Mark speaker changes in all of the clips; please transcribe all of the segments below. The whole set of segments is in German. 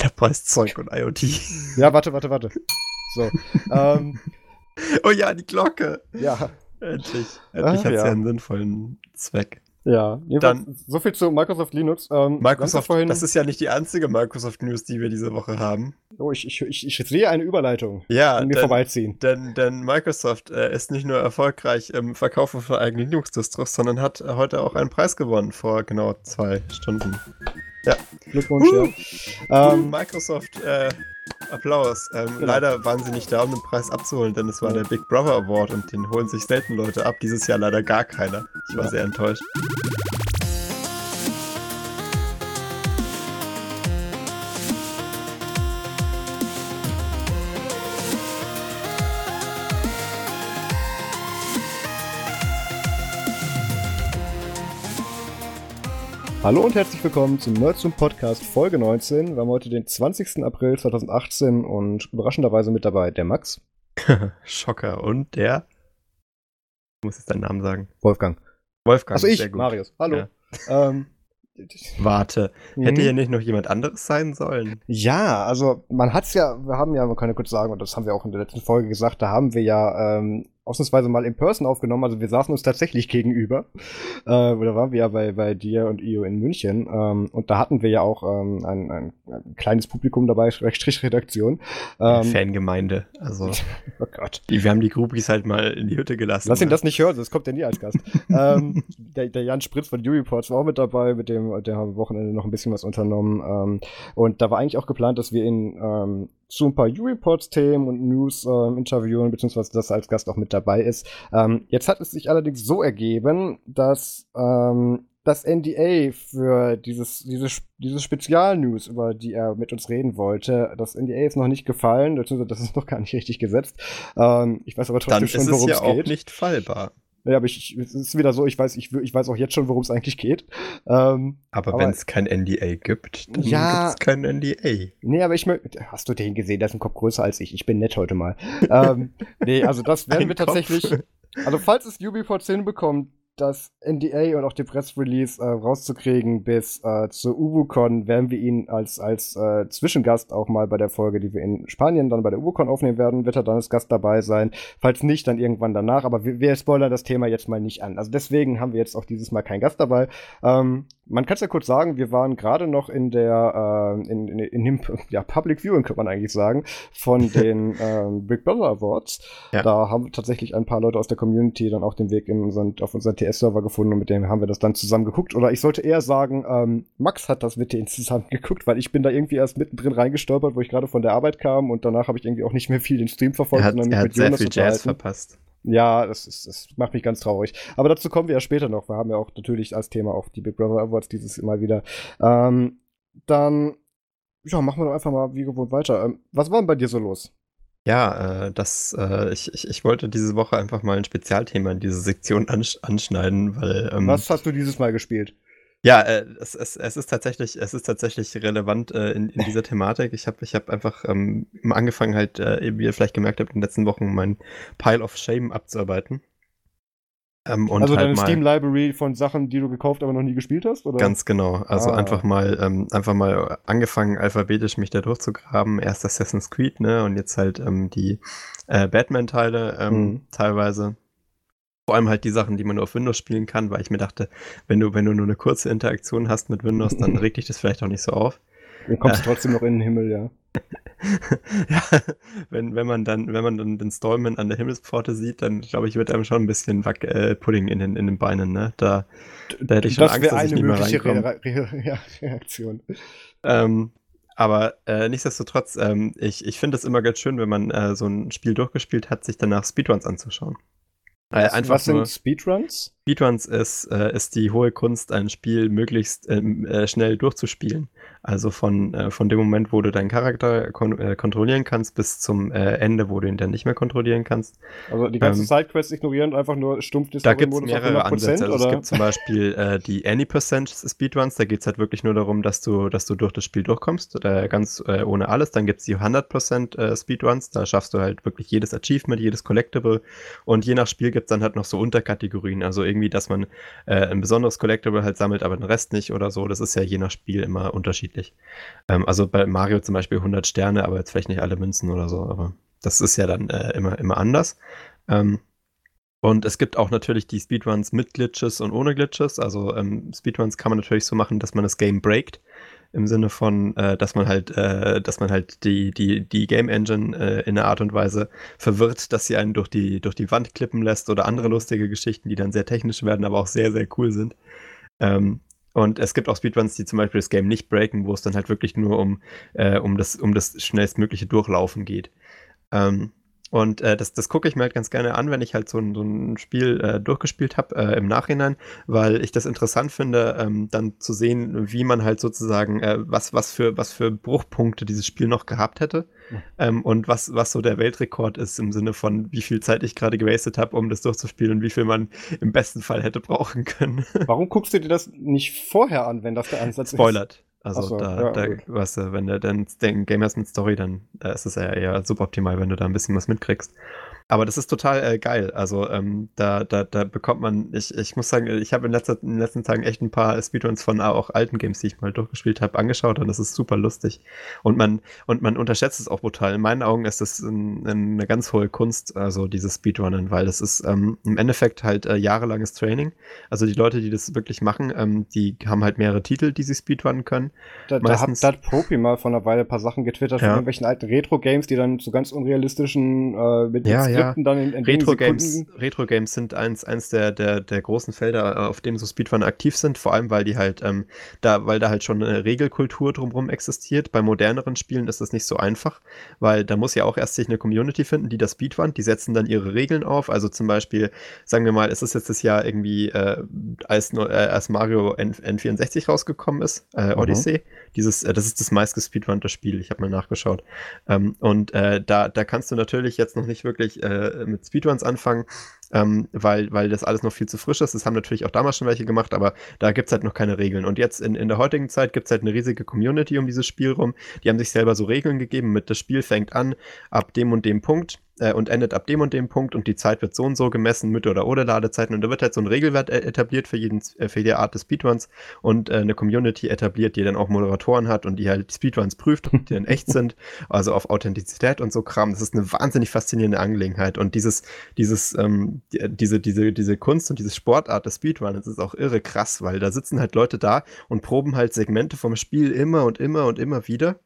Speaker 1: Enterprise-Zeug und IoT.
Speaker 2: Ja, warte, warte, warte. So. ähm,
Speaker 1: oh ja, die Glocke.
Speaker 2: Ja.
Speaker 1: Endlich. Endlich
Speaker 2: Ah,
Speaker 1: hat sie
Speaker 2: ja.
Speaker 1: einen sinnvollen Zweck.
Speaker 2: Ja, jedenfalls so viel zu Microsoft Linux. Ähm,
Speaker 1: Microsoft,
Speaker 2: vorhin,
Speaker 1: das ist ja nicht die einzige Microsoft-News, die wir diese Woche haben.
Speaker 2: oh, ich, ich, ich, ich sehe eine Überleitung
Speaker 1: Ja,
Speaker 2: an mir
Speaker 1: denn,
Speaker 2: vorbeiziehen.
Speaker 1: denn, denn Microsoft äh, ist nicht nur erfolgreich im Verkaufen von eigenen Linux-Distros, sondern hat heute auch einen Preis gewonnen vor genau zwei Stunden.
Speaker 2: Glückwunsch,
Speaker 1: Uh.
Speaker 2: ja.
Speaker 1: Ähm,
Speaker 2: Ähm,
Speaker 1: Microsoft, äh, Applaus. Ähm,
Speaker 2: Genau.
Speaker 1: Leider waren sie nicht da, um den Preis abzuholen, denn es war der Big Brother Award und den holen sich selten Leute ab. Dieses Jahr leider gar keiner. Ich war
Speaker 2: Ja.
Speaker 1: sehr enttäuscht.
Speaker 2: Hallo und herzlich willkommen zum Nerdsum Podcast Folge 19. Wir haben heute den 20. April 2018 und überraschenderweise mit dabei der Max,
Speaker 1: Schocker. Und der. Ich muss jetzt deinen Namen sagen.
Speaker 2: Wolfgang.
Speaker 1: Wolfgang.
Speaker 2: Also ich. Marius. Hallo.
Speaker 1: Ja.
Speaker 2: Ähm,
Speaker 1: Warte. Hätte
Speaker 2: mhm.
Speaker 1: hier nicht noch jemand anderes sein sollen?
Speaker 2: Ja, also man hat's ja, wir haben ja, man kann ja kurz sagen, und das haben wir auch in der letzten Folge gesagt, da haben wir ja ähm, ausnahmsweise mal in Person aufgenommen, also wir saßen uns tatsächlich gegenüber. Äh, oder waren wir ja bei, bei dir und Io in München. Ähm, und da hatten wir ja auch ähm, ein, ein, ein kleines Publikum dabei, Schrägstrich Redaktion. Ähm,
Speaker 1: Fangemeinde. Also,
Speaker 2: oh Gott.
Speaker 1: die, wir haben die Groupies halt mal in die Hütte gelassen.
Speaker 2: Lass ihn
Speaker 1: ne?
Speaker 2: das nicht hören, das kommt ja nie als Gast. ähm, der, der Jan Spritz von U-Reports war auch mit dabei, mit dem, der haben am Wochenende noch ein bisschen was unternommen. Ähm, und da war eigentlich auch geplant, dass wir ihn ähm, zu ein paar U-Reports-Themen und News ähm, interviewen, beziehungsweise dass er als Gast auch mit dabei ist. Ähm, jetzt hat es sich allerdings so ergeben, dass ähm, das NDA für dieses, diese, diese Spezialnews, über die er mit uns reden wollte, das NDA ist noch nicht gefallen, beziehungsweise das ist noch gar nicht richtig gesetzt. Ähm, ich weiß aber trotzdem
Speaker 1: Dann
Speaker 2: schon,
Speaker 1: ist es
Speaker 2: worum
Speaker 1: ja
Speaker 2: es
Speaker 1: auch
Speaker 2: geht.
Speaker 1: nicht fallbar.
Speaker 2: Ja, aber ich, es ist wieder so, ich weiß, ich, ich weiß auch jetzt schon, worum es eigentlich geht. Ähm,
Speaker 1: Aber,
Speaker 2: Aber-
Speaker 1: wenn es kein NDA gibt, dann
Speaker 2: Ja.
Speaker 1: gibt es kein NDA.
Speaker 2: nee, aber ich möchte. Hast du den gesehen? Der ist ein Kopf größer als ich. Ich bin nett heute mal. ähm, nee, also das werden wir tatsächlich. Also, falls es Ubisoft hinbekommt, das NDA und auch den Pressrelease äh, rauszukriegen bis äh, zur UbuCon, werden wir ihn als, als äh, Zwischengast auch mal bei der Folge, die wir in Spanien dann bei der UbuCon aufnehmen werden, wird er dann als Gast dabei sein. Falls nicht, dann irgendwann danach. Aber wir, wir spoilern das Thema jetzt mal nicht an. Also deswegen haben wir jetzt auch dieses Mal keinen Gast dabei. Ähm, man kann es ja kurz sagen, wir waren gerade noch in der äh, in, in, in dem ja, Public Viewing, könnte man eigentlich sagen, von den ähm, Big Brother Awards.
Speaker 1: Ja.
Speaker 2: Da haben tatsächlich ein paar Leute aus der Community dann auch den Weg in unseren, auf unseren TS-Server gefunden und mit dem haben wir das dann zusammen geguckt. Oder ich sollte eher sagen, ähm, Max hat das mit denen zusammen geguckt, weil ich bin da irgendwie erst mittendrin reingestolpert, wo ich gerade von der Arbeit kam und danach habe ich irgendwie auch nicht mehr viel den Stream verfolgt,
Speaker 1: Er hat,
Speaker 2: sondern
Speaker 1: er hat
Speaker 2: mit
Speaker 1: sehr
Speaker 2: Jonas
Speaker 1: viel Jazz verpasst.
Speaker 2: Ja, das, ist, das macht mich ganz traurig. Aber dazu kommen wir ja später noch. Wir haben ja auch natürlich als Thema auch die Big Brother Awards dieses Mal wieder. Ähm, dann, ja, machen wir doch einfach mal wie gewohnt weiter. Ähm, was war denn bei dir so los?
Speaker 1: Ja, äh, das, äh, ich, ich, ich wollte diese Woche einfach mal ein Spezialthema in diese Sektion ansch anschneiden, weil ähm,
Speaker 2: Was hast du dieses Mal gespielt?
Speaker 1: Ja, äh, es, es, es ist tatsächlich, es ist tatsächlich relevant äh, in, in dieser Thematik. Ich habe ich hab einfach ähm, angefangen halt, äh, wie ihr vielleicht gemerkt habt, in den letzten Wochen mein Pile of Shame abzuarbeiten. Ähm, und
Speaker 2: also
Speaker 1: halt
Speaker 2: deine
Speaker 1: mal-
Speaker 2: Steam Library von Sachen, die du gekauft, aber noch nie gespielt hast? Oder?
Speaker 1: Ganz genau. Also
Speaker 2: Ah.
Speaker 1: einfach mal, ähm, einfach mal angefangen, alphabetisch mich da durchzugraben. Erst Assassin's Creed, ne? Und jetzt halt ähm, die äh, Batman-Teile ähm,
Speaker 2: Mhm.
Speaker 1: teilweise. Vor allem halt die Sachen, die man nur auf Windows spielen kann, weil ich mir dachte, wenn du, wenn du nur eine kurze Interaktion hast mit Windows, dann regt dich das vielleicht auch nicht so auf.
Speaker 2: Dann kommst du trotzdem noch in den Himmel, ja.
Speaker 1: ja, wenn, wenn man dann, wenn man dann den Stallman an der Himmelspforte sieht, dann glaube ich, wird einem schon ein bisschen Wack, äh, Pudding in den, in den Beinen, ne? Da, da hätte ich schon
Speaker 2: das
Speaker 1: Angst, dass ich nicht mehr reinkomme.
Speaker 2: Re Re Re Reaktion.
Speaker 1: Ähm, aber äh, nichtsdestotrotz, ähm, ich, ich finde es immer ganz schön, wenn man äh, so ein Spiel durchgespielt hat, sich danach Speedruns anzuschauen. Äh,
Speaker 2: Was,
Speaker 1: einfach
Speaker 2: was
Speaker 1: nur,
Speaker 2: sind Speedruns?
Speaker 1: Speedruns ist, äh, ist die hohe Kunst, ein Spiel möglichst ähm, äh, schnell durchzuspielen. Also von, äh, von dem Moment, wo du deinen Charakter kon äh, kontrollieren kannst, bis zum äh, Ende, wo du ihn dann nicht mehr kontrollieren kannst.
Speaker 2: Also die ganzen
Speaker 1: Ähm,
Speaker 2: Sidequests ignorieren und einfach nur stumpf
Speaker 1: Da gibt es mehrere
Speaker 2: 100%,
Speaker 1: Ansätze. Also es gibt zum Beispiel äh, die Any% Speedruns, da geht es halt wirklich nur darum, dass du, dass du durch das Spiel durchkommst, ganz ohne alles. Dann gibt es die 100% äh, Speedruns, da schaffst du halt wirklich jedes Achievement, jedes Collectible und je nach Spiel gibt es dann halt noch so Unterkategorien, also irgendwie, dass man äh, ein besonderes Collectible halt sammelt, aber den Rest nicht oder so. Das ist ja je nach Spiel immer unterschiedlich. Ähm, also bei Mario zum Beispiel 100 Sterne, aber jetzt vielleicht nicht alle Münzen oder so, aber das ist ja dann äh, immer, immer anders. Ähm, und es gibt auch natürlich die Speedruns mit Glitches und ohne Glitches. Also ähm, Speedruns kann man natürlich so machen, dass man das Game breakt. Im Sinne von, äh, dass man halt, äh, dass man halt die, die, die Game Engine äh, in einer Art und Weise verwirrt, dass sie einen durch die, durch die Wand klippen lässt oder andere lustige Geschichten, die dann sehr technisch werden, aber auch sehr, sehr cool sind. Ähm, und es gibt auch Speedruns, die zum Beispiel das Game nicht breaken, wo es dann halt wirklich nur um, äh, um, das, um das schnellstmögliche Durchlaufen geht. Ähm, und äh, das, das gucke ich mir halt ganz gerne an, wenn ich halt so ein, so ein Spiel äh, durchgespielt habe äh, im Nachhinein, weil ich das interessant finde, ähm, dann zu sehen, wie man halt sozusagen, äh, was, was, für, was für Bruchpunkte dieses Spiel noch gehabt hätte. Mhm. Ähm, und was, was so der Weltrekord ist im Sinne von, wie viel Zeit ich gerade gewastet habe, um das durchzuspielen und wie viel man im besten Fall hätte brauchen können.
Speaker 2: Warum guckst du dir das nicht vorher an, wenn das der Ansatz
Speaker 1: Spoilert. ist? Spoilert. Also so, da, ja, da weißt du, wenn du dann den Game hast mit Story, dann ist es ja eher suboptimal, wenn du da ein bisschen was mitkriegst. Aber das ist total äh, geil. Also ähm, da, da, da bekommt man, ich, ich muss sagen, ich habe in, letzter, in den letzten Tagen echt ein paar Speedruns von auch alten Games, die ich mal durchgespielt habe, angeschaut und das ist super lustig. Und man, und man unterschätzt es auch brutal. In meinen Augen ist das ein, eine ganz hohe Kunst, also dieses Speedrunnen, weil das ist ähm, im Endeffekt halt äh, jahrelanges Training. Also die Leute, die das wirklich machen, ähm, die haben halt mehrere Titel, die sie speedrunnen können.
Speaker 2: Da, Meistens, da hat Propi mal vor einer Weile ein paar Sachen getwittert ja. von irgendwelchen alten Retro-Games, die dann zu ganz unrealistischen äh,
Speaker 1: mit ja, Ja. dann in, in Retro-Games Retro -Games sind eins, eins der, der, der großen Felder, äh, auf denen so Speedrunner aktiv sind, vor allem weil die halt, ähm, da, weil da halt schon eine Regelkultur drumherum existiert. Bei moderneren Spielen ist das nicht so einfach, weil da muss ja auch erst sich eine Community finden, die das Speedrun, die setzen dann ihre Regeln auf. Also zum Beispiel, sagen wir mal, ist es jetzt das Jahr irgendwie, äh, als, äh, als Mario N N64 rausgekommen ist, äh, mhm. Odyssey, mhm. Dieses, äh, das ist das meistgespeedrunte Spiel, ich habe mal nachgeschaut. Ähm, und äh, da, da kannst du natürlich jetzt noch nicht wirklich äh, mit Speedruns anfangen, ähm, weil, weil das alles noch viel zu frisch ist. Das haben natürlich auch damals schon welche gemacht, aber da gibt es halt noch keine Regeln. Und jetzt in, in der heutigen Zeit gibt es halt eine riesige Community um dieses Spiel rum. Die haben sich selber so Regeln gegeben mit, das Spiel fängt an ab dem und dem Punkt äh, und endet ab dem und dem Punkt und die Zeit wird so und so gemessen mit oder ohne Ladezeiten. Und da wird halt so ein Regelwert äh, etabliert für, jeden, äh, für jede Art des Speedruns. Und äh, eine Community etabliert, die dann auch Moderatoren hat und die halt Speedruns prüft, ob die dann echt sind, also auf Authentizität und so Kram. Das ist eine wahnsinnig faszinierende Angelegenheit. Und dieses, dieses, ähm, die, diese, diese, diese Kunst und diese Sportart des Speedruns ist auch irre krass, weil da sitzen halt Leute da und proben halt Segmente vom Spiel immer und immer und immer wieder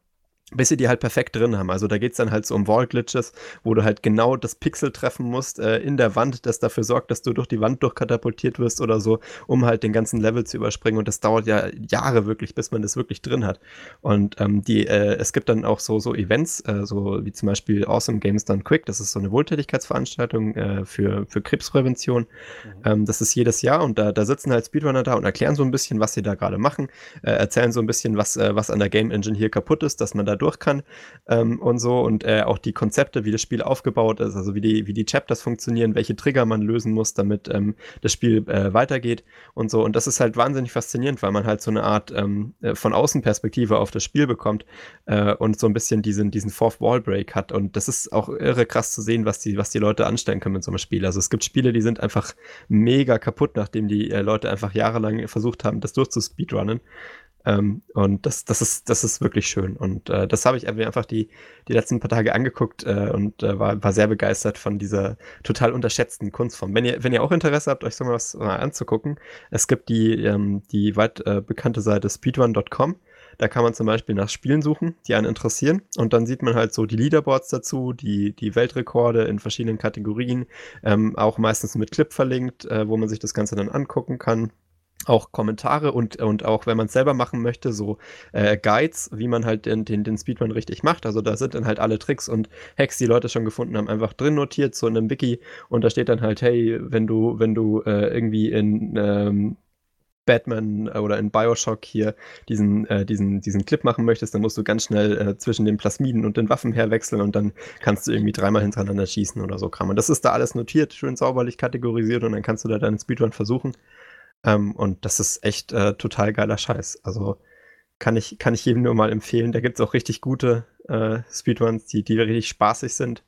Speaker 1: bis sie die halt perfekt drin haben. Also da geht es dann halt so um Wall-Glitches, wo du halt genau das Pixel treffen musst äh, in der Wand, das dafür sorgt, dass du durch die Wand durchkatapultiert wirst oder so, um halt den ganzen Level zu überspringen. Und das dauert ja Jahre wirklich, bis man das wirklich drin hat. Und ähm, die, äh, es gibt dann auch so, so Events, äh, so wie zum Beispiel Awesome Games Done Quick. Das ist so eine Wohltätigkeitsveranstaltung äh, für, für Krebsprävention. Mhm. Ähm, das ist jedes Jahr und da, da sitzen halt Speedrunner da und erklären so ein bisschen, was sie da gerade machen, äh, erzählen so ein bisschen, was, äh, was an der Game Engine hier kaputt ist, dass man da durch kann ähm, und so und äh, auch die Konzepte, wie das Spiel aufgebaut ist, also wie die, wie die Chapters funktionieren, welche Trigger man lösen muss, damit ähm, das Spiel äh, weitergeht und so. Und das ist halt wahnsinnig faszinierend, weil man halt so eine Art ähm, äh, von Außenperspektive auf das Spiel bekommt äh, und so ein bisschen diesen, diesen Fourth Wall Break hat. Und das ist auch irre krass zu sehen, was die, was die Leute anstellen können mit so einem Spiel. Also es gibt Spiele, die sind einfach mega kaputt, nachdem die äh, Leute einfach jahrelang versucht haben, das durchzuspeedrunnen. Ähm, und das, das, ist, das ist wirklich schön. Und äh, das habe ich einfach die, die letzten paar Tage angeguckt äh, und äh, war, war sehr begeistert von dieser total unterschätzten Kunstform. Wenn ihr, wenn ihr auch Interesse habt, euch so mal was mal anzugucken, es gibt die, ähm, die weit äh, bekannte Seite speedrun.com. Da kann man zum Beispiel nach Spielen suchen, die einen interessieren. Und dann sieht man halt so die Leaderboards dazu, die, die Weltrekorde in verschiedenen Kategorien, ähm, auch meistens mit Clip verlinkt, äh, wo man sich das Ganze dann angucken kann auch Kommentare und, und auch, wenn man es selber machen möchte, so äh, Guides, wie man halt den, den, den Speedrun richtig macht. Also da sind dann halt alle Tricks und Hacks, die Leute schon gefunden haben, einfach drin notiert, so in einem Wiki. Und da steht dann halt, hey, wenn du, wenn du äh, irgendwie in ähm, Batman oder in Bioshock hier diesen, äh, diesen, diesen Clip machen möchtest, dann musst du ganz schnell äh, zwischen den Plasmiden und den Waffen herwechseln und dann kannst du irgendwie dreimal hintereinander schießen oder so Kram. Und das ist da alles notiert, schön sauberlich kategorisiert und dann kannst du da deinen Speedrun versuchen. Ähm, und das ist echt äh, total geiler Scheiß. Also kann ich, kann ich jedem nur mal empfehlen. Da gibt es auch richtig gute äh, Speedruns, die, die richtig spaßig sind.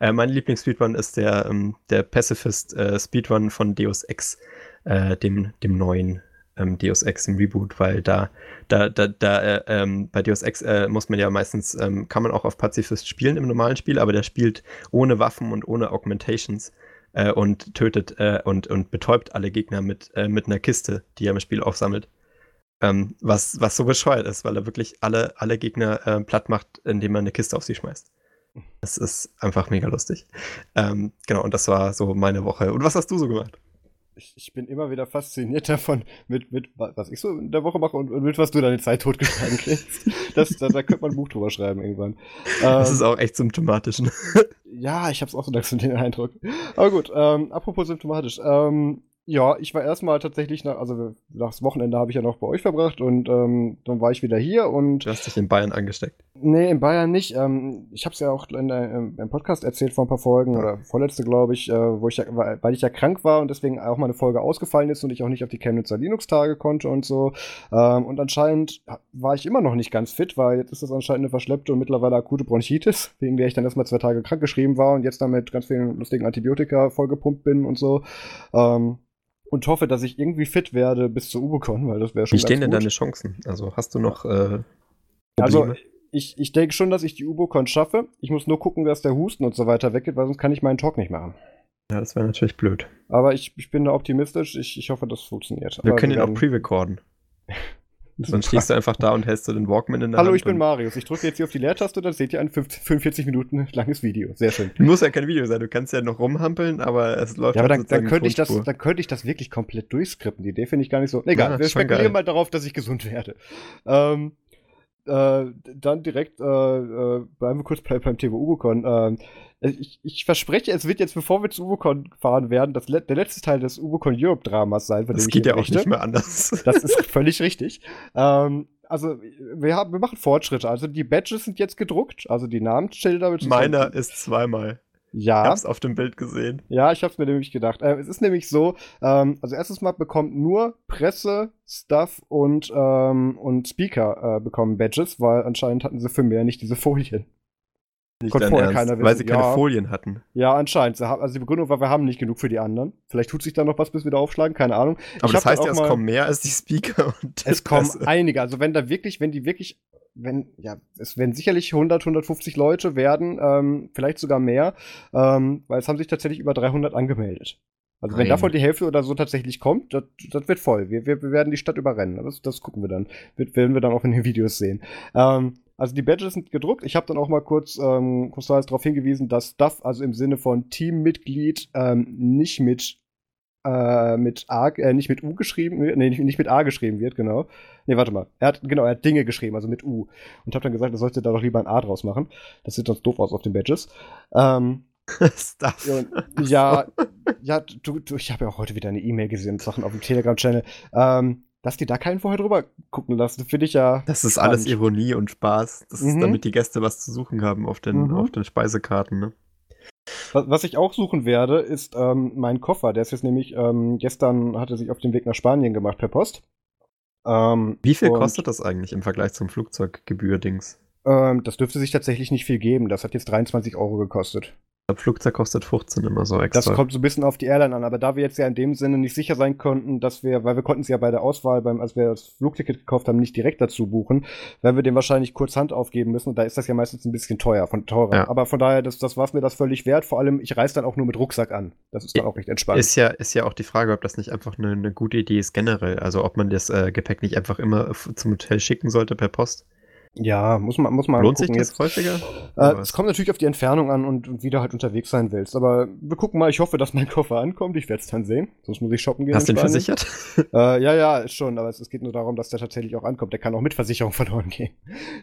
Speaker 1: Äh, mein Lieblings-Speedrun ist der, ähm, der Pacifist äh, Speedrun von Deus Ex. äh, dem, dem neuen ähm, Deus Ex im Reboot, weil da, da, da, da äh, ähm, bei Deus Ex äh, muss man ja meistens, ähm, kann man auch auf Pazifist spielen im normalen Spiel, aber der spielt ohne Waffen und ohne Augmentations äh, und tötet äh, und, und betäubt alle Gegner mit, äh, mit einer Kiste, die er im Spiel aufsammelt. Ähm, was, was so bescheuert ist, weil er wirklich alle, alle Gegner äh, platt macht, indem er eine Kiste auf sie schmeißt. Das ist einfach mega lustig. Ähm, genau, und das war so meine Woche. Und was hast du so gemacht?
Speaker 2: Ich, ich, bin immer wieder fasziniert davon, mit, mit was ich so in der Woche mache und, und mit was du deine Zeit totgeschlagen kriegst. Das, da, da könnte man ein Buch drüber schreiben irgendwann.
Speaker 1: Das ähm, ist auch echt symptomatisch. Ne?
Speaker 2: Ja, ich habe es auch so langsam den Eindruck. Aber gut, ähm, apropos symptomatisch. Ähm, ja, ich war erstmal tatsächlich nach, also das Wochenende habe ich ja noch bei euch verbracht und ähm, dann war ich wieder hier und.
Speaker 1: Du hast dich in Bayern angesteckt.
Speaker 2: Nee, in Bayern nicht. Ähm, ich habe es ja auch in der, im Podcast erzählt vor ein paar Folgen oder vorletzte, glaube ich, äh, wo ich ja, weil ich ja krank war und deswegen auch mal eine Folge ausgefallen ist und ich auch nicht auf die Chemnitzer Linux-Tage konnte und so. Ähm, und anscheinend war ich immer noch nicht ganz fit, weil jetzt ist das anscheinend eine verschleppte und mittlerweile akute Bronchitis, wegen der ich dann erstmal zwei Tage krank geschrieben war und jetzt damit ganz vielen lustigen Antibiotika vollgepumpt bin und so. Ähm, und hoffe, dass ich irgendwie fit werde bis zur Ubicon, weil das wäre schon.
Speaker 1: Wie stehen denn deine Chancen? Also hast du noch äh,
Speaker 2: Also ich, ich denke schon, dass ich die Ubicon schaffe. Ich muss nur gucken, dass der Husten und so weiter weggeht, weil sonst kann ich meinen Talk nicht machen.
Speaker 1: Ja, das wäre natürlich blöd.
Speaker 2: Aber ich, ich bin da optimistisch. Ich, ich hoffe, das funktioniert.
Speaker 1: Wir Aber können ihn auch pre-recorden. Dann stehst du einfach da und hältst du den Walkman in der
Speaker 2: Hallo,
Speaker 1: Hand.
Speaker 2: ich bin Marius. Ich drücke jetzt hier auf die Leertaste, dann seht ihr ein 45 Minuten langes Video. Sehr schön.
Speaker 1: Muss ja kein Video sein, du kannst ja noch rumhampeln, aber es läuft
Speaker 2: Ja, aber dann, dann, könnte ich das, dann könnte ich das wirklich komplett durchskripten. Die Idee finde ich gar nicht so. Egal, ja, wir spekulieren mal darauf, dass ich gesund werde. Ähm, äh, dann direkt, äh, äh, bleiben wir kurz bei, beim Thema Ubicon. Äh, ich, ich, verspreche, es wird jetzt, bevor wir zu Ubicon fahren werden, das, der letzte Teil des Ubicon Europe Dramas sein.
Speaker 1: Das geht ja auch nicht mehr anders.
Speaker 2: Das ist völlig richtig. Ähm, also, wir, haben, wir machen Fortschritte. Also, die Badges sind jetzt gedruckt, also die Namensschilder.
Speaker 1: Meiner ist zweimal.
Speaker 2: Ja.
Speaker 1: Ich hab's auf dem Bild gesehen.
Speaker 2: Ja, ich hab's mir nämlich gedacht. Äh, es ist nämlich so, ähm, also erstes Mal bekommt nur Presse, Stuff und, ähm, und Speaker äh, bekommen Badges, weil anscheinend hatten sie für mehr nicht diese Folien.
Speaker 1: Nicht Konnte vorher Ernst, keiner wissen. Weil sie keine
Speaker 2: ja.
Speaker 1: Folien hatten.
Speaker 2: Ja, anscheinend. Also die Begründung war, wir haben nicht genug für die anderen. Vielleicht tut sich da noch was, bis wir da aufschlagen, keine Ahnung.
Speaker 1: Aber ich das heißt ja, es kommen mehr als die Speaker.
Speaker 2: Und es kommen einige. Also wenn da wirklich, wenn die wirklich, wenn, ja, es werden sicherlich 100, 150 Leute werden, ähm, vielleicht sogar mehr, ähm, weil es haben sich tatsächlich über 300 angemeldet. Also wenn davon die Hälfte oder so tatsächlich kommt, das, das wird voll. Wir, wir, wir werden die Stadt überrennen. Das, das gucken wir dann. Das werden wir dann auch in den Videos sehen. Ähm, also die Badges sind gedruckt. Ich habe dann auch mal kurz ähm, kurz darauf hingewiesen, dass Stuff, also im Sinne von Teammitglied, ähm, nicht mit äh, mit A, äh, nicht mit U geschrieben, nee, nicht, nicht mit A geschrieben wird, genau. Nee, warte mal. Er hat, genau, er hat Dinge geschrieben, also mit U. Und habe dann gesagt, er sollte da doch lieber ein A draus machen. Das sieht sonst doof aus auf den Badges. Ähm,
Speaker 1: Stuff.
Speaker 2: Ja, ja, du, du ich habe ja auch heute wieder eine E-Mail gesehen, Sachen auf dem Telegram-Channel. Ähm, dass die da keinen vorher drüber gucken lassen, finde ich ja.
Speaker 1: Das ist spannend. alles Ironie und Spaß. Das mhm. ist damit die Gäste was zu suchen haben auf den, mhm. auf den Speisekarten, ne?
Speaker 2: Was ich auch suchen werde, ist ähm, mein Koffer. Der ist jetzt nämlich, ähm, gestern hat er sich auf den Weg nach Spanien gemacht per Post.
Speaker 1: Ähm, Wie viel kostet das eigentlich im Vergleich zum Flugzeuggebühr-Dings?
Speaker 2: Ähm, das dürfte sich tatsächlich nicht viel geben. Das hat jetzt 23 Euro gekostet.
Speaker 1: Das Flugzeug kostet 15 immer so extra.
Speaker 2: Das kommt so ein bisschen auf die Airline an, aber da wir jetzt ja in dem Sinne nicht sicher sein konnten, dass wir, weil wir konnten es ja bei der Auswahl, beim, als wir das Flugticket gekauft haben, nicht direkt dazu buchen, werden wir den wahrscheinlich kurz Hand aufgeben müssen und da ist das ja meistens ein bisschen teuer, von teurer. Ja. Aber von daher, das, das war mir das völlig wert. Vor allem, ich reise dann auch nur mit Rucksack an. Das ist dann auch recht entspannt.
Speaker 1: Ist ja, ist ja auch die Frage, ob das nicht einfach eine, eine gute Idee ist generell. Also ob man das äh, Gepäck nicht einfach immer zum Hotel schicken sollte per Post.
Speaker 2: Ja, muss man, muss man
Speaker 1: Lohnt gucken. sich das jetzt. häufiger?
Speaker 2: Äh, es kommt natürlich auf die Entfernung an und, und wie du halt unterwegs sein willst. Aber wir gucken mal, ich hoffe, dass mein Koffer ankommt. Ich werde es dann sehen. Sonst muss ich shoppen gehen.
Speaker 1: Hast du den versichert?
Speaker 2: Äh, ja, ja, schon. Aber es, es, geht nur darum, dass der tatsächlich auch ankommt. Der kann auch mit Versicherung verloren gehen.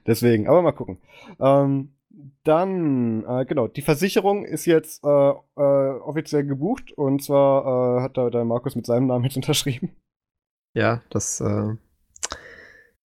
Speaker 2: Deswegen, aber mal gucken. Ähm, dann, äh, genau, die Versicherung ist jetzt äh, äh offiziell gebucht. Und zwar äh, hat da der Markus mit seinem Namen jetzt unterschrieben.
Speaker 1: Ja, das äh,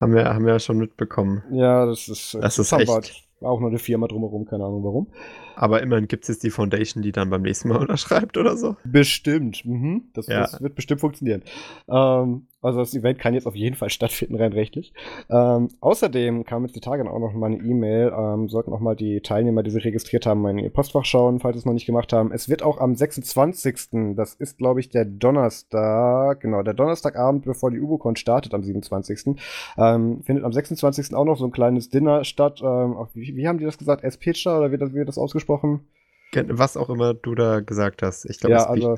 Speaker 1: haben wir, haben wir ja schon mitbekommen.
Speaker 2: Ja, das ist,
Speaker 1: das ist echt.
Speaker 2: Auch nur eine Firma drumherum, keine Ahnung warum.
Speaker 1: Aber immerhin gibt es jetzt die Foundation, die dann beim nächsten Mal unterschreibt oder so.
Speaker 2: Bestimmt. Mhm. Das, ja. das, wird bestimmt funktionieren. Ähm, Also das Event kann jetzt auf jeden Fall stattfinden, rein rechtlich. Ähm, außerdem kam jetzt die Tage auch noch mal eine E-Mail. Ähm, sollten auch mal die Teilnehmer, die sich registriert haben, in ihr Postfach schauen, falls sie es noch nicht gemacht haben. Es wird auch am 26. Das ist, glaube ich, der Donnerstag. Genau, der Donnerstagabend, bevor die UboCon startet, am 27. Ähm, findet am 26. auch noch so ein kleines Dinner statt. Ähm, wie, wie, haben die das gesagt? S-Pitcher oder wie wird das, ausgesprochen?
Speaker 1: Was auch immer du da gesagt hast. Ich glaube,
Speaker 2: Ja, also-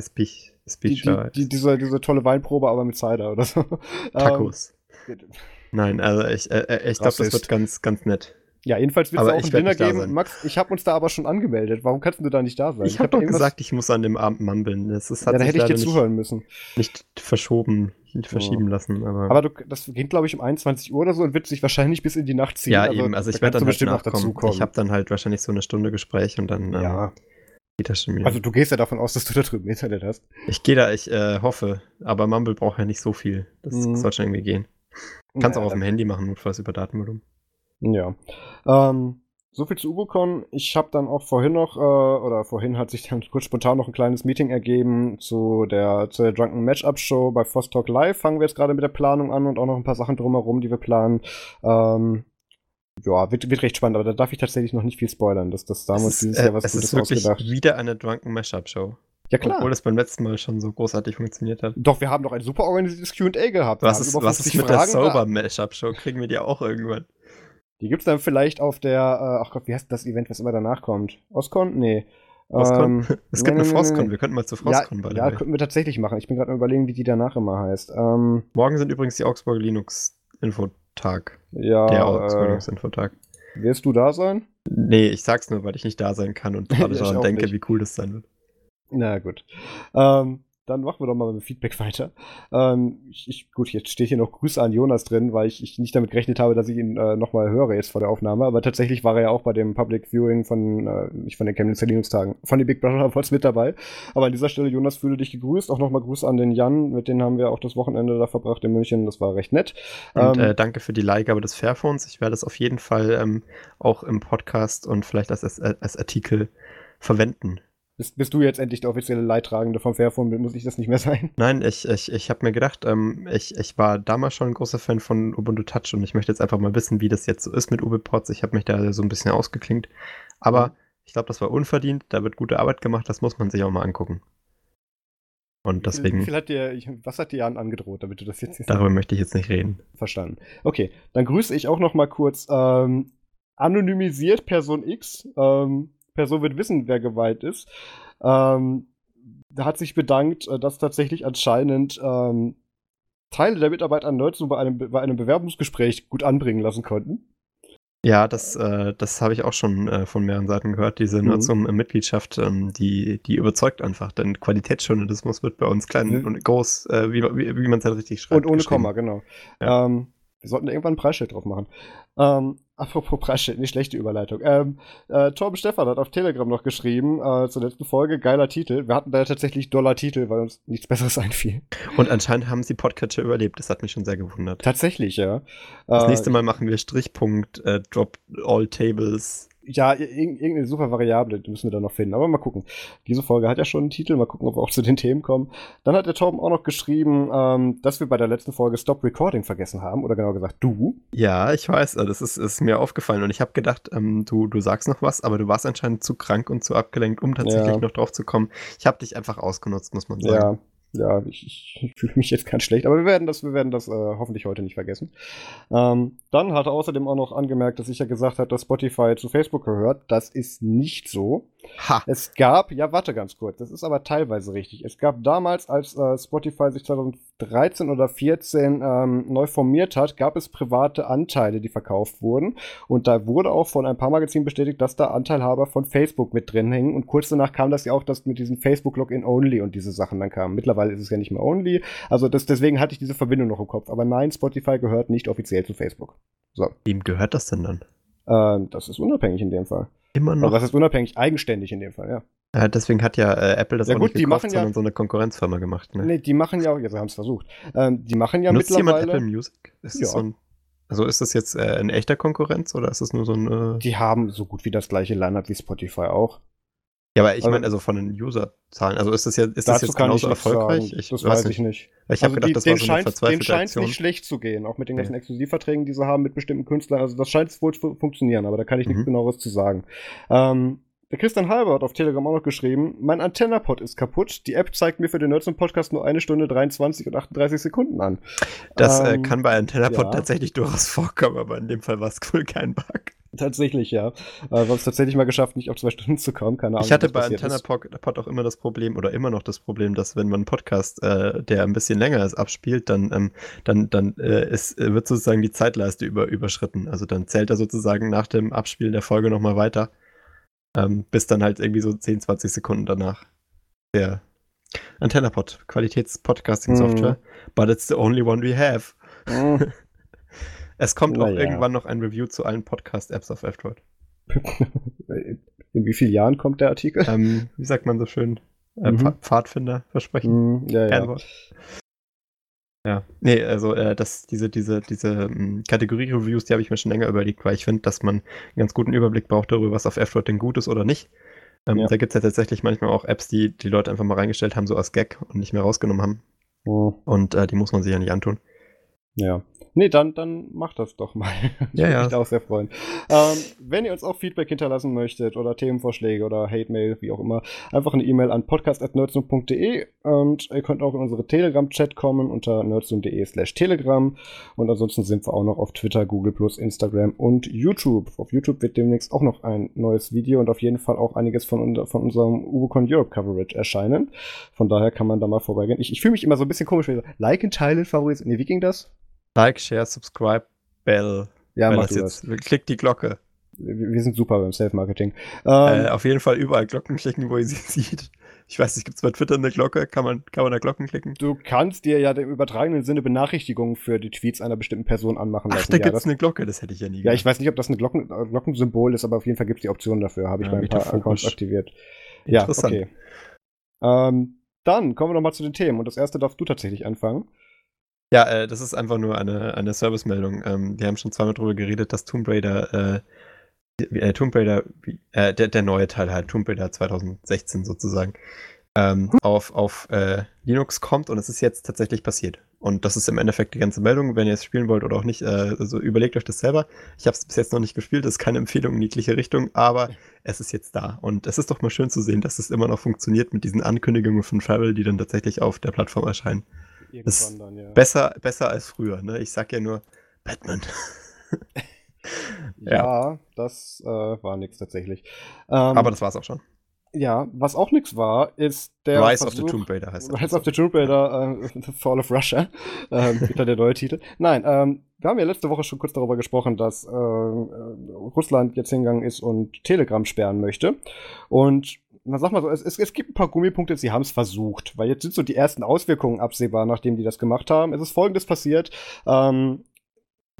Speaker 1: Speech,
Speaker 2: Die, die, die, diese, diese tolle Weinprobe, aber mit Cider oder so.
Speaker 1: Tacos.
Speaker 2: Ähm,
Speaker 1: Nein, also ich, äh, äh, ich glaube, das wird ganz, ganz nett.
Speaker 2: Ja, jedenfalls wird es auch ein Dinner
Speaker 1: nicht
Speaker 2: geben. Max, ich habe uns da aber schon angemeldet. Warum kannst du da nicht da sein?
Speaker 1: Ich habe
Speaker 2: hab
Speaker 1: doch
Speaker 2: irgendwas-
Speaker 1: gesagt, ich muss an dem Abend mumbeln. Das ist, hat
Speaker 2: Ja, da hätte ich dir zuhören müssen.
Speaker 1: nicht, nicht verschoben, nicht verschieben lassen. Aber,
Speaker 2: Aber du, das geht, glaube ich, um 21 Uhr oder so und wird sich wahrscheinlich bis in die Nacht ziehen.
Speaker 1: ja, eben. Also ich werde dann halt
Speaker 2: bestimmt noch
Speaker 1: nachkommen.
Speaker 2: dazukommen.
Speaker 1: Ich habe dann halt wahrscheinlich so eine Stunde Gespräch und dann ähm,
Speaker 2: ja,
Speaker 1: geht das schon wieder.
Speaker 2: also du gehst ja davon aus, dass du da drüben Internet hast.
Speaker 1: ich gehe da, ich äh, hoffe. Aber Mumble braucht ja nicht so viel. Das
Speaker 2: Mhm.
Speaker 1: soll schon irgendwie gehen. Kannst
Speaker 2: Naja,
Speaker 1: auch auf dem Handy machen, notfalls über Datenvolumen.
Speaker 2: Ja. Ähm, so viel zu UboCon. Ich habe dann auch vorhin noch, äh, oder vorhin hat sich dann kurz spontan noch ein kleines Meeting ergeben zu der, zu der Drunken Matchup Show bei Foss Talk Live. Fangen wir jetzt gerade mit der Planung an und auch noch ein paar Sachen drumherum, die wir planen. Ähm, ja, wird, wird recht spannend, aber da darf ich tatsächlich noch nicht viel spoilern. Das, das da haben wir uns
Speaker 1: es
Speaker 2: dieses Jahr
Speaker 1: äh,
Speaker 2: was
Speaker 1: es
Speaker 2: Gutes
Speaker 1: ist wirklich
Speaker 2: ausgedacht.
Speaker 1: wieder eine Drunken Mashup Show.
Speaker 2: Ja, klar.
Speaker 1: Obwohl es beim letzten Mal schon so großartig funktioniert hat.
Speaker 2: Doch, wir haben doch ein super organisiertes Q&A gehabt.
Speaker 1: Was ist, was
Speaker 2: 50
Speaker 1: ist mit der
Speaker 2: Fragen da-
Speaker 1: Sober Mashup Show? Kriegen wir die auch irgendwann?
Speaker 2: Die gibt's dann vielleicht auf der, äh, ach Gott, wie heißt das Event, was immer danach kommt? Oscon? Nee.
Speaker 1: Frostcon?
Speaker 2: Ähm,
Speaker 1: es gibt
Speaker 2: nee,
Speaker 1: eine Frostcon.
Speaker 2: nee.
Speaker 1: Wir könnten mal zu
Speaker 2: Ja,
Speaker 1: Frostcon by the
Speaker 2: ja könnten wir tatsächlich machen. Ich bin gerade überlegen, wie die danach immer heißt. Ähm,
Speaker 1: Morgen sind übrigens die Augsburg Linux Infotag.
Speaker 2: ja,
Speaker 1: der Augsburg
Speaker 2: äh, wirst du da sein?
Speaker 1: Nee, ich sag's nur, weil ich nicht da sein kann und gerade daran denke,
Speaker 2: nicht.
Speaker 1: wie cool das sein wird.
Speaker 2: Na gut. Ähm, dann machen wir doch mal mit dem Feedback weiter. Ähm, ich, ich, gut, jetzt steht hier noch Grüße an Jonas drin, weil ich, ich nicht damit gerechnet habe, dass ich ihn äh, nochmal höre jetzt vor der Aufnahme. Aber tatsächlich war er ja auch bei dem Public Viewing von, äh, nicht von den Chemnitzer Linux-Tagen, von den Big Brother Awards mit dabei. Aber an dieser Stelle, Jonas, fühle dich gegrüßt. Auch nochmal Grüße an den Jan, mit dem haben wir auch das Wochenende da verbracht in München. Das war recht nett.
Speaker 1: Und
Speaker 2: Ähm,
Speaker 1: äh, danke für die Leihgabe des Fairphones. Ich werde es auf jeden Fall ähm, auch im Podcast und vielleicht als, als, als Artikel verwenden.
Speaker 2: Bist, bist du jetzt endlich der offizielle Leidtragende vom Fairphone? Muss ich das nicht mehr sein?
Speaker 1: Nein, ich, ich, ich habe mir gedacht, ähm, ich, ich war damals schon ein großer Fan von Ubuntu Touch und ich möchte jetzt einfach mal wissen, wie das jetzt so ist mit UbiPorts. Ich habe mich da so ein bisschen ausgeklinkt. Aber
Speaker 2: Mhm.
Speaker 1: ich glaube, das war unverdient. Da wird gute Arbeit gemacht. Das muss man sich auch mal angucken. Und
Speaker 2: Wie
Speaker 1: deswegen,
Speaker 2: viel hat dir, was hat dir Jan angedroht, damit du das jetzt nicht
Speaker 1: darüber möchte ich jetzt nicht reden.
Speaker 2: Verstanden. Okay, dann grüße ich auch noch mal kurz ähm, anonymisiert Person X. Ähm, Person wird wissen, wer geweiht ist. Ähm, hat sich bedankt, äh, dass tatsächlich anscheinend ähm, Teile der Mitarbeit an Nerdzoom bei einem, bei einem Bewerbungsgespräch gut anbringen lassen konnten.
Speaker 1: Ja, das, äh, das habe ich auch schon äh, von mehreren Seiten gehört. Diese
Speaker 2: Mhm.
Speaker 1: Nutzung-Mitgliedschaft, ähm, die, die überzeugt einfach. Denn Qualitätsjournalismus wird bei uns klein
Speaker 2: Mhm.
Speaker 1: und groß, äh, wie, wie, wie man es halt richtig schreibt.
Speaker 2: Und ohne. Komma, genau.
Speaker 1: Ja.
Speaker 2: Ähm, wir sollten irgendwann ein Preisschild drauf machen. Ähm, apropos Preisschild, nicht schlechte Überleitung. Ähm, äh, Torben Stefan hat auf Telegram noch geschrieben, äh, zur letzten Folge, geiler Titel. Wir hatten da tatsächlich Dollar-Titel, weil uns nichts Besseres einfiel.
Speaker 1: Und anscheinend haben sie Podcatcher überlebt. Das hat mich schon sehr gewundert.
Speaker 2: Tatsächlich, ja.
Speaker 1: Das
Speaker 2: Äh,
Speaker 1: nächste Mal machen wir Strichpunkt, äh, Drop All Tables.
Speaker 2: Ja, ir- irg- irgendeine super Variable die müssen wir da noch finden. Aber mal gucken. Diese Folge hat ja schon einen Titel. Mal gucken, ob wir auch zu den Themen kommen. Dann hat der Torben auch noch geschrieben, ähm, dass wir bei der letzten Folge Stop Recording vergessen haben. Oder genau gesagt, du.
Speaker 1: Ja, ich weiß, äh, das ist, ist mir aufgefallen. Und ich habe gedacht, ähm, du, du sagst noch was, aber du warst anscheinend zu krank und zu abgelenkt, um tatsächlich
Speaker 2: Ja.
Speaker 1: noch drauf zu kommen. Ich habe dich einfach ausgenutzt, muss man sagen.
Speaker 2: Ja, ja, ich, ich, ich fühle mich jetzt ganz schlecht, aber wir werden das, wir werden das äh, hoffentlich heute nicht vergessen. Ähm, dann hat er außerdem auch noch angemerkt, dass ich ja gesagt habe, dass Spotify zu Facebook gehört. Das ist nicht so.
Speaker 1: Ha!
Speaker 2: Es gab, ja, warte ganz kurz, das ist aber teilweise richtig. Es gab damals, als äh, Spotify sich 2013 oder 14 ähm, neu formiert hat, gab es private Anteile, die verkauft wurden. Und da wurde auch von ein paar Magazinen bestätigt, dass da Anteilhaber von Facebook mit drin hängen. Und kurz danach kam das ja auch, dass mit diesem Facebook Login Only und diese Sachen dann kamen. Mittlerweile ist es ja nicht mehr Only. Also das, deswegen hatte ich diese Verbindung noch im Kopf. Aber nein, Spotify gehört nicht offiziell zu Facebook. So,
Speaker 1: Wem gehört das denn dann?
Speaker 2: ähm, das ist unabhängig in dem Fall.
Speaker 1: Immer
Speaker 2: Aber
Speaker 1: noch.
Speaker 2: was ist unabhängig? Eigenständig in dem Fall, ja.
Speaker 1: Äh, deswegen hat ja äh, Apple das
Speaker 2: Ja
Speaker 1: auch
Speaker 2: gut,
Speaker 1: nicht
Speaker 2: die
Speaker 1: gekauft,
Speaker 2: machen ja-
Speaker 1: sondern so eine Konkurrenzfirma gemacht. Ne?
Speaker 2: Nee, die machen ja, ja, sie haben es versucht. Ähm, die machen ja
Speaker 1: Nutzt jemand
Speaker 2: mittlerweile.
Speaker 1: Apple Music? Ist
Speaker 2: Ja.
Speaker 1: das so ein, also ist das jetzt äh, ein echter Konkurrenz oder ist das nur so ein... Äh,
Speaker 2: Die haben so gut wie das gleiche Line-Up wie Spotify auch.
Speaker 1: Ja, aber ich also, meine, also von den User-Zahlen, also ist das, ja, ist das jetzt genauso erfolgreich?
Speaker 2: Ich, das weiß ich nicht.
Speaker 1: Ich habe also gedacht, die, das war so eine
Speaker 2: scheint, Denen scheint es nicht schlecht zu gehen, auch mit den ganzen ja. Exklusivverträgen, die sie haben mit bestimmten Künstlern. Also das scheint wohl zu funktionieren, aber da kann ich mhm. nichts genaueres zu sagen. Ähm, der Christian Halber hat auf Telegram auch noch geschrieben, mein Antennapod ist kaputt. Die App zeigt mir für den Nerds Podcast nur eine Stunde 23 und 38 Sekunden an.
Speaker 1: Das äh, ähm, äh, kann bei Antennapod ja. tatsächlich durchaus vorkommen, aber in dem Fall war es wohl kein Bug.
Speaker 2: Tatsächlich, ja. Äh, wir haben es tatsächlich mal geschafft, nicht auf zwei Stunden zu kommen. Keine Ahnung.
Speaker 1: Ich hatte bei Antennapod auch immer das Problem, oder immer noch das Problem, dass wenn man einen Podcast, äh, der ein bisschen länger ist, abspielt, dann, ähm, dann, dann äh, ist, wird sozusagen die Zeitleiste über, überschritten. Also dann zählt er sozusagen nach dem Abspielen der Folge nochmal weiter. Ähm, bis dann halt irgendwie so 10, 20 Sekunden danach. Der AntennaPod, Qualitäts-Podcasting-Software. Mm. But it's the only one we have. Mm. es kommt auch ja. irgendwann noch ein Review zu allen Podcast-Apps auf F-Droid.
Speaker 2: In wie vielen Jahren kommt der Artikel?
Speaker 1: Ähm, wie sagt man so schön? Äh, mhm. Pfadfinder versprechen.
Speaker 2: Mm, ja, ja.
Speaker 1: Ja, nee, also äh, das, diese, diese, diese ähm, Kategorie-Reviews, die habe ich mir schon länger überlegt, weil ich finde, dass man einen ganz guten Überblick braucht darüber, was auf F-Droid denn gut ist oder nicht. Ähm, ja. Da gibt es ja tatsächlich manchmal auch Apps, die die Leute einfach mal reingestellt haben, so als Gag und nicht mehr rausgenommen haben. Oh. Und äh, die muss man sich ja nicht antun.
Speaker 2: Ja. Nee, dann, dann macht das doch mal.
Speaker 1: ja, ja.
Speaker 2: mich auch sehr freuen. Ähm, wenn ihr uns auch Feedback hinterlassen möchtet oder Themenvorschläge oder Hate-Mail, wie auch immer, einfach eine E-Mail an podcast.nerdsum.de und ihr könnt auch in unsere Telegram-Chat kommen unter nerdsum.de slash telegram und ansonsten sind wir auch noch auf Twitter, Google+, Instagram und YouTube. Auf YouTube wird demnächst auch noch ein neues Video und auf jeden Fall auch einiges von, von unserem Ubicon Europe Coverage erscheinen. Von daher kann man da mal vorbeigehen. Ich, ich fühle mich immer so ein bisschen komisch, wenn ich so, liken, teilen, favorisieren. Nee, wie ging das?
Speaker 1: Like, Share, Subscribe, Bell.
Speaker 2: Ja, mach jetzt.
Speaker 1: Das. Klickt die Glocke.
Speaker 2: Wir, sind super beim Self-Marketing.
Speaker 1: Ähm, äh, auf jeden Fall überall Glocken klicken, wo ihr sie sieht. Ich weiß nicht, gibt es bei Twitter eine Glocke? Kann man, kann man da Glocken klicken?
Speaker 2: Du kannst dir ja im übertragenen Sinne Benachrichtigungen für die Tweets einer bestimmten Person anmachen lassen.
Speaker 1: Ach, da
Speaker 2: ja,
Speaker 1: gibt es eine Glocke, das hätte ich ja nie
Speaker 2: Ja, ich weiß nicht, ob das ein Glocken, äh, Glockensymbol ist, aber auf jeden Fall gibt es die Option dafür. Habe ich ja, bei ein paar Accounts aktiviert. Ja, okay. Ähm, dann kommen wir noch mal zu den Themen. Und das erste darfst du tatsächlich anfangen.
Speaker 1: Ja, äh, das ist einfach nur eine, eine Servicemeldung. Ähm, wir haben schon zweimal darüber geredet, dass Tomb Raider, äh, äh, Tomb Raider, äh, der, der neue Teil halt, Tomb Raider 2016 sozusagen, ähm, hm. auf, auf äh, Linux kommt und es ist jetzt tatsächlich passiert. Und das ist im Endeffekt die ganze Meldung. Wenn ihr es spielen wollt oder auch nicht, äh, also überlegt euch das selber. Ich habe es bis jetzt noch nicht gespielt, das ist keine Empfehlung in jegliche Richtung, aber es ist jetzt da. Und es ist doch mal schön zu sehen, dass es immer noch funktioniert mit diesen Ankündigungen von Travel, die dann tatsächlich auf der Plattform erscheinen. Irgendwann dann, ja. Besser, besser als früher, ne? Ich sag ja nur Batman.
Speaker 2: ja. ja. das äh, war nichts tatsächlich.
Speaker 1: Ähm, Aber das war's auch schon.
Speaker 2: Ja, was auch nichts war, ist der.
Speaker 1: Rise Versuch, of the Tomb Raider heißt
Speaker 2: das. Rise of the Tomb Raider, äh, Fall of Russia. Ähm, wieder der neue Titel. Nein, ähm, wir haben ja letzte Woche schon kurz darüber gesprochen, dass äh, Russland jetzt hingegangen ist und Telegram sperren möchte. Und na sag mal so, es, es, es gibt ein paar Gummipunkte, sie haben es versucht, weil jetzt sind so die ersten Auswirkungen absehbar, nachdem die das gemacht haben. Es ist folgendes passiert. Ähm,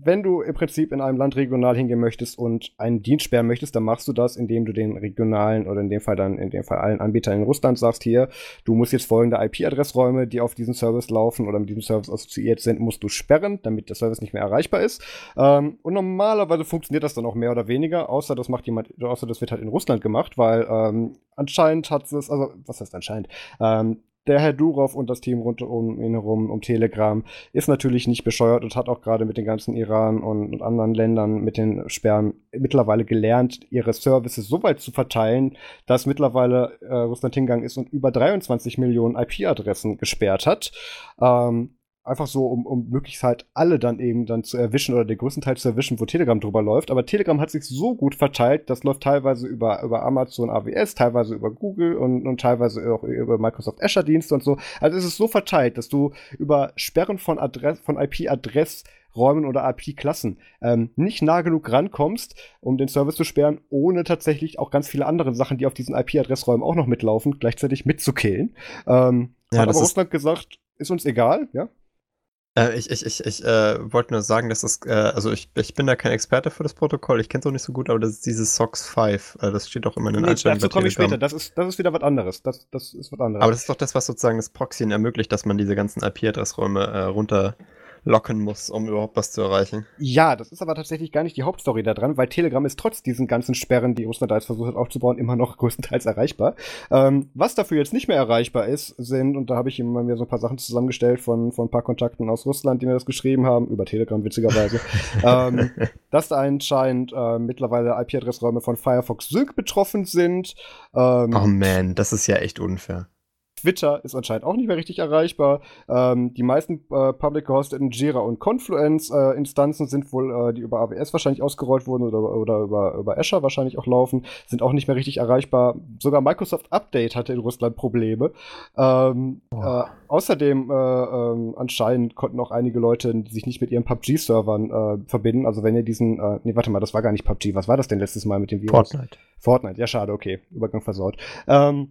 Speaker 2: wenn du im Prinzip in einem Land regional hingehen möchtest und einen Dienst sperren möchtest, dann machst du das, indem du den regionalen oder in dem Fall dann in dem Fall allen Anbietern in Russland sagst, hier, du musst jetzt folgende IP-Adressräume, die auf diesen Service laufen oder mit diesem Service assoziiert sind, musst du sperren, damit der Service nicht mehr erreichbar ist. Ähm, und normalerweise funktioniert das dann auch mehr oder weniger, außer das macht jemand, außer das wird halt in Russland gemacht, weil ähm, anscheinend hat es, also was heißt anscheinend, ähm, der Herr Durov und das Team rund um ihn herum, um Telegram, ist natürlich nicht bescheuert und hat auch gerade mit den ganzen Iran und, und, anderen Ländern mit den Sperren mittlerweile gelernt, ihre Services so weit zu verteilen, dass mittlerweile äh, Russland hingegangen ist und über 23 Millionen IP-Adressen gesperrt hat. Ähm, Einfach so, um, um möglichst halt alle dann eben dann zu erwischen oder den größten Teil zu erwischen, wo Telegram drüber läuft. Aber Telegram hat sich so gut verteilt, das läuft teilweise über, über Amazon AWS, teilweise über Google und, und teilweise auch über Microsoft Azure Dienste und so. Also es ist so verteilt, dass du über Sperren von, Adress, von IP-Adress Räumen oder IP-Klassen ähm, nicht nah genug rankommst, um den Service zu sperren, ohne tatsächlich auch ganz viele andere Sachen, die auf diesen IP-Adressräumen auch noch mitlaufen, gleichzeitig mitzukillen. Ähm, ja, hat aber Russland gesagt, ist uns egal, ja?
Speaker 1: Äh, ich ich, ich, ich äh, wollte nur sagen, dass das, äh, also ich, ich bin da kein Experte für das Protokoll, ich kenne es auch nicht so gut, aber das ist dieses SOX 5, äh, das steht auch immer in den nee, Einstellungen.
Speaker 2: Dazu komme ich später, das ist, das ist wieder was anderes. Das, das ist was anderes.
Speaker 1: Aber das ist doch das, was sozusagen das Proxyen ermöglicht, dass man diese ganzen IP-Adressräume äh, runter locken muss, um überhaupt was zu erreichen.
Speaker 2: Ja, das ist aber tatsächlich gar nicht die Hauptstory da dran, weil Telegram ist trotz diesen ganzen Sperren, die Russland da jetzt versucht hat aufzubauen, immer noch größtenteils erreichbar. Ähm, was dafür jetzt nicht mehr erreichbar ist, sind, und da habe ich immer mir so ein paar Sachen zusammengestellt von, von ein paar Kontakten aus Russland, die mir das geschrieben haben, über Telegram witzigerweise, ähm, dass da anscheinend äh, mittlerweile IP-Adressräume von Firefox Sync betroffen sind.
Speaker 1: Ähm, oh man, das ist ja echt unfair.
Speaker 2: Twitter ist anscheinend auch nicht mehr richtig erreichbar. Ähm, die meisten äh, public gehosteten Jira und Confluence äh, Instanzen sind wohl, äh, die über AWS wahrscheinlich ausgerollt wurden oder, oder über, über Azure wahrscheinlich auch laufen, sind auch nicht mehr richtig erreichbar. Sogar Microsoft Update hatte in Russland Probleme. Ähm, oh. außerdem äh, ähm, anscheinend konnten auch einige Leute sich nicht mit ihren PUBG-Servern äh, verbinden. Also wenn ihr diesen, äh, nee, warte mal, das war gar nicht PUBG. Was war das denn letztes Mal mit dem
Speaker 1: Virus? Fortnite.
Speaker 2: Fortnite, ja schade, okay. Übergang versaut. Ähm,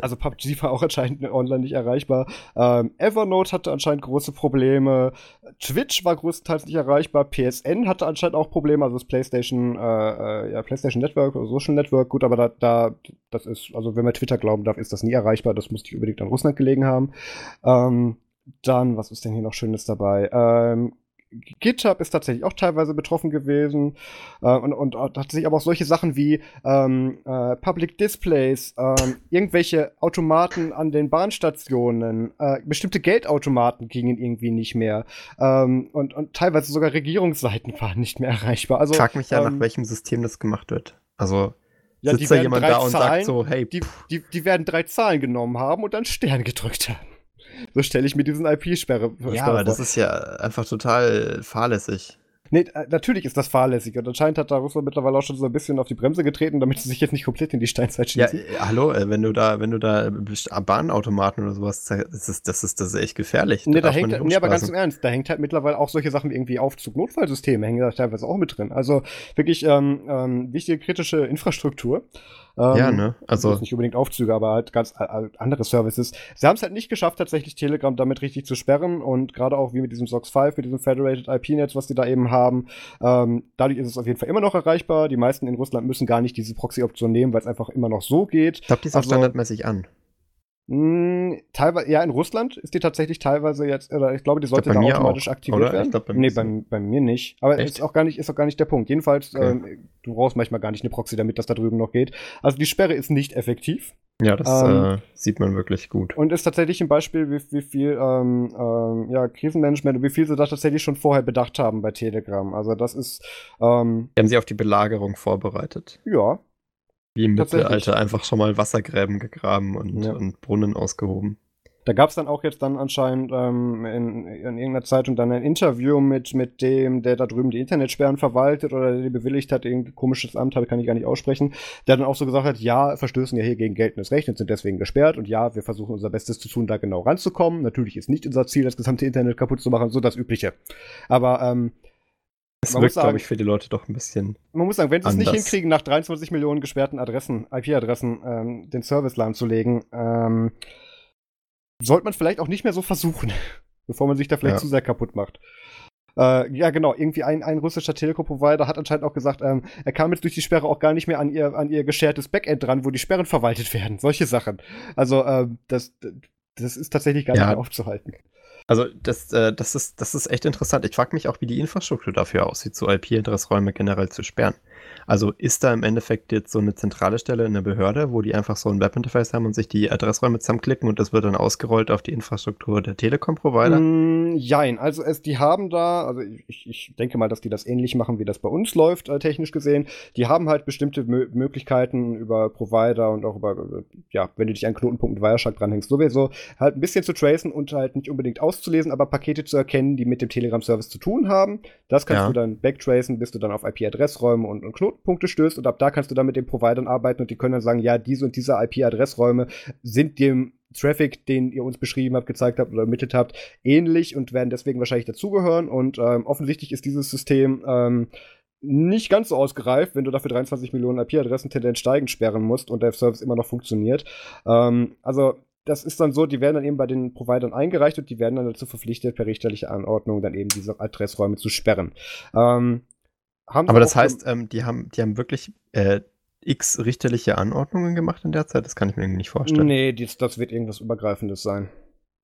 Speaker 2: also PUBG war auch anscheinend online nicht erreichbar. Ähm, Evernote hatte anscheinend große Probleme. Twitch war größtenteils nicht erreichbar. PSN hatte anscheinend auch Probleme. Also das PlayStation, äh, äh, ja, PlayStation Network oder Social Network. Gut, aber da, da, das ist, also wenn man Twitter glauben darf, ist das nie erreichbar. Das muss nicht unbedingt an Russland gelegen haben. Ähm, dann, was ist denn hier noch Schönes dabei? Ähm, GitHub ist tatsächlich auch teilweise betroffen gewesen äh, und, und, sich aber auch solche Sachen wie ähm, äh, Public Displays, äh, irgendwelche Automaten an den Bahnstationen, äh, bestimmte Geldautomaten gingen irgendwie nicht mehr ähm, und, und teilweise sogar Regierungsseiten waren nicht mehr erreichbar. Also,
Speaker 1: ich frag mich ja, ähm, nach welchem System das gemacht wird. Also ja, sitzt da jemand da und Zahlen, sagt so, hey,
Speaker 2: die, die, die werden drei Zahlen genommen haben und dann Stern gedrückt haben. So stelle ich mir diesen IP-Sperre
Speaker 1: vor. Ja, aber das ist ja einfach total fahrlässig.
Speaker 2: Nee, äh, natürlich ist das fahrlässig. Und anscheinend hat da Russland mittlerweile auch schon so ein bisschen auf die Bremse getreten, damit sie sich jetzt nicht komplett in die Steinzeit schießen.
Speaker 1: Ja, äh, hallo, äh, wenn du da, wenn du da Bahnautomaten oder sowas, das ist, das ist, das ist echt gefährlich.
Speaker 2: Nee, da, hängt, nee, aber ganz im Ernst, da hängt halt mittlerweile auch solche Sachen wie irgendwie Aufzug-Notfallsysteme, hängen da teilweise auch mit drin. Also wirklich ähm, ähm, wichtige kritische Infrastruktur.
Speaker 1: Ähm, ja, ne?
Speaker 2: Also nicht unbedingt Aufzüge, aber halt ganz andere Services. Sie haben es halt nicht geschafft, tatsächlich Telegram damit richtig zu sperren und gerade auch wie mit diesem SOX 5, mit diesem Federated IP-Netz, was die da eben haben. Ähm, dadurch ist es auf jeden Fall immer noch erreichbar. Die meisten in Russland müssen gar nicht diese Proxy-Option nehmen, weil es einfach immer noch so geht.
Speaker 1: Ich glaube, die ist also, auch standardmäßig an.
Speaker 2: Hm, teilweise, ja, in Russland ist die tatsächlich teilweise jetzt, oder ich glaube, die sollte glaub, da automatisch auch, aktiviert oder? werden. Ich glaub, bei nee, bei, bei, mir nicht. Aber Echt? ist auch gar nicht, ist auch gar nicht der Punkt. Jedenfalls, okay. ähm, du brauchst manchmal gar nicht eine Proxy, damit das da drüben noch geht. Also die Sperre ist nicht effektiv.
Speaker 1: Ja, das ähm, äh, sieht man wirklich gut.
Speaker 2: Und ist tatsächlich ein Beispiel, wie, wie viel ähm, ähm, ja, Krisenmanagement und wie viel sie da tatsächlich schon vorher bedacht haben bei Telegram. Also das ist. Ähm,
Speaker 1: haben sie auf die Belagerung vorbereitet.
Speaker 2: Ja,
Speaker 1: wie im Mittelalter einfach schon mal Wassergräben gegraben und, ja. und Brunnen ausgehoben.
Speaker 2: Da gab es dann auch jetzt dann anscheinend ähm, in, in, irgendeiner Zeitung dann ein Interview mit, mit dem, der da drüben die Internetsperren verwaltet oder der die bewilligt hat, irgendein komisches Amt, kann ich gar nicht aussprechen, der dann auch so gesagt hat, ja, verstößen ja hier gegen geltendes Recht und sind deswegen gesperrt und ja, wir versuchen unser Bestes zu tun, da genau ranzukommen. Natürlich ist nicht unser Ziel, das gesamte Internet kaputt zu machen, so das Übliche. Aber ähm,
Speaker 1: das man wirkt, glaube ich, für die Leute doch ein bisschen.
Speaker 2: Man muss sagen, wenn sie es nicht hinkriegen, nach 23 Millionen gesperrten Adressen, IP-Adressen, ähm, den Service lahmzulegen, ähm, sollte man vielleicht auch nicht mehr so versuchen, bevor man sich da vielleicht ja. zu sehr kaputt macht. Äh, ja, genau. Irgendwie ein, ein russischer Telekom-Provider hat anscheinend auch gesagt, ähm, er kam jetzt durch die Sperre auch gar nicht mehr an ihr, an ihr geschertes Backend dran, wo die Sperren verwaltet werden. Solche Sachen. Also, ähm, das, das ist tatsächlich gar ja. nicht mehr aufzuhalten.
Speaker 1: Also das, äh, das, ist, das ist echt interessant. Ich frage mich auch, wie die Infrastruktur dafür aussieht, so IP-Adressräume generell zu sperren. Also ist da im Endeffekt jetzt so eine zentrale Stelle in der Behörde, wo die einfach so ein Webinterface haben und sich die Adressräume zusammenklicken und das wird dann ausgerollt auf die Infrastruktur der Telekom-Provider?
Speaker 2: Mm, jein, also es, die haben da, also ich, ich denke mal, dass die das ähnlich machen, wie das bei uns läuft, äh, technisch gesehen. Die haben halt bestimmte Mö Möglichkeiten über Provider und auch über, äh, ja, wenn du dich an Knotenpunkt mit Wireshark dranhängst, sowieso halt ein bisschen zu tracen und halt nicht unbedingt auszulesen, aber Pakete zu erkennen, die mit dem Telegram-Service zu tun haben. Das kannst ja. du dann backtracen, bis du dann auf IP-Adressräume und, und Knotenpunkte stößt und ab da kannst du dann mit den Providern arbeiten und die können dann sagen, ja, diese und diese IP-Adressräume sind dem Traffic, den ihr uns beschrieben habt, gezeigt habt oder ermittelt habt, ähnlich und werden deswegen wahrscheinlich dazugehören. Und ähm, offensichtlich ist dieses System ähm, nicht ganz so ausgereift, wenn du dafür 23 Millionen IP-Adressen tendenz steigend sperren musst und der Service immer noch funktioniert. Ähm, also das ist dann so, die werden dann eben bei den Providern eingereicht und die werden dann dazu verpflichtet, per richterlicher Anordnung dann eben diese Adressräume zu sperren. Ähm,
Speaker 1: aber das heißt, ähm, die, haben, die haben wirklich äh, x richterliche Anordnungen gemacht in der Zeit? Das kann ich mir irgendwie nicht vorstellen.
Speaker 2: Nee, dies, das wird irgendwas Übergreifendes sein.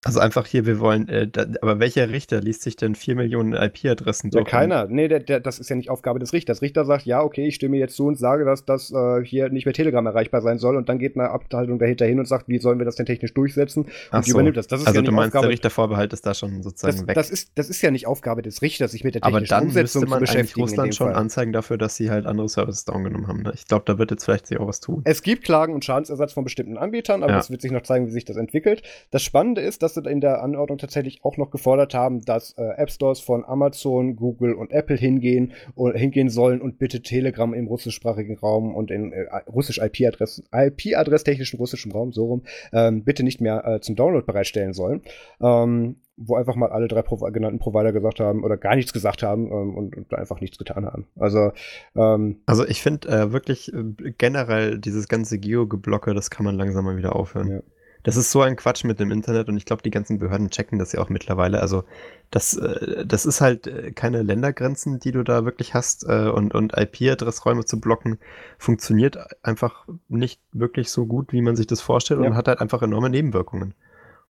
Speaker 1: Also einfach hier, wir wollen, äh, da, aber welcher Richter liest sich denn 4 Millionen IP-Adressen
Speaker 2: durch? Ja, keiner. Nee, der, der, das ist ja nicht Aufgabe des Richters. Richter sagt, ja, okay, ich stimme jetzt zu und sage, dass das äh, hier nicht mehr Telegram erreichbar sein soll und dann geht eine Abteilung dahinter hin und sagt, wie sollen wir das denn technisch durchsetzen? Und
Speaker 1: Ach so.
Speaker 2: übernimmt das. das ist
Speaker 1: also
Speaker 2: ja
Speaker 1: du
Speaker 2: nicht
Speaker 1: meinst,
Speaker 2: Aufgabe,
Speaker 1: der Richtervorbehalt ist da schon sozusagen
Speaker 2: das,
Speaker 1: weg.
Speaker 2: das, ist, das ist ja nicht Aufgabe des Richters, sich mit der
Speaker 1: aber
Speaker 2: technischen
Speaker 1: dann müsste
Speaker 2: Umsetzung
Speaker 1: man
Speaker 2: zu
Speaker 1: eigentlich
Speaker 2: beschäftigen.
Speaker 1: Russland schon
Speaker 2: Fall.
Speaker 1: anzeigen dafür, dass sie halt andere Services down genommen haben. Ne? Ich glaube, da wird jetzt vielleicht sich auch was tun.
Speaker 2: Es gibt Klagen und Schadensersatz von bestimmten Anbietern, aber
Speaker 1: Ja.
Speaker 2: es wird sich noch zeigen, wie sich das entwickelt. Das Spannende ist, dass sie in der Anordnung tatsächlich auch noch gefordert haben, dass äh, App Stores von Amazon, Google und Apple hingehen, und, hingehen sollen und bitte Telegram im russischsprachigen Raum und in äh, russisch IP-Adress, IP-Adresstechnischen russischen Raum, so rum, ähm, bitte nicht mehr äh, zum Download bereitstellen sollen. Ähm, wo einfach mal alle drei Provi genannten Provider gesagt haben oder gar nichts gesagt haben ähm, und, und einfach nichts getan haben. Also ähm,
Speaker 1: Also ich finde äh, wirklich äh, generell dieses ganze Geo-Geblocke, das kann man langsam mal wieder aufhören.
Speaker 2: Ja.
Speaker 1: Das ist so ein Quatsch mit dem Internet und ich glaube, die ganzen Behörden checken das ja auch mittlerweile. Also das, äh, das ist halt äh, keine Ländergrenzen, die du da wirklich hast äh, und, und IP-Adressräume zu blocken, funktioniert einfach nicht wirklich so gut, wie man sich das vorstellt
Speaker 2: Ja.
Speaker 1: und hat halt einfach enorme Nebenwirkungen.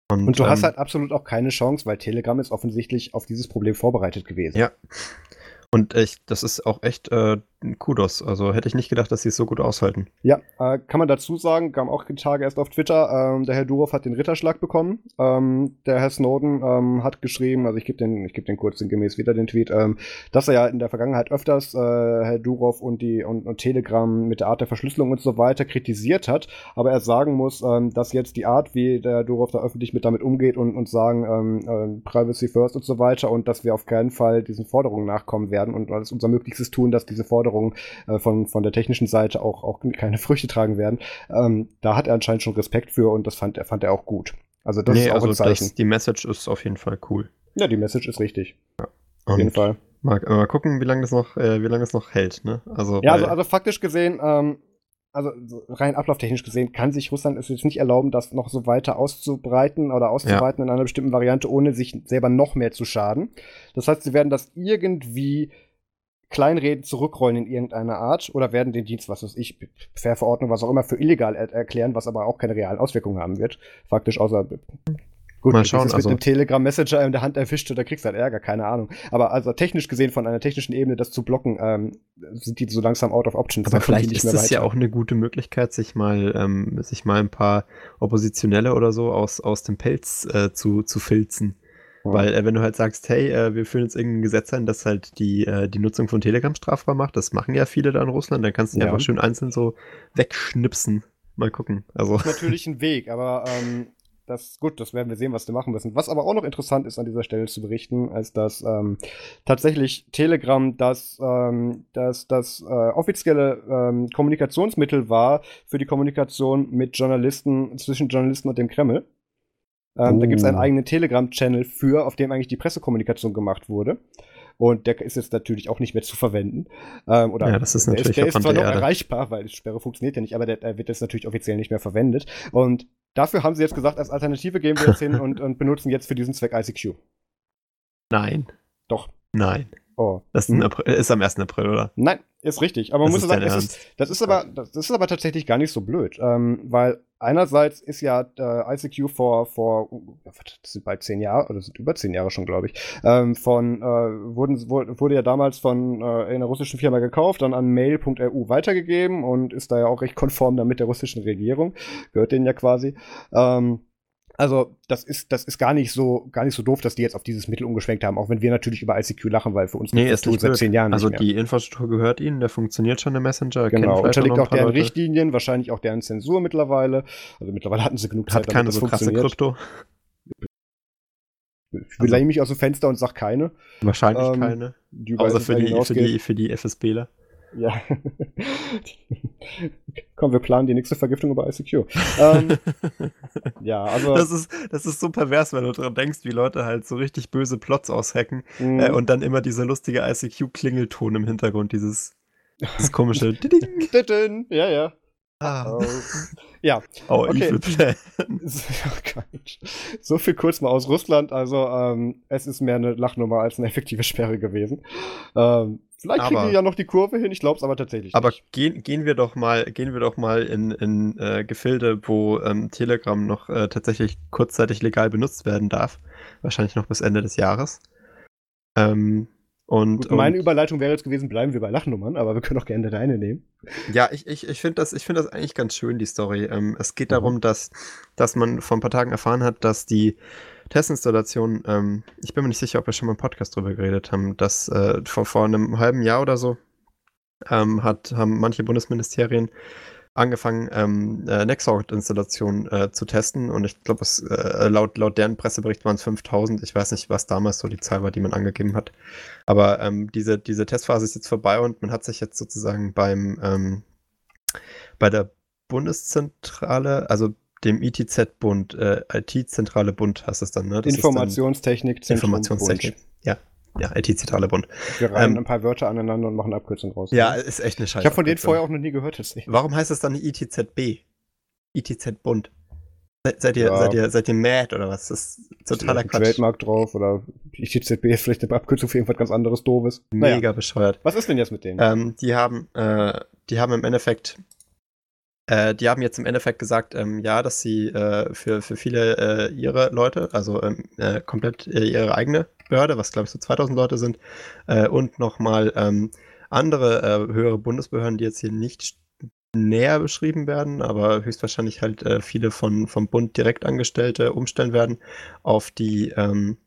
Speaker 2: Und du hast
Speaker 1: ähm,
Speaker 2: halt absolut auch keine Chance, weil Telegram ist offensichtlich auf dieses Problem vorbereitet gewesen.
Speaker 1: Ja. Und ich, das ist auch echt äh, Kudos. Also hätte ich nicht gedacht, dass sie es so gut aushalten.
Speaker 2: Ja, äh, kann man dazu sagen, kam auch die Tage erst auf Twitter, ähm, der Herr Durov hat den Ritterschlag bekommen. Ähm, der Herr Snowden ähm, hat geschrieben, also ich gebe den, ich gebe den kurz gemäß wieder den Tweet, ähm, dass er ja in der Vergangenheit öfters äh, Herr Durov und die und, und Telegram mit der Art der Verschlüsselung und so weiter kritisiert hat, aber er sagen muss, ähm, dass jetzt die Art, wie der Durov da öffentlich mit damit umgeht und, und sagen, ähm, Privacy first und so weiter und dass wir auf keinen Fall diesen Forderungen nachkommen werden und alles unser Möglichstes tun, dass diese Forderungen äh, von, von der technischen Seite auch, auch keine Früchte tragen werden. Ähm, da hat er anscheinend schon Respekt für und das fand er, fand er auch gut. Also das ist auch
Speaker 1: also
Speaker 2: ein Zeichen.
Speaker 1: Das, die Message ist auf jeden Fall cool.
Speaker 2: ja, die Message ist richtig. Auf
Speaker 1: Und
Speaker 2: jeden Fall.
Speaker 1: Mal, mal gucken, wie lange das noch, äh, wie lange das noch hält, ne? Also,
Speaker 2: Ja, also, also faktisch gesehen, ähm, also so rein ablauftechnisch gesehen, kann sich Russland es jetzt nicht erlauben, das noch so weiter auszubreiten oder auszuweiten in einer bestimmten Variante, ohne sich selber noch mehr zu schaden. Das heißt, sie werden das irgendwie kleinreden, zurückrollen in irgendeiner Art oder werden den Dienst, was weiß ich, per Verordnung, was auch immer, für illegal er erklären, was aber auch keine realen Auswirkungen haben wird. Faktisch außer Gut,
Speaker 1: Mal schauen, also-
Speaker 2: mit dem Telegram-Messenger in der Hand erwischt oder kriegst halt Ärger, keine Ahnung. Aber also technisch gesehen, von einer technischen Ebene das zu blocken, ähm, sind die so langsam out of options.
Speaker 1: Aber vielleicht ist es ja auch eine gute Möglichkeit, sich mal, ähm, sich mal ein paar Oppositionelle oder so aus, aus dem Pelz äh, zu, zu filzen. Weil äh, wenn du halt sagst, hey, äh, wir führen jetzt irgendein Gesetz ein, das halt die, äh, die Nutzung von Telegram strafbar macht, das machen ja viele da in Russland, dann kannst du
Speaker 2: Ja.
Speaker 1: einfach schön einzeln so wegschnipsen. Mal gucken. Also,
Speaker 2: ist natürlich ein Weg, aber ähm, das gut, das werden wir sehen, was wir machen müssen. Was aber auch noch interessant ist an dieser Stelle zu berichten, ist, dass ähm, tatsächlich Telegram das, ähm, das, das äh, offizielle ähm, Kommunikationsmittel war für die Kommunikation mit Journalisten, zwischen Journalisten und dem Kreml. Ähm, Da gibt es einen
Speaker 1: Oh.
Speaker 2: eigenen Telegram-Channel für, auf dem eigentlich die Pressekommunikation gemacht wurde. Und der ist jetzt natürlich auch nicht mehr zu verwenden. Ähm, oder
Speaker 1: Ja, das ist
Speaker 2: der
Speaker 1: natürlich
Speaker 2: der
Speaker 1: auf
Speaker 2: ist zwar
Speaker 1: Rand der
Speaker 2: noch
Speaker 1: Erde.
Speaker 2: erreichbar, weil die Sperre funktioniert ja nicht, aber der, der wird jetzt natürlich offiziell nicht mehr verwendet. Und dafür haben sie jetzt gesagt, als Alternative gehen wir jetzt hin und, und benutzen jetzt für diesen Zweck ICQ.
Speaker 1: nein.
Speaker 2: Doch.
Speaker 1: Nein.
Speaker 2: Oh.
Speaker 1: Das ist,
Speaker 2: Hm?
Speaker 1: April, ist am 1. April, oder?
Speaker 2: Nein, ist richtig. Aber man
Speaker 1: Das
Speaker 2: muss
Speaker 1: ist
Speaker 2: sagen, ist, das, ist aber, das ist aber tatsächlich gar nicht so blöd. Ähm, weil einerseits ist ja äh, ICQ vor, vor uh, das sind bald zehn Jahre, oder sind über zehn Jahre schon, glaube ich, ähm, von, äh, wurden, wurde, ja damals von äh, einer russischen Firma gekauft, dann an mail.ru weitergegeben und ist da ja auch recht konform dann mit der russischen Regierung. Gehört denen ja quasi. Ähm, also, das ist, das ist gar nicht so, gar nicht so doof, dass die jetzt auf dieses Mittel umgeschwenkt haben, auch wenn wir natürlich über ICQ lachen, weil für uns
Speaker 1: Nee,
Speaker 2: das Tool seit zehn Jahren
Speaker 1: Also
Speaker 2: nicht mehr.
Speaker 1: die Infrastruktur gehört ihnen, der funktioniert schon, der Messenger.
Speaker 2: Genau, unterliegt auch deren
Speaker 1: Leute.
Speaker 2: Richtlinien, wahrscheinlich auch deren Zensur mittlerweile. Also mittlerweile hatten sie genug
Speaker 1: Hat
Speaker 2: Zeit,
Speaker 1: keine
Speaker 2: das
Speaker 1: so krasse. Krypto.
Speaker 2: Ich lehne mich aus dem Fenster und sag keine.
Speaker 1: Wahrscheinlich
Speaker 2: Ähm,
Speaker 1: keine.
Speaker 2: Die
Speaker 1: Außer für die, für die, für die FSBler.
Speaker 2: Ja. Komm, wir planen die nächste Vergiftung über ICQ. ähm, ja, also.
Speaker 1: Das ist, das ist so pervers, wenn du dran denkst, wie Leute halt so richtig böse Plots aushacken
Speaker 2: mh,
Speaker 1: äh, und dann immer dieser lustige ICQ-Klingelton im Hintergrund, dieses, dieses komische Diding.
Speaker 2: Titten, ja, ja.
Speaker 1: Ah.
Speaker 2: Oh. Ja,
Speaker 1: Oh,
Speaker 2: Okay.
Speaker 1: Evil Plan.
Speaker 2: so, Quatsch. so viel kurz mal aus Russland. Also, ähm, es ist mehr eine Lachnummer als eine effektive Sperre gewesen. Ähm, Vielleicht kriegen
Speaker 1: Aber-
Speaker 2: die ja noch die Kurve hin, ich glaube es aber tatsächlich
Speaker 1: Aber
Speaker 2: nicht.
Speaker 1: gehen, gehen wir doch mal, gehen wir doch mal in, in äh, Gefilde, wo ähm, Telegram noch äh, tatsächlich kurzzeitig legal benutzt werden darf. Wahrscheinlich noch bis Ende des Jahres. Ähm, und,
Speaker 2: Gut, meine
Speaker 1: und
Speaker 2: Überleitung wäre jetzt gewesen, bleiben wir bei Lachnummern, aber wir können auch gerne deine nehmen.
Speaker 1: ja, ich, ich, ich finde das, ich find das eigentlich ganz schön, die Story. Ähm, es geht
Speaker 2: Mhm.
Speaker 1: darum, dass, dass man vor ein paar Tagen erfahren hat, dass die Testinstallation, ähm, ich bin mir nicht sicher, ob wir schon mal im Podcast drüber geredet haben, dass äh, vor, vor einem halben Jahr oder so ähm, hat, haben manche Bundesministerien angefangen, ähm, äh, Nextcloud-Installationen äh, zu testen und ich glaube, äh, laut, laut deren Pressebericht waren es 5000. Ich weiß nicht, was damals so die Zahl war, die man angegeben hat. Aber ähm, diese, diese Testphase ist jetzt vorbei und man hat sich jetzt sozusagen beim ähm, bei der Bundeszentrale, also dem ITZ-Bund, äh, IT-Zentrale Bund heißt es dann, ne? Das
Speaker 2: Informationstechnik, Zentrum,
Speaker 1: Informationstechnik. Ja, ja, IT-Zentrale Bund.
Speaker 2: Bund. Wir reihen
Speaker 1: Ähm,
Speaker 2: ein paar Wörter aneinander und machen Abkürzung raus.
Speaker 1: Ja, ist echt eine Scheiße.
Speaker 2: ich habe von denen vorher auch noch nie gehört. Tatsächlich.
Speaker 1: Warum heißt es dann nicht ITZB? ITZ-Bund. Seid, seid, ihr,
Speaker 2: Ja.
Speaker 1: seid, ihr, seid ihr mad oder was? Das ist totaler
Speaker 2: ein
Speaker 1: Quatsch.
Speaker 2: Trademark drauf oder ITZB ist vielleicht eine Abkürzung für irgendwas ganz anderes Doofes.
Speaker 1: Mega
Speaker 2: Naja,
Speaker 1: bescheuert.
Speaker 2: was ist denn jetzt mit denen?
Speaker 1: Ähm, die haben, äh, die haben im Endeffekt, äh, die haben jetzt im Endeffekt gesagt, ähm, ja, dass sie äh, für, für viele äh, ihre Leute, also ähm, äh, komplett äh, ihre eigene Behörde, was glaube ich so 2000 Leute sind, äh, und nochmal ähm, andere höhere Bundesbehörden, die jetzt hier nicht näher beschrieben werden, aber höchstwahrscheinlich halt viele von, vom Bund direkt Angestellte umstellen werden auf die ähm,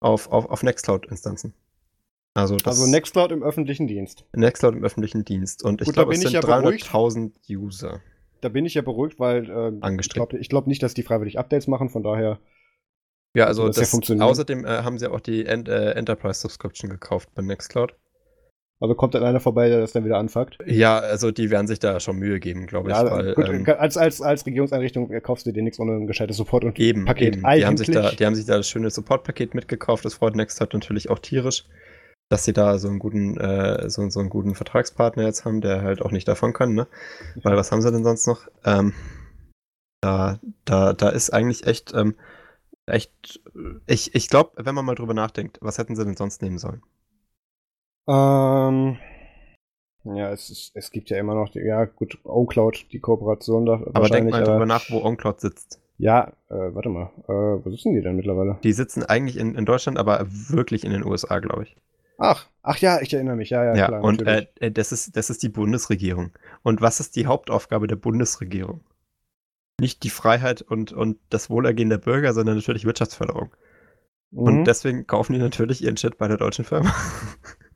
Speaker 1: auf, auf, auf Nextcloud-Instanzen. Also,
Speaker 2: also Nextcloud im öffentlichen Dienst.
Speaker 1: Nextcloud im öffentlichen Dienst. Und ich
Speaker 2: Gut,
Speaker 1: glaube, es sind
Speaker 2: ja beruhigt.
Speaker 1: 300.000 User.
Speaker 2: Da bin ich ja beruhigt, weil äh, ich glaube glaub nicht, dass die freiwillig Updates machen, von daher.
Speaker 1: Ja, also
Speaker 2: Das ja
Speaker 1: das,
Speaker 2: funktioniert.
Speaker 1: außerdem äh, haben sie auch die Ent äh, Enterprise Subscription gekauft bei Nextcloud.
Speaker 2: Also kommt dann einer vorbei, der das dann wieder anfuckt.
Speaker 1: Ja, also die werden sich da schon Mühe geben, glaube ich.
Speaker 2: Ja,
Speaker 1: weil,
Speaker 2: gut,
Speaker 1: ähm,
Speaker 2: als, als, als Regierungseinrichtung äh, kaufst du dir nichts ohne ein gescheites Support und
Speaker 1: eben,
Speaker 2: Paket.
Speaker 1: eben. Die, haben sich da, die haben sich da das schöne Support-Paket mitgekauft. Das freut Nextcloud natürlich auch tierisch, dass sie da so einen guten, äh, so, so einen guten Vertragspartner jetzt haben, der halt auch nicht davon kann, ne? Weil was haben sie denn sonst noch? Ähm, da, da, da ist eigentlich echt, ähm, echt, äh, ich, ich glaube, wenn man mal drüber nachdenkt, was hätten sie denn sonst nehmen sollen?
Speaker 2: Ähm, ja, es, ist, es gibt ja immer noch, die, ja gut, OnCloud, die Kooperation da
Speaker 1: Aber denk mal drüber nach, wo OnCloud sitzt.
Speaker 2: Ja, äh, warte mal, äh, wo sitzen die denn mittlerweile?
Speaker 1: Die sitzen eigentlich in, in Deutschland, aber wirklich in den USA, glaube ich.
Speaker 2: Ach, ach ja, ich erinnere mich, ja, ja,
Speaker 1: Ja,
Speaker 2: klar,
Speaker 1: und äh, äh, das, ist, das ist die Bundesregierung. Und was ist die Hauptaufgabe der Bundesregierung? Nicht die Freiheit und, und das Wohlergehen der Bürger, sondern natürlich Wirtschaftsförderung. Und
Speaker 2: Mhm.
Speaker 1: deswegen kaufen die natürlich ihren Shit bei der deutschen Firma.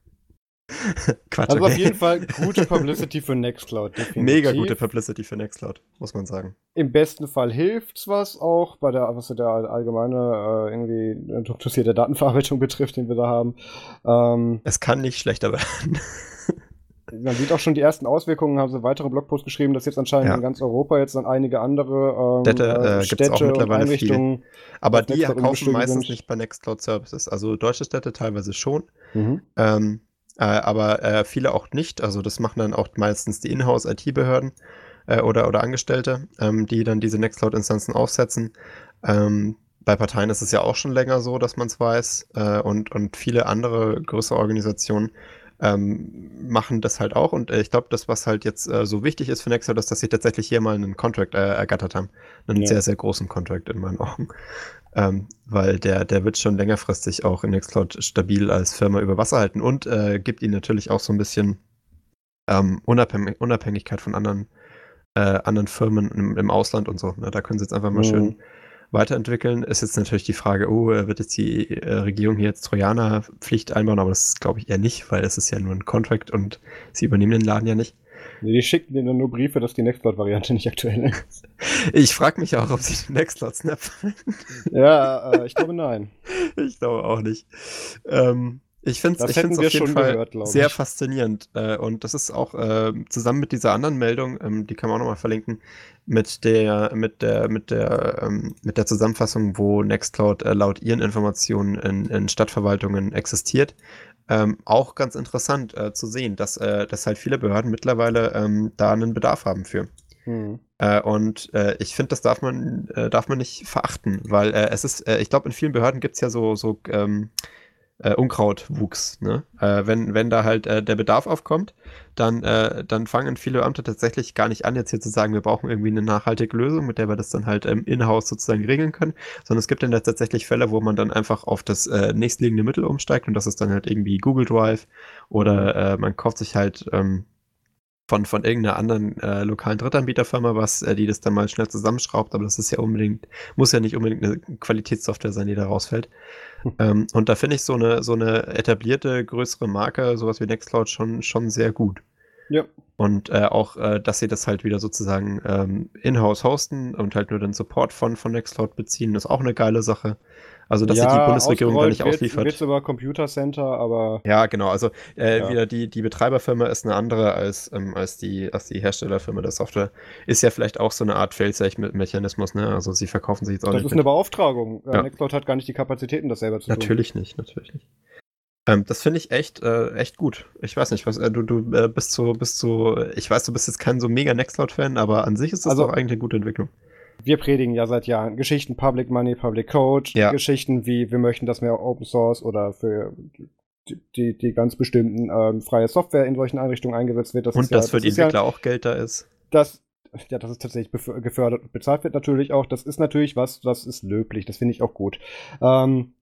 Speaker 1: Quatsch,
Speaker 2: also
Speaker 1: okay.
Speaker 2: auf jeden Fall gute Publicity für Nextcloud. definitiv.
Speaker 1: Mega gute Publicity für Nextcloud, muss man sagen.
Speaker 2: Im besten Fall hilft's was auch bei der, was so der allgemeine äh, irgendwie interessierte Datenverarbeitung betrifft, den wir da haben. Ähm,
Speaker 1: Es kann nicht schlechter werden.
Speaker 2: man sieht auch schon die ersten Auswirkungen, haben sie weitere Blogposts geschrieben, dass jetzt anscheinend
Speaker 1: Ja.
Speaker 2: in ganz Europa jetzt dann einige andere ähm,
Speaker 1: Städte, äh, gibt's
Speaker 2: Städte
Speaker 1: auch mittlerweile
Speaker 2: Einrichtungen.
Speaker 1: Aber
Speaker 2: auf
Speaker 1: die kaufen meistens
Speaker 2: sind.
Speaker 1: nicht bei Nextcloud Services. Also deutsche Städte teilweise schon.
Speaker 2: Mhm.
Speaker 1: Ähm, äh, aber äh, viele auch nicht. Also das machen dann auch meistens die Inhouse-IT-Behörden äh, oder, oder Angestellte, ähm, die dann diese Nextcloud-Instanzen aufsetzen. Ähm, bei Parteien ist es ja auch schon länger so, dass man es weiß. Äh, und, und viele andere größere Organisationen ähm, machen das halt auch. Und äh, ich glaube, das, was halt jetzt äh, so wichtig ist für Nextcloud, ist, dass sie tatsächlich hier mal einen Contract äh, ergattert haben. Einen
Speaker 2: Ja.
Speaker 1: sehr, sehr großen Contract in meinen Augen. Ähm, weil der, der wird schon längerfristig auch in Nextcloud stabil als Firma über Wasser halten und äh, gibt ihnen natürlich auch so ein bisschen ähm, Unabhängig Unabhängigkeit von anderen, äh, anderen Firmen im, im Ausland und so. Ne? Da können sie jetzt einfach mal
Speaker 2: Mhm.
Speaker 1: schön weiterentwickeln. Ist jetzt natürlich die Frage, oh, äh, wird jetzt die äh, Regierung hier jetzt Trojaner-Pflicht einbauen? Aber das glaube ich eher nicht, weil es ist ja nur ein Contract und sie übernehmen den Laden ja nicht.
Speaker 2: Nee, die schicken denen nur Briefe, dass die Nextcloud-Variante nicht aktuell ist.
Speaker 1: Ich frage mich auch, ob sie den Nextcloud Snap
Speaker 2: ja, äh, ich glaube nein.
Speaker 1: Ich glaube auch nicht. Ähm, ich finde es auf jeden Fall
Speaker 2: gehört,
Speaker 1: sehr
Speaker 2: ich.
Speaker 1: faszinierend. Äh, und das ist auch äh, zusammen mit dieser anderen Meldung, ähm, die kann man auch nochmal verlinken, mit der, mit der, mit der, ähm, mit der Zusammenfassung, wo Nextcloud äh, laut ihren Informationen in, in Stadtverwaltungen existiert. Ähm, auch ganz interessant äh, zu sehen, dass, äh, dass halt viele Behörden mittlerweile ähm, da einen Bedarf haben für.
Speaker 2: Hm.
Speaker 1: Äh, und äh, ich finde, das darf man, äh, darf man nicht verachten, weil äh, es ist, ich glaube, in vielen Behörden gibt es ja so, so ähm, äh, Unkrautwuchs. Ne? Äh, wenn, wenn da halt äh, der Bedarf aufkommt, dann, äh, dann fangen viele Beamte tatsächlich gar nicht an, jetzt hier zu sagen, wir brauchen irgendwie eine nachhaltige Lösung, mit der wir das dann halt ähm, in-house sozusagen regeln können, sondern es gibt dann tatsächlich Fälle, wo man dann einfach auf das äh, nächstliegende Mittel umsteigt und das ist dann halt irgendwie Google Drive oder äh, man kauft sich halt ähm, von, von irgendeiner anderen äh, lokalen Drittanbieterfirma was, äh, die das dann mal schnell zusammenschraubt, aber das ist ja unbedingt, muss ja nicht unbedingt eine Qualitätssoftware sein, die da rausfällt. Hm. Ähm, und da finde ich so eine, so eine etablierte, größere Marke, sowas wie Nextcloud, schon, schon sehr gut. Ja. Und äh, auch, äh, dass sie das halt wieder sozusagen ähm, in-house hosten und halt nur den Support von, von Nextcloud beziehen, ist auch eine geile Sache. Also, dass ja, sich die Bundesregierung gar nicht ausliefert.
Speaker 2: Wird über Computer Center, aber.
Speaker 1: Ja, genau. Also, äh, ja. wieder die, die Betreiberfirma ist eine andere als, ähm, als, die, als die Herstellerfirma der Software. Ist ja vielleicht auch so eine Art Failsafe-Mechanismus, ne? Also, sie verkaufen sich jetzt
Speaker 2: auch das nicht. Das ist eine Beauftragung. Ja. Nextcloud hat gar nicht die Kapazitäten, das selber zu
Speaker 1: natürlich tun. Natürlich nicht, natürlich nicht. Ähm, das finde ich echt, äh, echt gut. Ich weiß nicht, was, äh, du, du äh, bist so, bist so, ich weiß, du bist jetzt kein so mega Nextcloud-Fan, aber an sich ist das also, doch eigentlich eine gute Entwicklung
Speaker 2: wir predigen ja seit Jahren Geschichten Public Money, Public Code, ja. Geschichten wie wir möchten, dass mehr Open Source oder für die, die, ganz bestimmten ähm, freie Software in solchen Einrichtungen eingesetzt wird.
Speaker 1: Das und dass ja, für die Entwickler ja, auch Geld da ist.
Speaker 2: Das, ja, dass es tatsächlich gefördert und bezahlt wird natürlich auch. Das ist natürlich was, das ist löblich. Das finde ich auch gut. Ähm,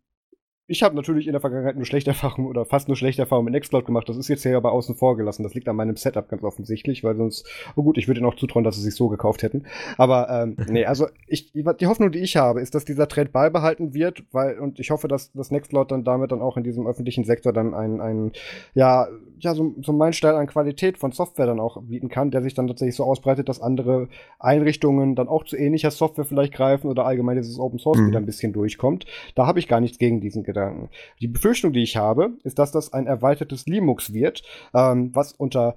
Speaker 2: ich habe natürlich in der Vergangenheit nur schlechte Erfahrungen oder fast nur schlechte Erfahrungen mit Nextcloud gemacht. Das ist jetzt hier aber außen vor gelassen. Das liegt an meinem Setup ganz offensichtlich, weil sonst, oh gut, ich würde ihnen auch zutrauen, dass sie sich so gekauft hätten. Aber ähm, nee, also ich, die Hoffnung, die ich habe, ist, dass dieser Trend beibehalten wird, weil, und ich hoffe, dass das Nextcloud dann damit dann auch in diesem öffentlichen Sektor dann ein, ein ja, ja, so, so ein Meilenstein an Qualität von Software dann auch bieten kann, der sich dann tatsächlich so ausbreitet, dass andere Einrichtungen dann auch zu ähnlicher Software vielleicht greifen oder allgemein dieses Open Source mhm. wieder ein bisschen durchkommt. Da habe ich gar nichts gegen diesen Gedanken. Die Befürchtung, die ich habe, ist, dass das ein erweitertes Linux wird, ähm, was unter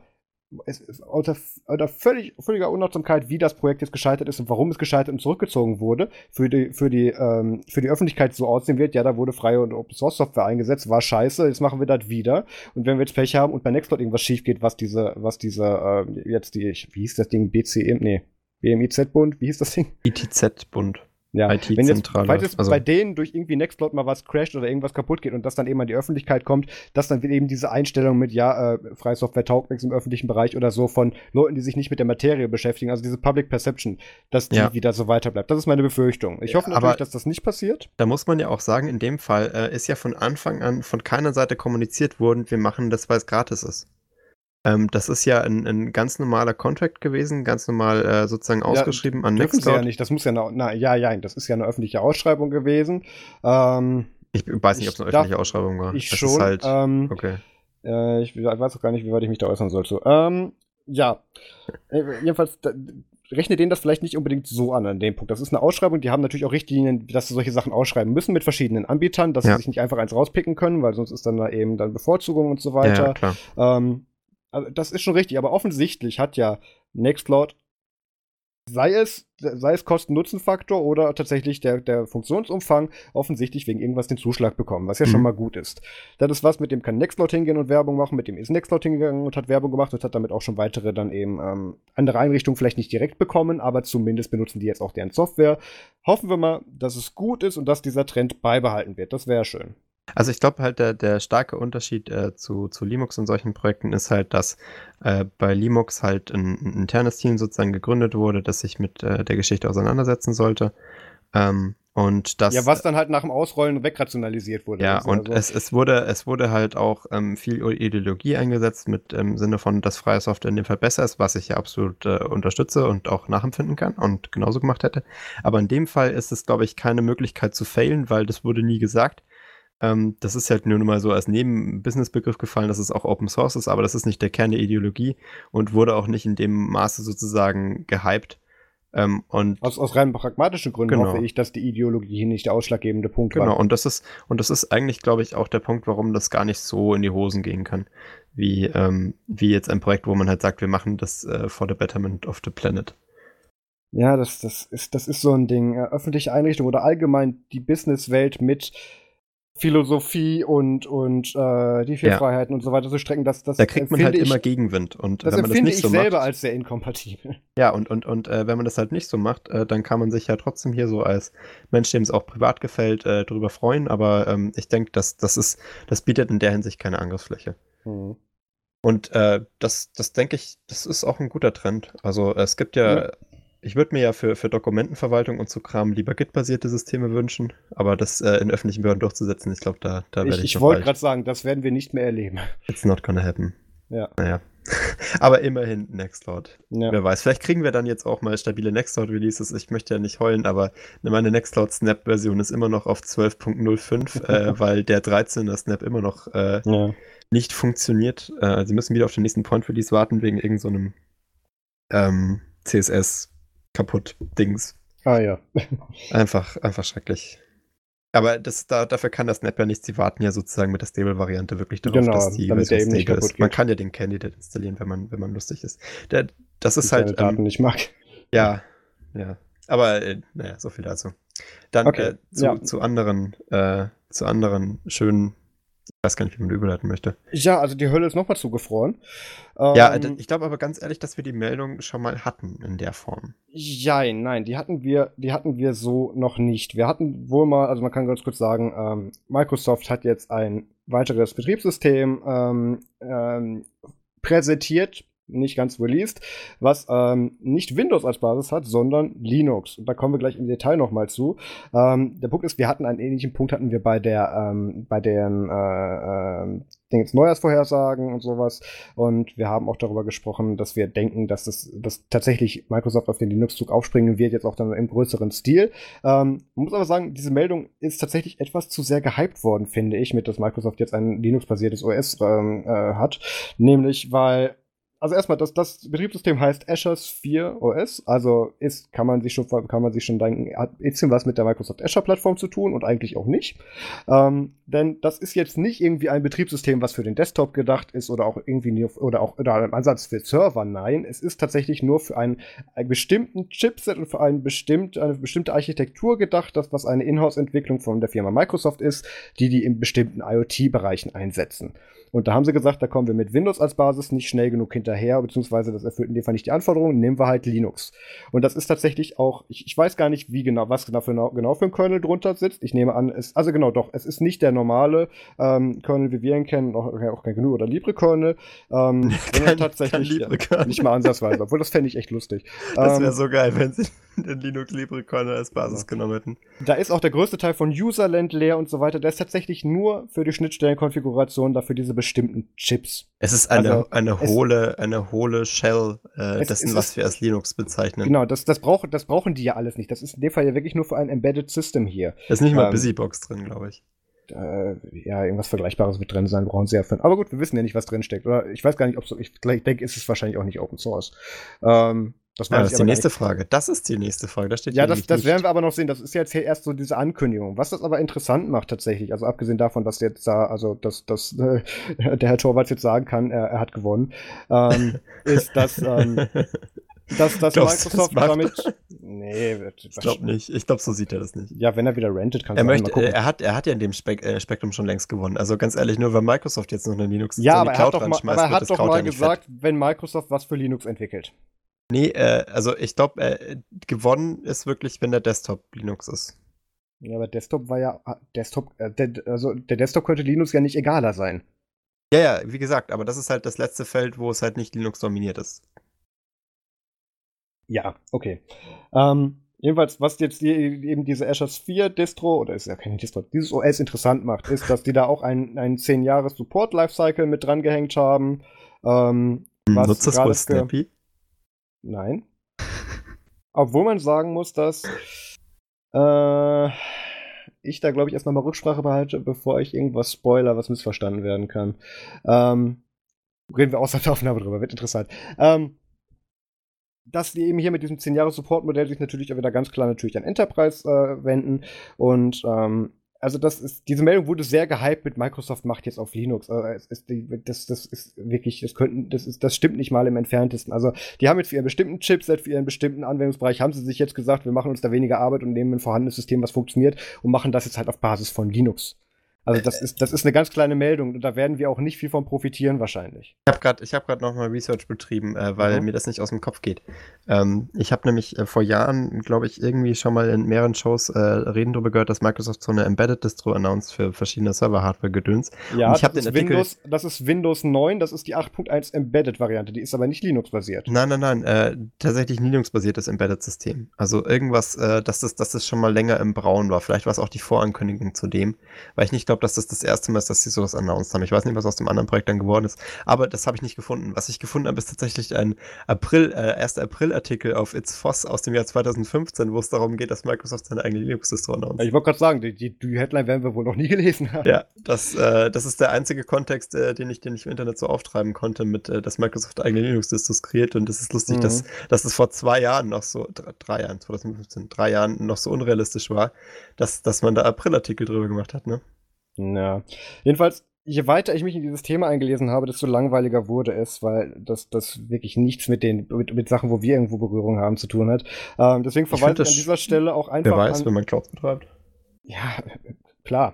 Speaker 2: es unter, unter völlig, völliger Unachtsamkeit, wie das Projekt jetzt gescheitert ist und warum es gescheitert und zurückgezogen wurde, für die, für die, ähm, für die Öffentlichkeit so aussehen wird, ja, da wurde freie und Open Source Software eingesetzt, war scheiße, jetzt machen wir das wieder. Und wenn wir jetzt Pech haben und bei Nextcloud irgendwas schief geht, was diese, was diese, äh, jetzt die, wie hieß das Ding, BCM, nee, BMIZ-Bund, wie hieß das Ding?
Speaker 1: ITZ-Bund.
Speaker 2: Ja, wenn jetzt, falls jetzt also, bei denen durch irgendwie Nextcloud mal was crasht oder irgendwas kaputt geht und das dann eben an die Öffentlichkeit kommt, dass dann eben diese Einstellung mit, ja, äh, freie Software taugt nichts im öffentlichen Bereich oder so von Leuten, die sich nicht mit der Materie beschäftigen, also diese Public Perception, dass die ja. wieder so weiter bleibt. Das ist meine Befürchtung. Ich hoffe natürlich, Aber dass das nicht passiert.
Speaker 1: Da muss man ja auch sagen, in dem Fall äh, ist ja von Anfang an von keiner Seite kommuniziert worden, wir machen das, weil es gratis ist. Ähm, das ist ja ein, ein, ganz normaler Contract gewesen, ganz normal äh, sozusagen ausgeschrieben
Speaker 2: ja, an Nextcloud. ja nicht, das muss ja eine, na, ja, ja, das ist ja eine öffentliche Ausschreibung gewesen. Ähm,
Speaker 1: ich weiß nicht, ob es eine öffentliche darf, Ausschreibung war.
Speaker 2: Ich das schon. Halt,
Speaker 1: ähm, okay.
Speaker 2: Äh, ich weiß auch gar nicht, wie weit ich mich da äußern sollte. Ähm, ja, äh, jedenfalls da, rechne denen das vielleicht nicht unbedingt so an an dem Punkt. Das ist eine Ausschreibung, die haben natürlich auch Richtlinien, dass sie solche Sachen ausschreiben müssen mit verschiedenen Anbietern, dass ja. sie sich nicht einfach eins rauspicken können, weil sonst ist dann da eben dann Bevorzugung und so weiter. Ja, klar. Ähm, das ist schon richtig, aber offensichtlich hat ja Nextcloud, sei es, sei es Kosten-Nutzen-Faktor oder tatsächlich der, der Funktionsumfang, offensichtlich wegen irgendwas den Zuschlag bekommen, was ja mhm. schon mal gut ist. Das ist was, mit dem kann Nextcloud hingehen und Werbung machen, mit dem ist Nextcloud hingegangen und hat Werbung gemacht und hat damit auch schon weitere dann eben ähm, andere Einrichtungen vielleicht nicht direkt bekommen, aber zumindest benutzen die jetzt auch deren Software. Hoffen wir mal, dass es gut ist und dass dieser Trend beibehalten wird. Das wäre schön.
Speaker 1: Also ich glaube halt, der, der starke Unterschied äh, zu, zu Linux und solchen Projekten ist halt, dass äh, bei Linux halt ein, ein, internes Team sozusagen gegründet wurde, das sich mit äh, der Geschichte auseinandersetzen sollte. Ähm, und das,
Speaker 2: ja, was dann halt nach dem Ausrollen wegrationalisiert wurde.
Speaker 1: Ja, also. und es, es, wurde, es wurde halt auch ähm, viel Ideologie eingesetzt mit im ähm, Sinne von, dass freie Software in dem Fall besser ist, was ich ja absolut äh, unterstütze und auch nachempfinden kann und genauso gemacht hätte. Aber in dem Fall ist es, glaube ich, keine Möglichkeit zu failen, weil das wurde nie gesagt. Ähm, das ist halt nur mal so als Neben-Business-Begriff gefallen, dass es auch Open Source ist, aber das ist nicht der Kern der Ideologie und wurde auch nicht in dem Maße sozusagen gehypt. Ähm, und
Speaker 2: aus, aus rein pragmatischen Gründen genau. hoffe ich, dass die Ideologie hier nicht der ausschlaggebende Punkt
Speaker 1: genau. war. Genau, und das ist, und das ist eigentlich, glaube ich, auch der Punkt, warum das gar nicht so in die Hosen gehen kann, wie, ähm, wie jetzt ein Projekt, wo man halt sagt, wir machen das äh, for the betterment of the planet.
Speaker 2: Ja, das, das, ist, das ist so ein Ding. Äh, öffentliche Einrichtungen oder allgemein die Businesswelt mit Philosophie und, und äh, die vier ja. Freiheiten und so weiter zu strecken, das, das
Speaker 1: Da kriegt man halt ich, immer Gegenwind. Und
Speaker 2: das
Speaker 1: wenn man
Speaker 2: das nicht so ich selber macht, als sehr inkompatibel.
Speaker 1: Ja, und, und, und äh, wenn man das halt nicht so macht, äh, dann kann man sich ja trotzdem hier so als Mensch, dem es auch privat gefällt, äh, drüber freuen. Aber ähm, ich denke, das, das, ist, das bietet in der Hinsicht keine Angriffsfläche. Mhm. Und äh, das, das denke ich, das ist auch ein guter Trend. Also es gibt ja, ja. Ich würde mir ja für, für Dokumentenverwaltung und so Kram lieber Git-basierte Systeme wünschen, aber das äh, in öffentlichen Behörden durchzusetzen, ich glaube, da, da werde ich.
Speaker 2: Ich, ich wollte gerade sagen, das werden wir nicht mehr erleben.
Speaker 1: It's not gonna happen.
Speaker 2: Ja.
Speaker 1: Naja. Aber immerhin Nextcloud. Ja. Wer weiß. Vielleicht kriegen wir dann jetzt auch mal stabile Nextcloud-Releases. Ich möchte ja nicht heulen, aber meine Nextcloud Snap-Version ist immer noch auf 12.05, äh, weil der 13er Snap immer noch äh, ja nicht funktioniert. Äh, sie müssen wieder auf den nächsten Point Release warten wegen irgendeinem so ähm, CSS kaputt Dings.
Speaker 2: Ah ja.
Speaker 1: einfach, einfach schrecklich. Aber das, da, dafür kann das Snap ja nichts. Sie warten ja sozusagen mit der Stable-Variante wirklich darauf,
Speaker 2: genau, dass die der eben nicht
Speaker 1: ist. Man kann ja den Candidate installieren, wenn man, wenn man lustig ist. Der, das ist
Speaker 2: ich
Speaker 1: halt.
Speaker 2: Daten ähm, nicht mag.
Speaker 1: Ja, ja. Aber äh, naja, so viel dazu. Dann okay, äh, zu, ja. zu anderen, äh, zu anderen schönen ich weiß gar nicht, wie man überleiten möchte.
Speaker 2: Ja, also die Hölle ist nochmal zugefroren.
Speaker 1: Ja, ähm, ich glaube aber ganz ehrlich, dass wir die Meldung schon mal hatten in der Form.
Speaker 2: Ja, nein, die hatten wir, die hatten wir so noch nicht. Wir hatten wohl mal, also man kann ganz kurz sagen, ähm, Microsoft hat jetzt ein weiteres Betriebssystem ähm, ähm, präsentiert, nicht ganz released, was ähm, nicht Windows als Basis hat, sondern Linux. Und da kommen wir gleich im Detail nochmal zu. Ähm, der Punkt ist, wir hatten einen ähnlichen Punkt hatten wir bei der ähm, bei den äh, äh, Dings Neujahrsvorhersagen und sowas. Und wir haben auch darüber gesprochen, dass wir denken, dass das dass tatsächlich Microsoft auf den Linux-Zug aufspringen wird, jetzt auch dann im größeren Stil. Ähm, man muss aber sagen, diese Meldung ist tatsächlich etwas zu sehr gehypt worden, finde ich, mit dass Microsoft jetzt ein Linux-basiertes OS ähm, äh, hat. Nämlich, weil also erstmal, das, das Betriebssystem heißt Azure Sphere OS, also ist, kann man sich schon, kann man sich schon denken, hat ein bisschen was mit der Microsoft Azure Plattform zu tun und eigentlich auch nicht. Ähm, denn das ist jetzt nicht irgendwie ein Betriebssystem, was für den Desktop gedacht ist oder auch irgendwie oder auch oder ein Ansatz für Server. Nein, es ist tatsächlich nur für einen, einen bestimmten Chipset und für einen bestimmt, eine bestimmte Architektur gedacht, das was eine Inhouse-Entwicklung von der Firma Microsoft ist, die die in bestimmten IoT-Bereichen einsetzen. Und da haben sie gesagt, da kommen wir mit Windows als Basis nicht schnell genug hinterher, beziehungsweise das erfüllt in dem Fall nicht die Anforderungen, nehmen wir halt Linux. Und das ist tatsächlich auch, ich, ich weiß gar nicht, wie genau, was genau für, genau für ein Kernel drunter sitzt. Ich nehme an, es, also genau, doch, es ist nicht der normale ähm, Kernel, wie wir ihn kennen, auch, auch kein GNU oder Libre-Kernel, ähm, sondern tatsächlich Libre ja, nicht mal ansatzweise, obwohl das fände ich echt lustig.
Speaker 1: Das wäre ähm, so geil, wenn sie den Linux Libre Kernel als Basis ja. genommen hätten.
Speaker 2: Da ist auch der größte Teil von Userland leer und so weiter. Der ist tatsächlich nur für die Schnittstellenkonfiguration, dafür diese bestimmten Chips.
Speaker 1: Es ist eine, also, eine hohle, eine hohle Shell äh, es, dessen, es was wir als Linux bezeichnen.
Speaker 2: Genau, das, das, brauch, das brauchen die ja alles nicht. Das ist in dem Fall ja wirklich nur für ein Embedded System hier.
Speaker 1: Da ist nicht mal ähm, Busybox drin, glaube ich.
Speaker 2: Äh, ja, irgendwas Vergleichbares wird drin sein, brauchen sie ja für. Aber gut, wir wissen ja nicht, was drin steckt. Oder ich weiß gar nicht, ob so. Ich, ich denke, ist es wahrscheinlich auch nicht Open Source.
Speaker 1: Ähm, das, ja, das ist die nächste Frage. Das ist die nächste Frage. Da steht
Speaker 2: ja, das, das werden wir aber noch sehen. Das ist jetzt hier erst so diese Ankündigung. Was das aber interessant macht tatsächlich, also abgesehen davon, dass jetzt da, also dass, dass äh, der Herr Torvalds jetzt sagen kann, er, er hat gewonnen, ähm, ist, dass, ähm, dass, dass Glaubst, Microsoft das damit.
Speaker 1: Nee, ich glaube nicht. Ich glaube, so sieht er das nicht.
Speaker 2: Ja, wenn er wieder rentet, kann
Speaker 1: er möchte, Er hat, er hat ja in dem Spek äh, Spektrum schon längst gewonnen. Also ganz ehrlich, nur weil Microsoft jetzt noch eine Linux
Speaker 2: ja, aber er hat doch mal, aber er hat doch mal gesagt, wenn Microsoft was für Linux entwickelt.
Speaker 1: Nee, äh, also ich glaube, äh, gewonnen ist wirklich, wenn der Desktop Linux ist.
Speaker 2: Ja, aber Desktop war ja, ah, Desktop, äh, der, also der Desktop könnte Linux ja nicht egaler sein.
Speaker 1: Ja, ja, wie gesagt, aber das ist halt das letzte Feld, wo es halt nicht Linux dominiert ist.
Speaker 2: Ja, okay. Ähm, jedenfalls, was jetzt die, eben diese Azure Sphere Distro, oder ist ja keine Distro, dieses OS interessant macht, ist, dass die da auch ein, ein 10 Jahres Support Lifecycle mit dran gehängt haben. Ähm,
Speaker 1: hm, was Nutzt das wohl Snappy?
Speaker 2: Nein. Obwohl man sagen muss, dass äh, ich da, glaube ich, erstmal mal Rücksprache behalte, bevor ich irgendwas spoiler, was missverstanden werden kann. Ähm, reden wir außer der Aufnahme drüber, wird interessant. Ähm, dass die eben hier mit diesem 10-Jahres-Support-Modell sich natürlich auch wieder ganz klar natürlich an Enterprise äh, wenden und ähm, also das ist, diese Meldung wurde sehr gehypt mit Microsoft macht jetzt auf Linux. Also ist, das, das ist wirklich, das könnten, das ist, das stimmt nicht mal im entferntesten. Also die haben jetzt für ihren bestimmten Chipset, für ihren bestimmten Anwendungsbereich, haben sie sich jetzt gesagt, wir machen uns da weniger Arbeit und nehmen ein vorhandenes System, was funktioniert und machen das jetzt halt auf Basis von Linux. Also das ist, das ist eine ganz kleine Meldung und da werden wir auch nicht viel von profitieren wahrscheinlich.
Speaker 1: Ich habe gerade hab, grad noch mal Research betrieben, äh, weil mhm. mir das nicht aus dem Kopf geht. Ähm, ich habe nämlich äh, vor Jahren, glaube ich, irgendwie schon mal in mehreren Shows äh, Reden darüber gehört, dass Microsoft so eine Embedded Distro announced für verschiedene Server-Hardware-Gedöns.
Speaker 2: Ja, ich das, ist Artikel, Windows, das ist Windows 9, das ist die 8.1 Embedded-Variante, die ist aber nicht Linux-basiert.
Speaker 1: Nein, nein, nein, äh, tatsächlich Linux-basiertes Embedded-System. Also irgendwas, äh, dass das, dass das schon mal länger im Braun war. Vielleicht war es auch die Vorankündigung zu dem, weil ich nicht glaube, dass das das erste Mal ist, dass sie sowas announced haben. Ich weiß nicht, was aus dem anderen Projekt dann geworden ist, aber das habe ich nicht gefunden. Was ich gefunden habe, ist tatsächlich ein April, äh, 1. April-Artikel auf It's Foss aus dem Jahr 2015, wo es darum geht, dass Microsoft seine eigene Linux-Distro announced.
Speaker 2: Ich wollte gerade sagen, die, die, die, Headline werden wir wohl noch nie gelesen haben.
Speaker 1: Ja, das, äh, das ist der einzige Kontext, äh, den, ich, den ich im Internet so auftreiben konnte, mit, äh, dass Microsoft eigene Linux-Distros kreiert und es ist lustig, mhm. dass, dass es vor zwei Jahren noch so, drei, drei Jahren, 2015, drei Jahren noch so unrealistisch war, dass, dass man da April-Artikel drüber gemacht hat, ne?
Speaker 2: Ja. Jedenfalls, je weiter ich mich in dieses Thema eingelesen habe, desto langweiliger wurde es, weil das, das wirklich nichts mit den mit, mit Sachen, wo wir irgendwo Berührung haben, zu tun hat. Ähm, deswegen verweise ich, ich an dieser Stelle auch einfach.
Speaker 1: Wer weiß, an, wenn man Clouds betreibt.
Speaker 2: Ja, klar.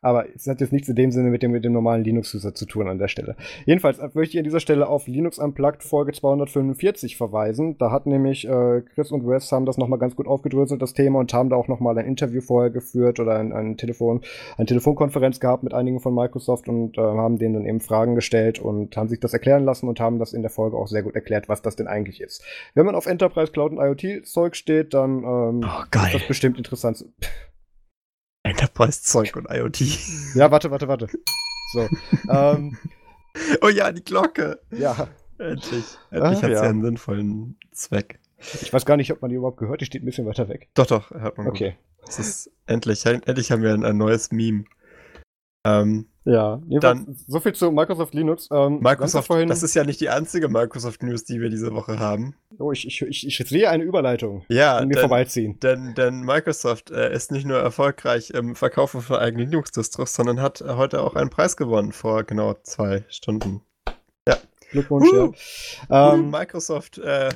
Speaker 2: Aber es hat jetzt nichts in dem Sinne mit dem, mit dem normalen Linux-User zu tun an der Stelle. Jedenfalls möchte ich an dieser Stelle auf Linux Unplugged Folge 245 verweisen. Da hat nämlich äh, Chris und Wes haben das nochmal ganz gut aufgedröselt, das Thema, und haben da auch nochmal ein Interview vorher geführt oder ein, ein Telefon, eine Telefonkonferenz gehabt mit einigen von Microsoft und äh, haben denen dann eben Fragen gestellt und haben sich das erklären lassen und haben das in der Folge auch sehr gut erklärt, was das denn eigentlich ist. Wenn man auf Enterprise Cloud und IoT-Zeug steht, dann ähm,
Speaker 1: oh, ist
Speaker 2: das bestimmt interessant.
Speaker 1: Enterprise-Zeug und IoT.
Speaker 2: Ja, warte, warte, warte. So. ähm,
Speaker 1: oh ja, die Glocke.
Speaker 2: Ja.
Speaker 1: Endlich. Endlich ah, hat sie ja. einen sinnvollen Zweck.
Speaker 2: Ich weiß gar nicht, ob man die überhaupt gehört. Die steht ein bisschen weiter weg.
Speaker 1: Doch, doch, hört man.
Speaker 2: Okay.
Speaker 1: Gut. Es ist endlich, endlich haben wir ein, ein neues Meme.
Speaker 2: Ähm, ja, dann so viel zu Microsoft Linux.
Speaker 1: Ähm, Microsoft, vorhin, das ist ja nicht die einzige Microsoft News, die wir diese Woche haben.
Speaker 2: Oh, ich, ich, ich, ich sehe eine Überleitung.
Speaker 1: Ja,
Speaker 2: mir denn, vorbeiziehen.
Speaker 1: Denn, denn Microsoft äh, ist nicht nur erfolgreich im Verkaufen von eigenen Linux-Distros, sondern hat heute auch einen Preis gewonnen vor genau zwei Stunden.
Speaker 2: Ja. Glückwunsch, uh, ja.
Speaker 1: Ähm, Microsoft, äh,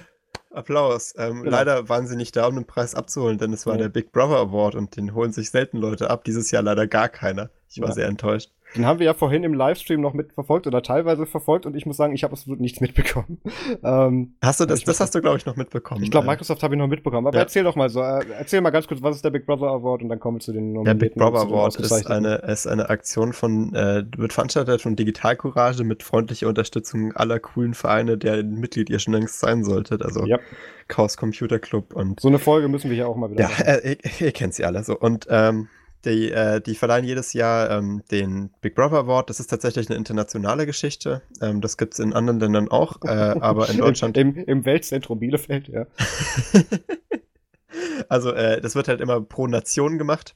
Speaker 1: Applaus. Ähm, genau. Leider waren sie nicht da, um den Preis abzuholen, denn es war ja. der Big Brother Award und den holen sich selten Leute ab. Dieses Jahr leider gar keiner. Ich war ja. sehr enttäuscht.
Speaker 2: Den haben wir ja vorhin im Livestream noch mitverfolgt oder teilweise verfolgt und ich muss sagen, ich habe absolut nichts mitbekommen.
Speaker 1: Ähm, hast du das? Das hast du, glaube ich, noch mitbekommen.
Speaker 2: Ich glaube, äh. Microsoft habe ich noch mitbekommen. Aber ja. erzähl doch mal so, äh, erzähl mal ganz kurz, was ist der Big Brother Award und dann kommen wir zu den
Speaker 1: Der Big Brother Award ist eine, ist eine Aktion von, äh, wird veranstaltet von Digital Courage mit freundlicher Unterstützung aller coolen Vereine, der Mitglied ihr schon längst sein solltet. Also
Speaker 2: ja.
Speaker 1: Chaos Computer Club und.
Speaker 2: So eine Folge müssen wir ja auch mal wieder.
Speaker 1: Ja, äh, ihr, ihr kennt sie alle so. Und ähm, die, äh, die verleihen jedes Jahr ähm, den Big Brother Award. Das ist tatsächlich eine internationale Geschichte. Ähm, das gibt es in anderen Ländern auch, äh, aber in Deutschland.
Speaker 2: Im, Im, Weltzentrum Bielefeld, ja.
Speaker 1: also, äh, das wird halt immer pro Nation gemacht.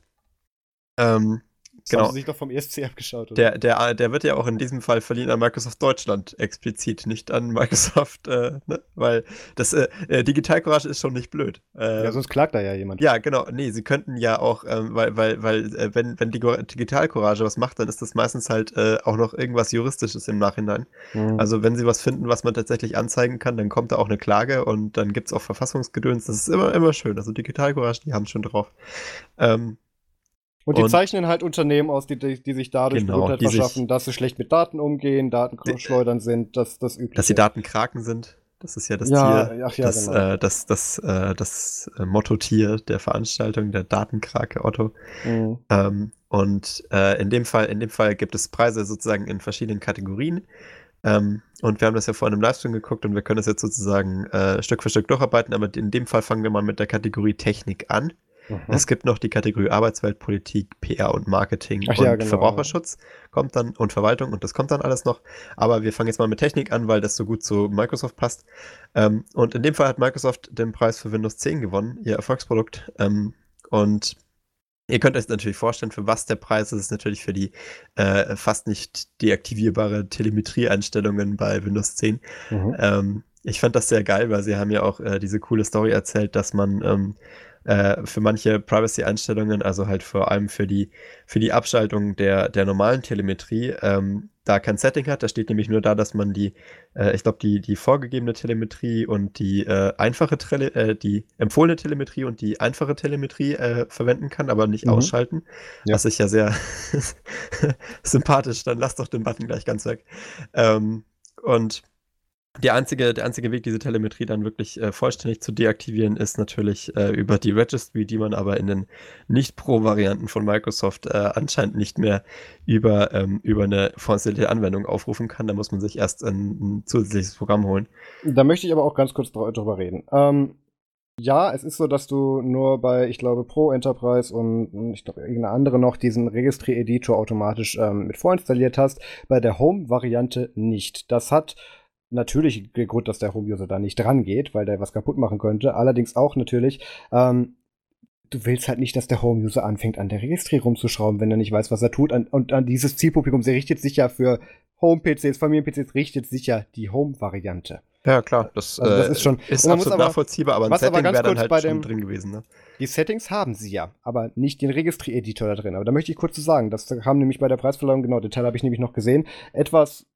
Speaker 1: Ähm,
Speaker 2: das genau. haben sie sich doch vom ESC abgeschaut,
Speaker 1: oder? Der, der, der wird ja auch in diesem Fall verliehen an Microsoft Deutschland explizit, nicht an Microsoft, äh, ne? weil das äh, äh Digital Courage ist schon nicht blöd.
Speaker 2: Ähm, ja, sonst klagt da ja jemand.
Speaker 1: Ja, genau. Nee, sie könnten ja auch, ähm, weil, weil, weil, äh, wenn, wenn die Digital Courage was macht, dann ist das meistens halt äh, auch noch irgendwas Juristisches im Nachhinein. Mhm. Also, wenn sie was finden, was man tatsächlich anzeigen kann, dann kommt da auch eine Klage und dann gibt es auch Verfassungsgedöns. Das ist immer, immer schön. Also, Digital Courage, die haben schon drauf. Ähm,
Speaker 2: und die und zeichnen halt Unternehmen aus, die, die, die sich dadurch genau, Gesundheit verschaffen, sich, dass sie schlecht mit Daten umgehen, Datenschleudern sind, dass das
Speaker 1: üblich Dass sie Datenkraken sind. Das ist ja das
Speaker 2: ja, Tier, ach, ja,
Speaker 1: das, genau. äh, das, das, äh, das äh, Mottotier der Veranstaltung, der Datenkrake Otto. Mhm. Ähm, und äh, in dem Fall, in dem Fall gibt es Preise sozusagen in verschiedenen Kategorien. Ähm, und wir haben das ja vorhin im Livestream geguckt und wir können das jetzt sozusagen äh, Stück für Stück durcharbeiten, aber in dem Fall fangen wir mal mit der Kategorie Technik an. Mhm. Es gibt noch die Kategorie Arbeitsweltpolitik, PR und Marketing
Speaker 2: Ach,
Speaker 1: und
Speaker 2: ja, genau.
Speaker 1: Verbraucherschutz kommt dann und Verwaltung und das kommt dann alles noch. Aber wir fangen jetzt mal mit Technik an, weil das so gut zu Microsoft passt. Ähm, und in dem Fall hat Microsoft den Preis für Windows 10 gewonnen, ihr Erfolgsprodukt. Ähm, und Ihr könnt euch natürlich vorstellen, für was der Preis ist. Es ist natürlich für die äh, fast nicht deaktivierbare Telemetrieeinstellungen bei Windows 10. Mhm. Ähm, ich fand das sehr geil, weil sie haben ja auch äh, diese coole Story erzählt, dass man ähm, äh, für manche Privacy-Einstellungen, also halt vor allem für die, für die Abschaltung der, der normalen Telemetrie, ähm, da kein Setting hat. Da steht nämlich nur da, dass man die, äh, ich glaube, die, die vorgegebene Telemetrie und die äh, einfache Tele äh, die empfohlene Telemetrie und die einfache Telemetrie äh, verwenden kann, aber nicht mhm. ausschalten. Ja. Was ich ja sehr sympathisch, dann lass doch den Button gleich ganz weg. Ähm, und die einzige, der einzige Weg, diese Telemetrie dann wirklich äh, vollständig zu deaktivieren, ist natürlich äh, über die Registry, die man aber in den Nicht-Pro-Varianten von Microsoft äh, anscheinend nicht mehr über, ähm, über eine vorinstallierte Anwendung aufrufen kann. Da muss man sich erst ein, ein, zusätzliches Programm holen.
Speaker 2: Da möchte ich aber auch ganz kurz drüber reden. Ähm, ja, es ist so, dass du nur bei, ich glaube, Pro Enterprise und ich glaube, irgendeine andere noch diesen Registry-Editor automatisch ähm, mit vorinstalliert hast. Bei der Home-Variante nicht. Das hat natürlich der Grund, dass der Home-User da nicht dran geht, weil der was kaputt machen könnte. Allerdings auch natürlich, ähm, du willst halt nicht, dass der Home-User anfängt, an der Registrierung rumzuschrauben, wenn er nicht weiß, was er tut. und an dieses Zielpublikum, sie richtet sich ja für Home-PCs, Familien-PCs, richtet sich ja die Home-Variante.
Speaker 1: Ja, klar, das, also das äh, ist schon ist absolut aber, nachvollziehbar, aber ein Setting wäre dann halt schon dem, drin gewesen. Ne?
Speaker 2: Die Settings haben sie ja, aber nicht den Registry-Editor da drin. Aber da möchte ich kurz zu sagen, das haben nämlich bei der Preisverleihung, genau, den Teil habe ich nämlich noch gesehen, etwas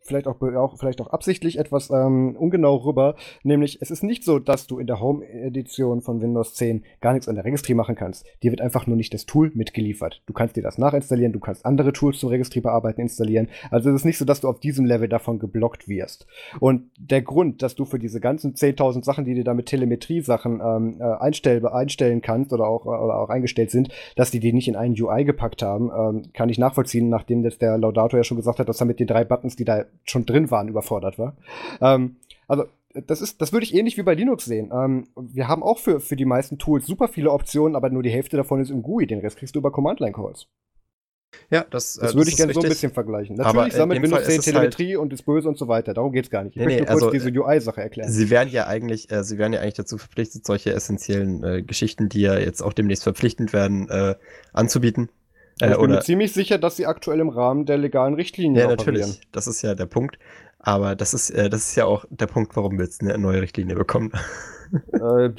Speaker 2: vielleicht auch, auch, vielleicht auch absichtlich etwas ähm, ungenau rüber. Nämlich, es ist nicht so, dass du in der Home-Edition von Windows 10 gar nichts an der Registry machen kannst. Dir wird einfach nur nicht das Tool mitgeliefert. Du kannst dir das nachinstallieren, du kannst andere Tools zum Registry bearbeiten installieren. Also es ist nicht so, dass du auf diesem Level davon geblockt wirst. Und der Grund, dass du für diese ganzen 10.000 Sachen, die dir da mit Telemetrie-Sachen ähm, äh, einstell einstellen kannst oder auch, oder auch eingestellt sind, dass die die nicht in einen UI gepackt haben, ähm, kann ich nachvollziehen, nachdem jetzt der Laudator ja schon gesagt hat, dass er mit den drei Buttons, die da schon drin waren, überfordert war. Ähm, also das ist, das würde ich ähnlich wie bei Linux sehen. Ähm, wir haben auch für, für die meisten Tools super viele Optionen, aber nur die Hälfte davon ist im GUI. Den Rest kriegst du über Command-Line-Calls.
Speaker 1: Ja, das,
Speaker 2: das äh, würde ich gerne so ein bisschen vergleichen. Natürlich aber sammelt Windows 10 Telemetrie halt und ist böse und so weiter. Darum geht es gar nicht.
Speaker 1: Ich nee, möchte nee, kurz also, diese UI-Sache erklären. Sie werden ja eigentlich, äh, sie werden ja eigentlich dazu verpflichtet, solche essentiellen äh, Geschichten, die ja jetzt auch demnächst verpflichtend werden, äh, anzubieten.
Speaker 2: Äh, ich bin mir ziemlich sicher, dass sie aktuell im Rahmen der legalen Richtlinien
Speaker 1: Ja, operieren. natürlich. Das ist ja der Punkt. Aber das ist, äh, das ist ja auch der Punkt, warum wir jetzt eine neue Richtlinie bekommen.
Speaker 2: äh,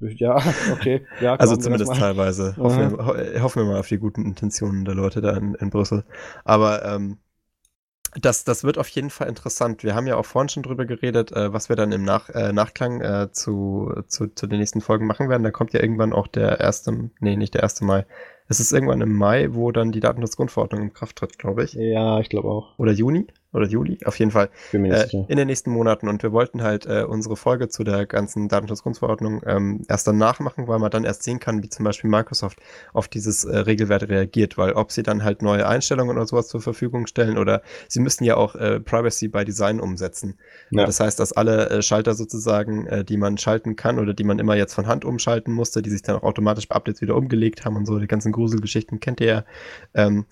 Speaker 2: ja, okay. Ja,
Speaker 1: also zumindest teilweise. Hoffen wir, hoffen wir, mal auf die guten Intentionen der Leute da in, in Brüssel. Aber ähm, das, das wird auf jeden Fall interessant. Wir haben ja auch vorhin schon drüber geredet, äh, was wir dann im Nach, äh, Nachklang äh, zu, zu, zu den nächsten Folgen machen werden. Da kommt ja irgendwann auch der erste, nee, nicht der erste Mai, es ist irgendwann im Mai, wo dann die Datenschutzgrundverordnung in Kraft tritt, glaube ich.
Speaker 2: Ja, ich glaube auch.
Speaker 1: Oder Juni? Oder Juli, auf jeden Fall, äh, in den nächsten Monaten. Und wir wollten halt äh, unsere Folge zu der ganzen Datenschutzgrundverordnung ähm, erst danach machen, weil man dann erst sehen kann, wie zum Beispiel Microsoft auf dieses äh, Regelwert reagiert, weil ob sie dann halt neue Einstellungen oder sowas zur Verfügung stellen oder sie müssen ja auch äh, Privacy by Design umsetzen. Ja. Das heißt, dass alle äh, Schalter sozusagen, äh, die man schalten kann oder die man immer jetzt von Hand umschalten musste, die sich dann auch automatisch bei Updates wieder umgelegt haben und so, die ganzen Gruselgeschichten kennt ihr ja, ähm,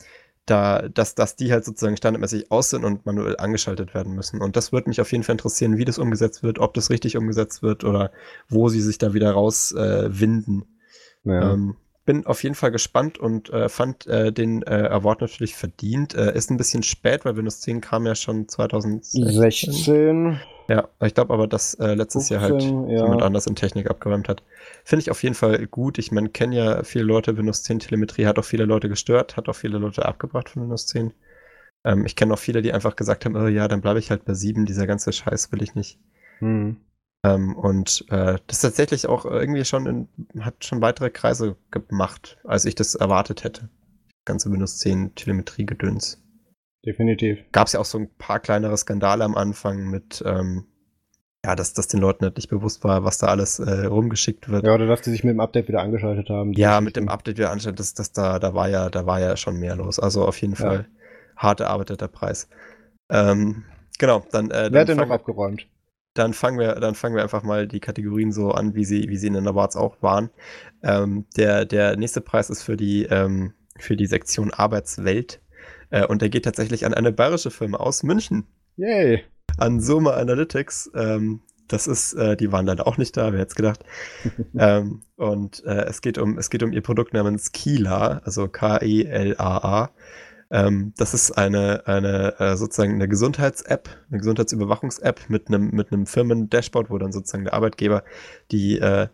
Speaker 1: da, dass, dass die halt sozusagen standardmäßig aus sind und manuell angeschaltet werden müssen. Und das würde mich auf jeden Fall interessieren, wie das umgesetzt wird, ob das richtig umgesetzt wird oder wo sie sich da wieder rauswinden. Äh, ja. ähm, bin auf jeden Fall gespannt und äh, fand äh, den äh, Award natürlich verdient. Äh, ist ein bisschen spät, weil Windows 10 kam ja schon 2016. 16. Ja, ich glaube aber, dass äh, letztes 15, Jahr halt ja. jemand anders in Technik abgeräumt hat. Finde ich auf jeden Fall gut. Ich meine, kenne ja viele Leute, Windows 10 Telemetrie hat auch viele Leute gestört, hat auch viele Leute abgebracht von Windows 10. Ähm, ich kenne auch viele, die einfach gesagt haben, oh ja, dann bleibe ich halt bei 7, dieser ganze Scheiß will ich nicht. Hm. Ähm, und äh, das tatsächlich auch irgendwie schon in, hat schon weitere Kreise gemacht, als ich das erwartet hätte. Ganze Windows 10 Telemetrie-Gedöns.
Speaker 2: Definitiv.
Speaker 1: Gab es ja auch so ein paar kleinere Skandale am Anfang mit, ähm, ja, dass, dass den Leuten halt nicht bewusst war, was da alles äh, rumgeschickt wird.
Speaker 2: Ja, oder dass die sich mit dem Update wieder angeschaltet haben.
Speaker 1: Ja, mit dem Update wieder angeschaltet, das, das, da, da war ja, da war ja schon mehr los. Also auf jeden Fall ja. hart erarbeiteter Preis. Ähm, genau, dann.
Speaker 2: Äh, Wer hat denn noch abgeräumt?
Speaker 1: Dann fangen wir, dann fangen wir einfach mal die Kategorien so an, wie sie, wie sie in den Awards auch waren. Ähm, der, der nächste Preis ist für die, ähm, für die Sektion Arbeitswelt. Äh, und der geht tatsächlich an eine bayerische Firma aus München.
Speaker 2: Yay!
Speaker 1: An Soma Analytics. Ähm, das ist, äh, die waren leider auch nicht da, wer hätte es gedacht. ähm, und äh, es, geht um, es geht um ihr Produkt namens Kila, also K-E-L-A-A. Ähm, das ist eine, eine äh, sozusagen eine Gesundheits-App, eine Gesundheitsüberwachungs-App mit einem mit einem Firmen-Dashboard, wo dann sozusagen der Arbeitgeber die äh,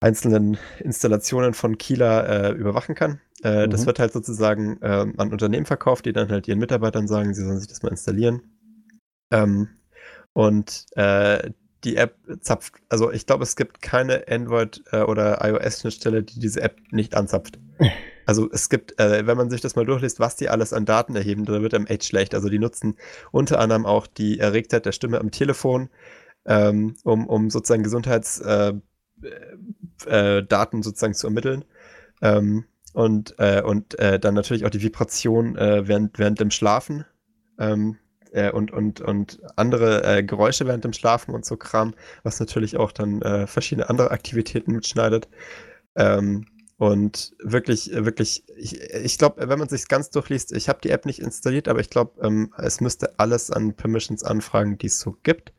Speaker 1: einzelnen Installationen von Kila äh, überwachen kann. Äh, mhm. Das wird halt sozusagen ähm, an Unternehmen verkauft, die dann halt ihren Mitarbeitern sagen, sie sollen sich das mal installieren. Ähm, und äh, die App zapft, also ich glaube, es gibt keine Android- äh, oder iOS-Schnittstelle, die diese App nicht anzapft. Also es gibt, äh, wenn man sich das mal durchliest, was die alles an Daten erheben, da wird einem echt schlecht. Also die nutzen unter anderem auch die Erregtheit der Stimme am Telefon, ähm, um, um sozusagen Gesundheitsdaten äh, äh, sozusagen zu ermitteln. Ähm, und äh, und äh, dann natürlich auch die Vibration äh, während, während dem Schlafen. Ähm, äh, und, und, und andere äh, Geräusche während dem Schlafen und so Kram, was natürlich auch dann äh, verschiedene andere Aktivitäten mitschneidet. Ähm, und wirklich, wirklich, ich, ich glaube, wenn man sich ganz durchliest, ich habe die App nicht installiert, aber ich glaube, ähm, es müsste alles an Permissions anfragen, die es so gibt.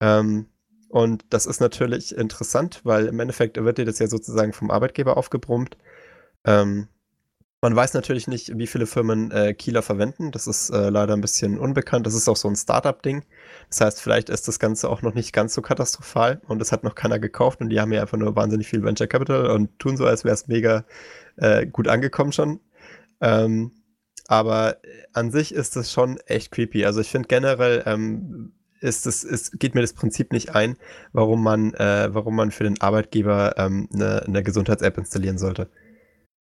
Speaker 1: Ähm, und das ist natürlich interessant, weil im Endeffekt wird dir das ja sozusagen vom Arbeitgeber aufgebrummt. Ähm, man weiß natürlich nicht, wie viele Firmen äh, Kieler verwenden. Das ist äh, leider ein bisschen unbekannt. Das ist auch so ein Startup-Ding. Das heißt, vielleicht ist das Ganze auch noch nicht ganz so katastrophal und es hat noch keiner gekauft und die haben ja einfach nur wahnsinnig viel Venture Capital und tun so, als wäre es mega äh, gut angekommen schon. Ähm, aber an sich ist das schon echt creepy. Also ich finde generell ähm, ist es, ist, geht mir das Prinzip nicht ein, warum man, äh, warum man für den Arbeitgeber ähm, eine, eine Gesundheits-App installieren sollte.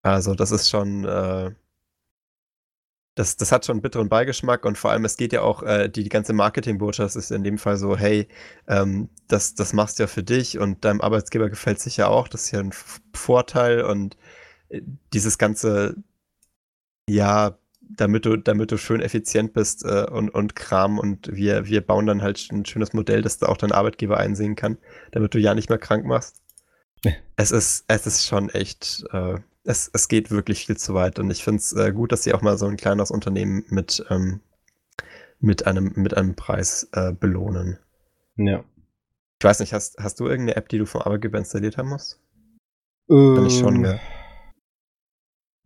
Speaker 1: Also das ist schon, äh, das, das hat schon einen bitteren Beigeschmack und vor allem, es geht ja auch, äh, die, die ganze Marketingbotschaft ist in dem Fall so, hey, ähm, das, das machst du ja für dich und deinem Arbeitsgeber gefällt es sicher auch, das ist ja ein Vorteil und äh, dieses ganze, ja, damit du, damit du schön effizient bist äh, und, und Kram und wir, wir bauen dann halt ein schönes Modell, das da auch dein Arbeitgeber einsehen kann, damit du ja nicht mehr krank machst. Es ist, es ist schon echt, äh, es, es geht wirklich viel zu weit und ich finde es äh, gut, dass sie auch mal so ein kleines Unternehmen mit, ähm, mit, einem, mit einem Preis äh, belohnen.
Speaker 2: Ja.
Speaker 1: Ich weiß nicht, hast, hast du irgendeine App, die du vom Arbeitgeber installiert haben musst?
Speaker 2: Ähm, Bin ich schon, ja.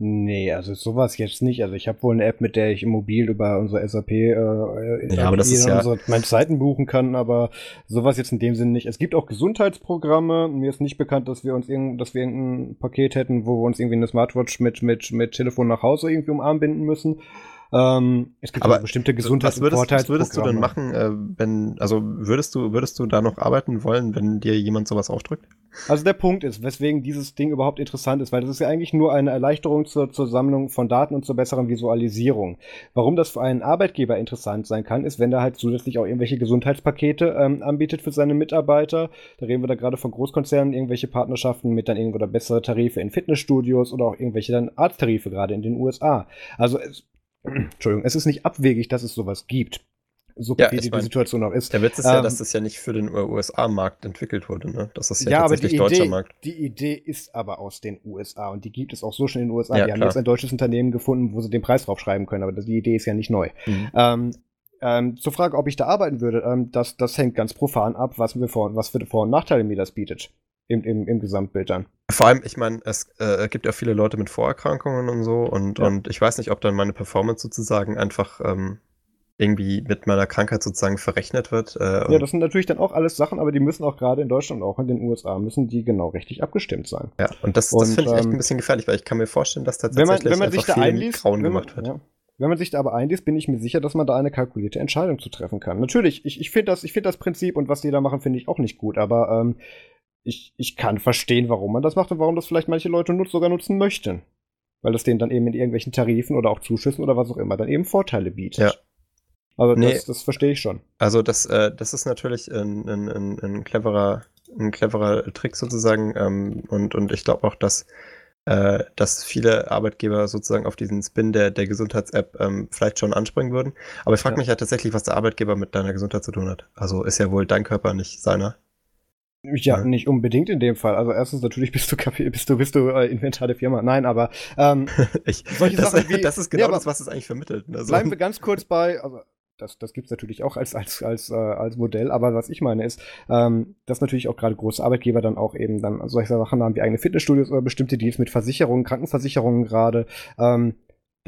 Speaker 2: Nee, also sowas jetzt nicht. Also ich habe wohl eine App, mit der ich im Mobil über unsere SAP äh,
Speaker 1: äh ja, aber das ist ja unsere,
Speaker 2: meine Seiten buchen kann, aber sowas jetzt in dem Sinne nicht. Es gibt auch Gesundheitsprogramme. Mir ist nicht bekannt, dass wir uns irgend, dass wir irgendein Paket hätten, wo wir uns irgendwie eine Smartwatch mit mit mit Telefon nach Hause irgendwie umarm binden müssen. Ähm, es gibt
Speaker 1: aber
Speaker 2: also bestimmte Gesundheits-
Speaker 1: was würdest, was würdest du denn machen, äh, wenn, also würdest du, würdest du da noch arbeiten wollen, wenn dir jemand sowas aufdrückt?
Speaker 2: Also der Punkt ist, weswegen dieses Ding überhaupt interessant ist, weil das ist ja eigentlich nur eine Erleichterung zur, zur Sammlung von Daten und zur besseren Visualisierung. Warum das für einen Arbeitgeber interessant sein kann, ist, wenn er halt zusätzlich auch irgendwelche Gesundheitspakete ähm, anbietet für seine Mitarbeiter. Da reden wir da gerade von Großkonzernen, irgendwelche Partnerschaften mit dann irgendwo da bessere Tarife in Fitnessstudios oder auch irgendwelche dann Arzttarife gerade in den USA. Also es, Entschuldigung, es ist nicht abwegig, dass es sowas gibt. So
Speaker 1: ja, wie die Situation auch ist. Der Witz ist ähm, ja, dass das ja nicht für den USA-Markt entwickelt wurde, ne? Das ist ja, ja tatsächlich die deutscher
Speaker 2: Idee,
Speaker 1: Markt.
Speaker 2: Die Idee ist aber aus den USA und die gibt es auch so schon in den USA. Ja, die klar. haben jetzt ein deutsches Unternehmen gefunden, wo sie den Preis draufschreiben können, aber die Idee ist ja nicht neu. Mhm. Ähm, ähm, zur Frage, ob ich da arbeiten würde, ähm, das, das hängt ganz profan ab, was, wir vor, was für Vor- und Nachteile mir das bietet im, im, im Gesamtbild dann.
Speaker 1: Vor allem, ich meine, es äh, gibt ja viele Leute mit Vorerkrankungen und so und, ja. und ich weiß nicht, ob dann meine Performance sozusagen einfach ähm, irgendwie mit meiner Krankheit sozusagen verrechnet wird.
Speaker 2: Äh, ja, das sind natürlich dann auch alles Sachen, aber die müssen auch gerade in Deutschland und auch in den USA müssen die genau richtig abgestimmt sein.
Speaker 1: Ja, und das, das finde ich echt ein ähm, bisschen gefährlich, weil ich kann mir vorstellen, dass tatsächlich
Speaker 2: wenn man, wenn man sich da einliest,
Speaker 1: Grauen man, gemacht wird.
Speaker 2: Ja. Wenn man sich da aber einliest, bin ich mir sicher, dass man da eine kalkulierte Entscheidung zu treffen kann. Natürlich, ich, ich finde das, find das Prinzip und was die da machen, finde ich auch nicht gut, aber ähm, ich, ich kann verstehen, warum man das macht und warum das vielleicht manche Leute nutz, sogar nutzen möchten. Weil das denen dann eben in irgendwelchen Tarifen oder auch Zuschüssen oder was auch immer dann eben Vorteile bietet. Ja. Also nee, das, das verstehe ich schon.
Speaker 1: Also das, äh, das ist natürlich ein, ein, ein, ein, cleverer, ein cleverer Trick sozusagen. Ähm, und, und ich glaube auch, dass, äh, dass viele Arbeitgeber sozusagen auf diesen Spin der, der Gesundheits-App ähm, vielleicht schon anspringen würden. Aber ich frage ja. mich ja tatsächlich, was der Arbeitgeber mit deiner Gesundheit zu tun hat. Also ist ja wohl dein Körper, nicht seiner.
Speaker 2: Ja, ja, nicht unbedingt in dem Fall. Also erstens natürlich bist du bist du bist du äh, Inventar der Firma. Nein, aber ähm,
Speaker 1: ich, solche das, Sachen wie, das ist genau nee, das, was es eigentlich vermittelt.
Speaker 2: Also. Bleiben wir ganz kurz bei. Also, das, das gibt's natürlich auch als, als, als, äh, als Modell, aber was ich meine ist, ähm, dass natürlich auch gerade große Arbeitgeber dann auch eben dann solche Sachen haben wie eigene Fitnessstudios oder bestimmte Deals mit Versicherungen, Krankenversicherungen gerade. Ähm,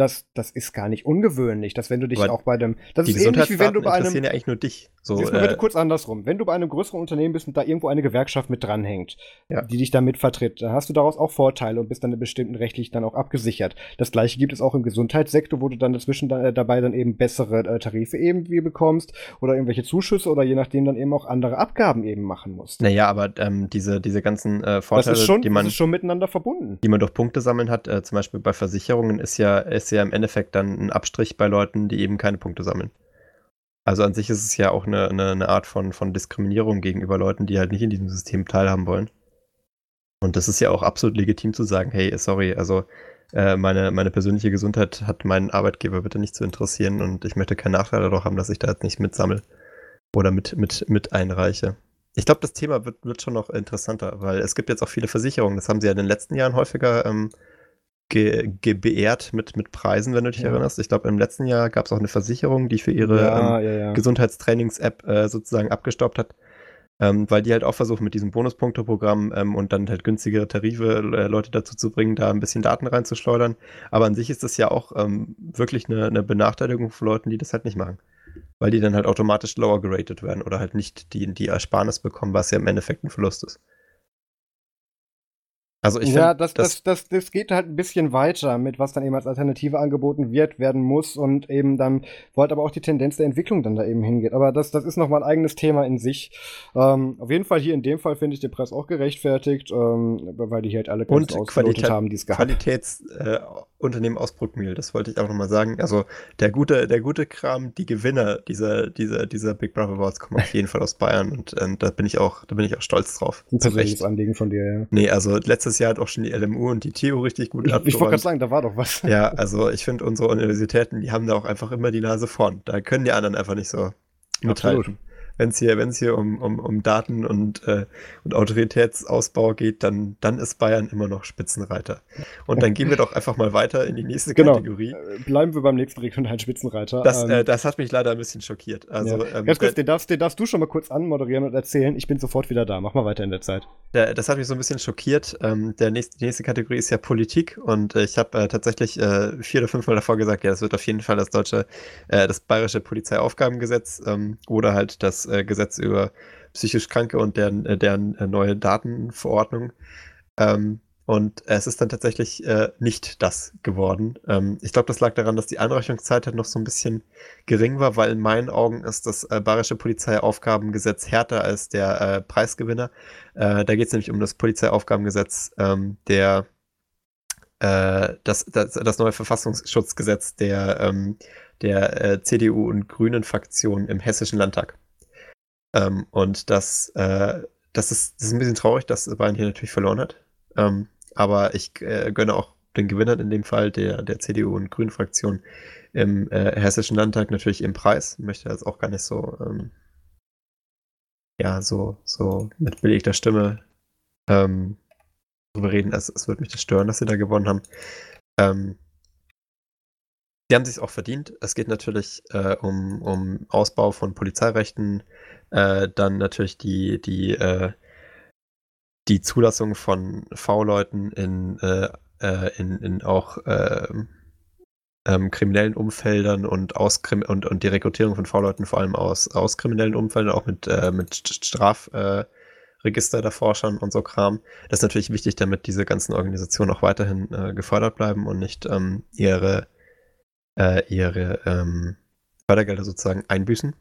Speaker 2: das, das ist gar nicht ungewöhnlich, dass wenn du dich aber auch bei dem. Das ist ähnlich wie wenn du bei einem.
Speaker 1: interessieren ja eigentlich nur dich.
Speaker 2: So, Siehst mal bitte äh, kurz andersrum. Wenn du bei einem größeren Unternehmen bist und da irgendwo eine Gewerkschaft mit dranhängt, ja. die dich damit vertritt, dann hast du daraus auch Vorteile und bist dann bestimmten rechtlich dann auch abgesichert. Das gleiche gibt es auch im Gesundheitssektor, wo du dann dazwischen da, äh, dabei dann eben bessere äh, Tarife eben wie bekommst oder irgendwelche Zuschüsse oder je nachdem dann eben auch andere Abgaben eben machen musst.
Speaker 1: Naja, aber ähm, diese, diese ganzen äh, Vorteile,
Speaker 2: schon,
Speaker 1: die man
Speaker 2: schon miteinander verbunden.
Speaker 1: Die man durch Punkte sammeln hat, äh, zum Beispiel bei Versicherungen, ist ja, ist ja im Endeffekt dann ein Abstrich bei Leuten, die eben keine Punkte sammeln. Also an sich ist es ja auch eine, eine, eine, Art von, von Diskriminierung gegenüber Leuten, die halt nicht in diesem System teilhaben wollen. Und das ist ja auch absolut legitim zu sagen, hey, sorry, also äh, meine, meine persönliche Gesundheit hat meinen Arbeitgeber bitte nicht zu interessieren und ich möchte keinen Nachteil dadurch haben, dass ich da jetzt nicht mitsammle oder mit, mit, mit einreiche. Ich glaube, das Thema wird, wird schon noch interessanter, weil es gibt jetzt auch viele Versicherungen, das haben sie ja in den letzten Jahren häufiger ähm, ge, ge beehrt mit, mit Preisen, wenn du dich ja. erinnerst. Ich glaube, im letzten Jahr gab es auch eine Versicherung, die für ihre ja, ähm, ja, Gesundheitstrainings-App äh, sozusagen abgestoppt hat. Ähm, weil die halt auch versuchen, mit diesem Bonuspunkteprogramm ähm, und dann halt günstigere Tarife äh, Leute dazu zu bringen, da ein bisschen Daten reinzuschleudern. Aber an sich ist das ja auch ähm, wirklich eine, eine, Benachteiligung von Leuten, die das halt nicht machen. Weil die dann halt automatisch lower geratet werden oder halt nicht die, die Ersparnis bekommen, was ja im Endeffekt ein Verlust ist.
Speaker 2: Also ich ja, find, das, das, das, das geht halt ein bisschen weiter mit, was dann eben als Alternative angeboten wird, werden muss und eben dann, wo halt aber auch die Tendenz der Entwicklung dann da eben hingeht. Aber das, das ist nochmal ein eigenes Thema in sich. Ähm, auf jeden Fall hier in dem Fall finde ich den Preis auch gerechtfertigt, ähm, weil die hier halt alle
Speaker 1: ganz und Qualität, haben, die es gehabt Qualitätsunternehmen äh, aus Bruckmühl, das wollte ich auch nochmal sagen. Also der gute, der gute Kram, die Gewinner dieser, dieser, dieser Big Brother Awards kommen auf jeden Fall aus Bayern und äh, da bin ich auch, da bin ich auch stolz drauf.
Speaker 2: Ein persönliches Anliegen von dir, ja.
Speaker 1: Nee, also letztes Jahr hat auch schon die LMU und die TU richtig gut
Speaker 2: Ich, ich wollte gerade sagen, da war doch was.
Speaker 1: Ja, also ich finde, unsere Universitäten, die haben da auch einfach immer die Nase vorn. Da können die anderen einfach nicht so mithalten. Absolut wenn es hier, wenn's hier um, um, um Daten und, äh, und Autoritätsausbau geht, dann, dann ist Bayern immer noch Spitzenreiter. Und dann gehen wir doch einfach mal weiter in die nächste genau. Kategorie.
Speaker 2: Äh, bleiben wir beim nächsten regionalen Spitzenreiter.
Speaker 1: Das, ähm, äh, das hat mich leider ein bisschen schockiert. Also,
Speaker 2: ja. ähm, Ganz kurz, den darfst, den darfst du schon mal kurz anmoderieren und erzählen. Ich bin sofort wieder da. Mach mal weiter in der Zeit.
Speaker 1: Der, das hat mich so ein bisschen schockiert. Ähm, der nächste, die nächste Kategorie ist ja Politik und äh, ich habe äh, tatsächlich äh, vier oder fünfmal davor gesagt, ja, das wird auf jeden Fall das deutsche, äh, das bayerische Polizeiaufgabengesetz ähm, oder halt das äh, Gesetz über psychisch Kranke und deren, äh, deren äh, neue Datenverordnung. Ähm, und es ist dann tatsächlich äh, nicht das geworden. Ähm, ich glaube, das lag daran, dass die Einreichungszeit halt noch so ein bisschen gering war, weil in meinen Augen ist das äh, Bayerische Polizeiaufgabengesetz härter als der äh, Preisgewinner. Äh, da geht es nämlich um das Polizeiaufgabengesetz, ähm, der das, das, das neue Verfassungsschutzgesetz der, ähm, der CDU und Grünen Fraktion im Hessischen Landtag. Ähm, und das, äh, das, ist, das ist ein bisschen traurig, dass Bayern hier natürlich verloren hat. Ähm, aber ich äh, gönne auch den Gewinnern in dem Fall der, der CDU und Grünen Fraktion im äh, Hessischen Landtag natürlich im Preis. Ich möchte das auch gar nicht so, ähm, ja, so, so mit belegter Stimme ähm, drüber reden. Es, es würde mich das stören, dass sie da gewonnen haben. Ähm, die haben sich auch verdient. Es geht natürlich äh, um, um Ausbau von Polizeirechten, äh, dann natürlich die, die, äh, die Zulassung von V-Leuten in, äh, äh, in, in auch ähm, ähm, kriminellen Umfeldern und, aus, und, und die Rekrutierung von V-Leuten vor allem aus, aus kriminellen Umfeldern, auch mit, äh, mit Strafregister der Forschern und so Kram. Das ist natürlich wichtig, damit diese ganzen Organisationen auch weiterhin gefördert bleiben und nicht ähm, ihre äh, ihre ähm, Fördergelder sozusagen einbüßen.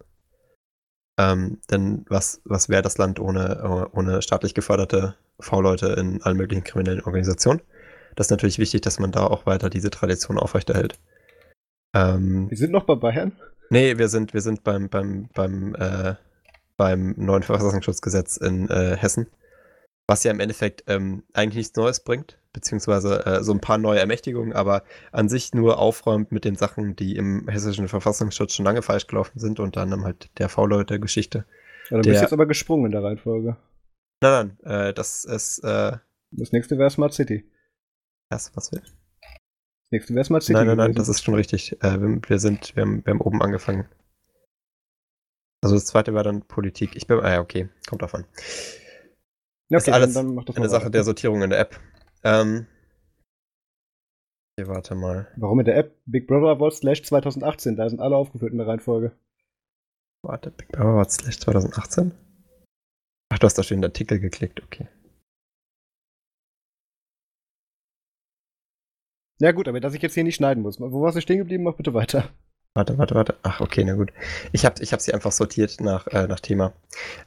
Speaker 1: Ähm, denn was, was wäre das Land ohne, ohne staatlich geförderte V-Leute in allen möglichen kriminellen Organisationen? Das ist natürlich wichtig, dass man da auch weiter diese Tradition aufrechterhält.
Speaker 2: Ähm, wir sind noch bei Bayern?
Speaker 1: Nee, wir sind, wir sind beim, beim, beim, äh, beim neuen Verfassungsschutzgesetz in äh, Hessen, was ja im Endeffekt ähm, eigentlich nichts Neues bringt, beziehungsweise äh, so ein paar neue Ermächtigungen, aber an sich nur aufräumt mit den Sachen, die im hessischen Verfassungsschutz schon lange falsch gelaufen sind und dann halt der V-Leute-Geschichte.
Speaker 2: Ja, dann bist du jetzt aber gesprungen in der Reihenfolge.
Speaker 1: Nein, nein, äh, das ist. Äh,
Speaker 2: das nächste wäre Smart City.
Speaker 1: Das, was will?
Speaker 2: Das nächste wäre Smart City.
Speaker 1: Nein, nein, nein, das ist schon richtig. Äh, wir, wir, sind, wir haben, wir haben oben angefangen. Also das zweite war dann Politik. Ich bin, ah ja, okay, kommt davon. Ja, okay, ist alles dann, dann eine Sache der Sortierung in der App. Ähm, hier, warte mal.
Speaker 2: Warum in der App Big Brother Awards slash 2018? Da sind alle aufgeführt in der Reihenfolge.
Speaker 1: Warte, Big Brother Awards slash 2018? Ach, du hast da schon den Artikel geklickt, okay.
Speaker 2: Ja gut, aber dass ich jetzt hier nicht schneiden muss. Wo warst du stehen geblieben? Mach bitte weiter.
Speaker 1: Warte, warte, warte. Ach, okay, na gut. Ich habe ich hab sie einfach sortiert nach, äh, nach Thema.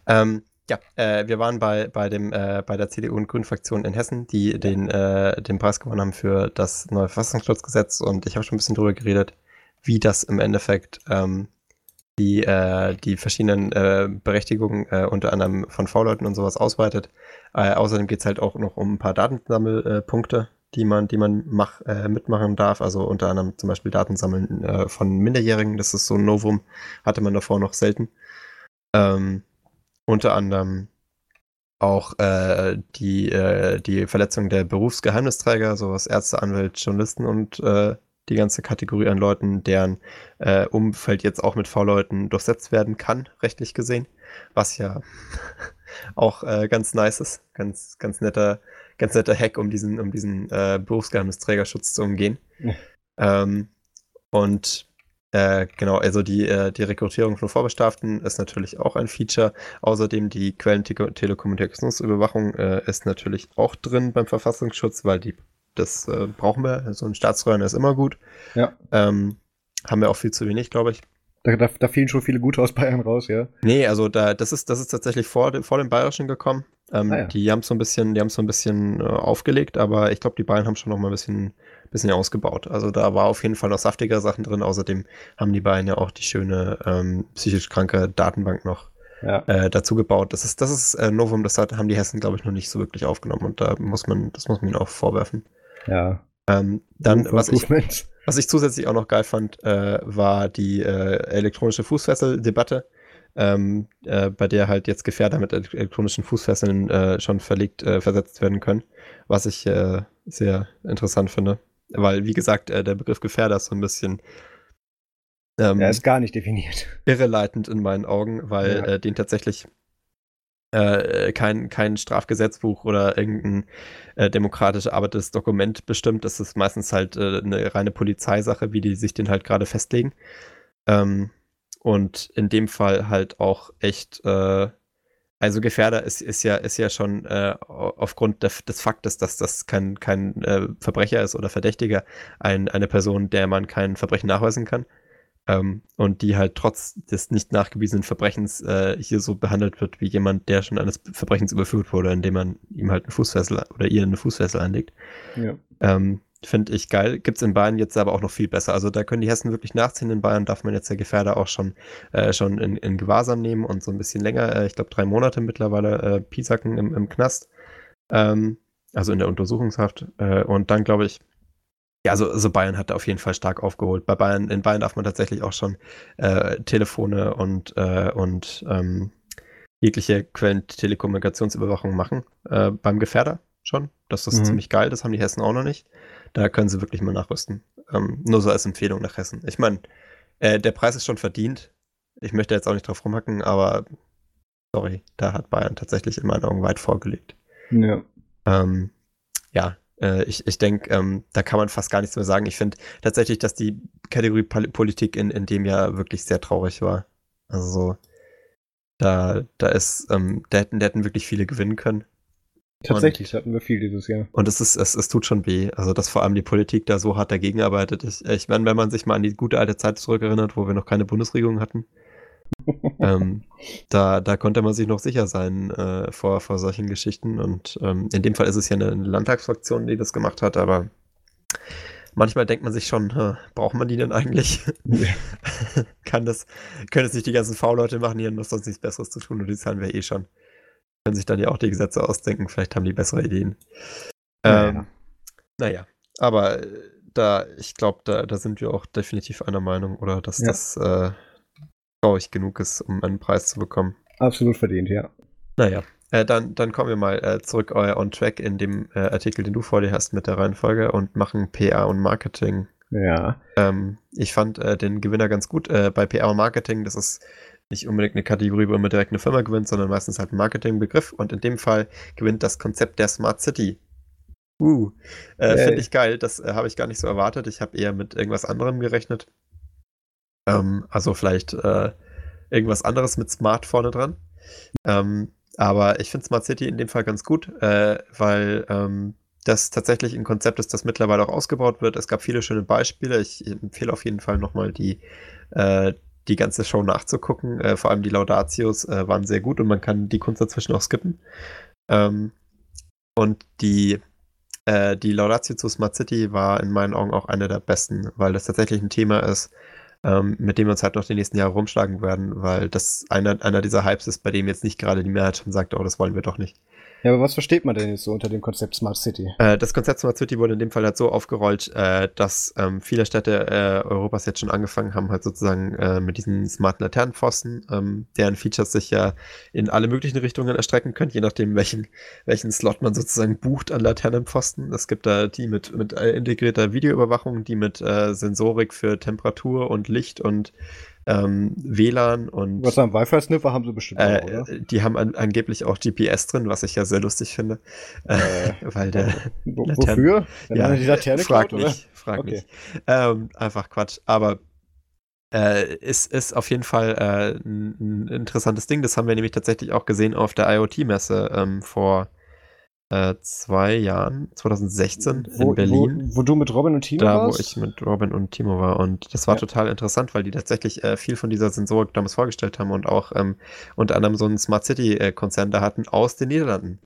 Speaker 1: Ähm, ja, äh, wir waren bei, bei, dem, äh, bei der CDU und Grünen-Fraktion in Hessen, die den, äh, den Preis gewonnen haben für das neue Verfassungsschutzgesetz. Und ich habe schon ein bisschen drüber geredet, wie das im Endeffekt ähm, die, äh, die verschiedenen äh, Berechtigungen äh, unter anderem von V-Leuten und sowas ausweitet. außerdem geht es halt auch noch um ein paar Datensammelpunkte, die man, die man mach, mitmachen darf. Also unter anderem zum Beispiel Datensammeln von Minderjährigen. Das ist so ein Novum, hatte man davor noch selten. Ähm, unter anderem auch äh, die, äh, die Verletzung der Berufsgeheimnisträger, sowas Ärzte, Anwälte, Journalisten und äh, die ganze Kategorie an Leuten, deren äh, Umfeld jetzt auch mit V-Leuten durchsetzt werden kann, rechtlich gesehen. Was ja auch äh, ganz nice ist. Ganz, ganz netter, ganz netter Hack, um diesen, um diesen äh, Berufsgeheimnisträgerschutz zu umgehen. Ja. Ähm, und äh, genau, also die, äh, die Rekrutierung von Vorbestraften ist natürlich auch ein Feature. Außerdem die Quellentelekommunikationsüberwachung äh, ist natürlich auch drin beim Verfassungsschutz, weil die, das äh, brauchen wir. So ein Staatsröhren ist immer gut.
Speaker 2: Ja.
Speaker 1: Ähm, haben wir auch viel zu wenig, glaube ich.
Speaker 2: Da, da, da fielen schon viele gute aus Bayern raus, ja.
Speaker 1: Nee, also da, das ist, das ist tatsächlich vor, vor dem Bayerischen gekommen. Ähm, ah, ja. Die haben so ein bisschen, die haben so ein bisschen äh, aufgelegt, aber ich glaube, die Bayern haben schon noch mal ein bisschen bisschen ausgebaut. Also da war auf jeden Fall noch saftigere Sachen drin. Außerdem haben die beiden ja auch die schöne ähm, psychisch kranke Datenbank noch ja. äh, dazu gebaut. Das ist, das ist äh, Novum, das hat, haben die Hessen, glaube ich, noch nicht so wirklich aufgenommen und da muss man, das muss man ihnen auch vorwerfen.
Speaker 2: Ja.
Speaker 1: Ähm, dann, was ich, was ich zusätzlich auch noch geil fand, äh, war die äh, elektronische Fußfessel-Debatte. Ähm, äh, bei der halt jetzt Gefährder mit elektronischen Fußfesseln äh, schon verlegt, äh, versetzt werden können, was ich äh, sehr interessant finde. Weil, wie gesagt, äh, der Begriff Gefährder ist so ein bisschen.
Speaker 2: Ähm, er ist gar nicht definiert.
Speaker 1: Irreleitend in meinen Augen, weil ja. äh, den tatsächlich äh, kein, kein Strafgesetzbuch oder irgendein äh, demokratisch erarbeitetes Dokument bestimmt. Das ist meistens halt äh, eine reine Polizeisache, wie die sich den halt gerade festlegen. Ähm, und in dem Fall halt auch echt äh, also Gefährder ist, ist, ja, ist ja schon äh, aufgrund des, des Faktes, dass das kein, kein äh, Verbrecher ist oder Verdächtiger, ein, eine Person, der man kein Verbrechen nachweisen kann. Ähm, und die halt trotz des nicht nachgewiesenen Verbrechens äh, hier so behandelt wird wie jemand, der schon eines Verbrechens überführt wurde, indem man ihm halt eine Fußfessel oder ihr eine Fußfessel anlegt.
Speaker 2: Ja.
Speaker 1: Ähm, Finde ich geil. Gibt es in Bayern jetzt aber auch noch viel besser. Also da können die Hessen wirklich nachziehen. In Bayern darf man jetzt der Gefährder auch schon, äh, schon in, in Gewahrsam nehmen und so ein bisschen länger, äh, ich glaube drei Monate mittlerweile, äh, Piesacken im, im Knast. Ähm, also in der Untersuchungshaft. Äh, und dann glaube ich, ja, also, also Bayern hat da auf jeden Fall stark aufgeholt. Bei Bayern, in Bayern darf man tatsächlich auch schon äh, Telefone und, äh, und ähm, jegliche Quellen-Telekommunikationsüberwachung machen. Äh, beim Gefährder schon. Das ist mhm. ziemlich geil, das haben die Hessen auch noch nicht. Da können sie wirklich mal nachrüsten. Ähm, nur so als Empfehlung nach Hessen. Ich meine, äh, der Preis ist schon verdient. Ich möchte jetzt auch nicht drauf rumhacken, aber sorry, da hat Bayern tatsächlich in meinen Augen weit vorgelegt.
Speaker 2: Ja.
Speaker 1: Ähm, ja, äh, ich, ich denke, ähm, da kann man fast gar nichts mehr sagen. Ich finde tatsächlich, dass die Kategorie Politik in, in dem Jahr wirklich sehr traurig war. Also so, da, da ist, ähm, da hätten, da hätten wirklich viele gewinnen können.
Speaker 2: Tatsächlich und, hatten wir viel dieses Jahr.
Speaker 1: Und es ist, es, es tut schon weh. Also, dass vor allem die Politik da so hart dagegen arbeitet. Ich, ich meine, wenn man sich mal an die gute alte Zeit zurückerinnert, wo wir noch keine Bundesregierung hatten, ähm, da, da konnte man sich noch sicher sein äh, vor, vor solchen Geschichten. Und ähm, in dem Fall ist es ja eine, eine Landtagsfraktion, die das gemacht hat, aber manchmal denkt man sich schon, braucht man die denn eigentlich? Kann das, können es nicht die ganzen V-Leute machen, die haben sonst nichts Besseres zu tun und die zahlen wir eh schon können sich dann ja auch die Gesetze ausdenken. Vielleicht haben die bessere Ideen. Naja, ähm, naja. aber äh, da, ich glaube, da, da sind wir auch definitiv einer Meinung, oder dass ja. das äh, traurig genug ist, um einen Preis zu bekommen.
Speaker 2: Absolut verdient, ja.
Speaker 1: Naja, äh, dann, dann kommen wir mal äh, zurück euer On Track in dem äh, Artikel, den du vor dir hast mit der Reihenfolge und machen PR und Marketing.
Speaker 2: Ja.
Speaker 1: Ähm, ich fand äh, den Gewinner ganz gut. Äh, bei PR und Marketing, das ist nicht unbedingt eine Kategorie, wo immer direkt eine Firma gewinnt, sondern meistens halt ein Marketingbegriff. Und in dem Fall gewinnt das Konzept der Smart City. Uh, äh, finde ich geil. Das äh, habe ich gar nicht so erwartet. Ich habe eher mit irgendwas anderem gerechnet. Ähm, also vielleicht äh, irgendwas anderes mit Smart vorne dran. Ähm, aber ich finde Smart City in dem Fall ganz gut, äh, weil ähm, das tatsächlich ein Konzept ist, das mittlerweile auch ausgebaut wird. Es gab viele schöne Beispiele. Ich empfehle auf jeden Fall nochmal die, äh, die ganze Show nachzugucken. Äh, vor allem die Laudatios äh, waren sehr gut und man kann die Kunst dazwischen auch skippen. Ähm, und die, äh, die Laudatio zu Smart City war in meinen Augen auch eine der besten, weil das tatsächlich ein Thema ist, ähm, mit dem wir uns halt noch die nächsten Jahre rumschlagen werden, weil das einer, einer dieser Hypes ist, bei dem jetzt nicht gerade die Mehrheit schon sagt, oh, das wollen wir doch nicht.
Speaker 2: Ja, aber was versteht man denn jetzt so unter dem Konzept Smart City?
Speaker 1: Äh, das Konzept Smart City wurde in dem Fall halt so aufgerollt, äh, dass ähm, viele Städte äh, Europas jetzt schon angefangen haben, halt sozusagen äh, mit diesen smarten Laternenpfosten, ähm, deren Features sich ja in alle möglichen Richtungen erstrecken können, je nachdem, welchen, welchen Slot man sozusagen bucht an Laternenpfosten. Es gibt da die mit, mit äh, integrierter Videoüberwachung, die mit äh, Sensorik für Temperatur und Licht und ähm, WLAN und.
Speaker 2: Was am Wi-Fi-Sniffer haben sie bestimmt
Speaker 1: äh, auch, oder? Die haben an, angeblich auch GPS drin, was ich ja sehr lustig finde. Äh, weil der.
Speaker 2: Wo, wofür?
Speaker 1: Wenn ja, die Laterne frag klaut, nicht, oder? frag okay. nicht. Ähm, einfach Quatsch. Aber äh, ist, ist auf jeden Fall äh, ein, ein, interessantes Ding. Das haben wir nämlich tatsächlich auch gesehen auf der IoT-Messe ähm, vor äh, zwei Jahren, 2016 wo, in Berlin.
Speaker 2: Wo, wo, du mit Robin und Timo
Speaker 1: da, warst? Da, wo ich mit Robin und Timo war. Und das war ja. total interessant, weil die tatsächlich äh, viel von dieser Sensorik damals vorgestellt haben und auch ähm, unter anderem so einen Smart City-Konzern da hatten aus den Niederlanden.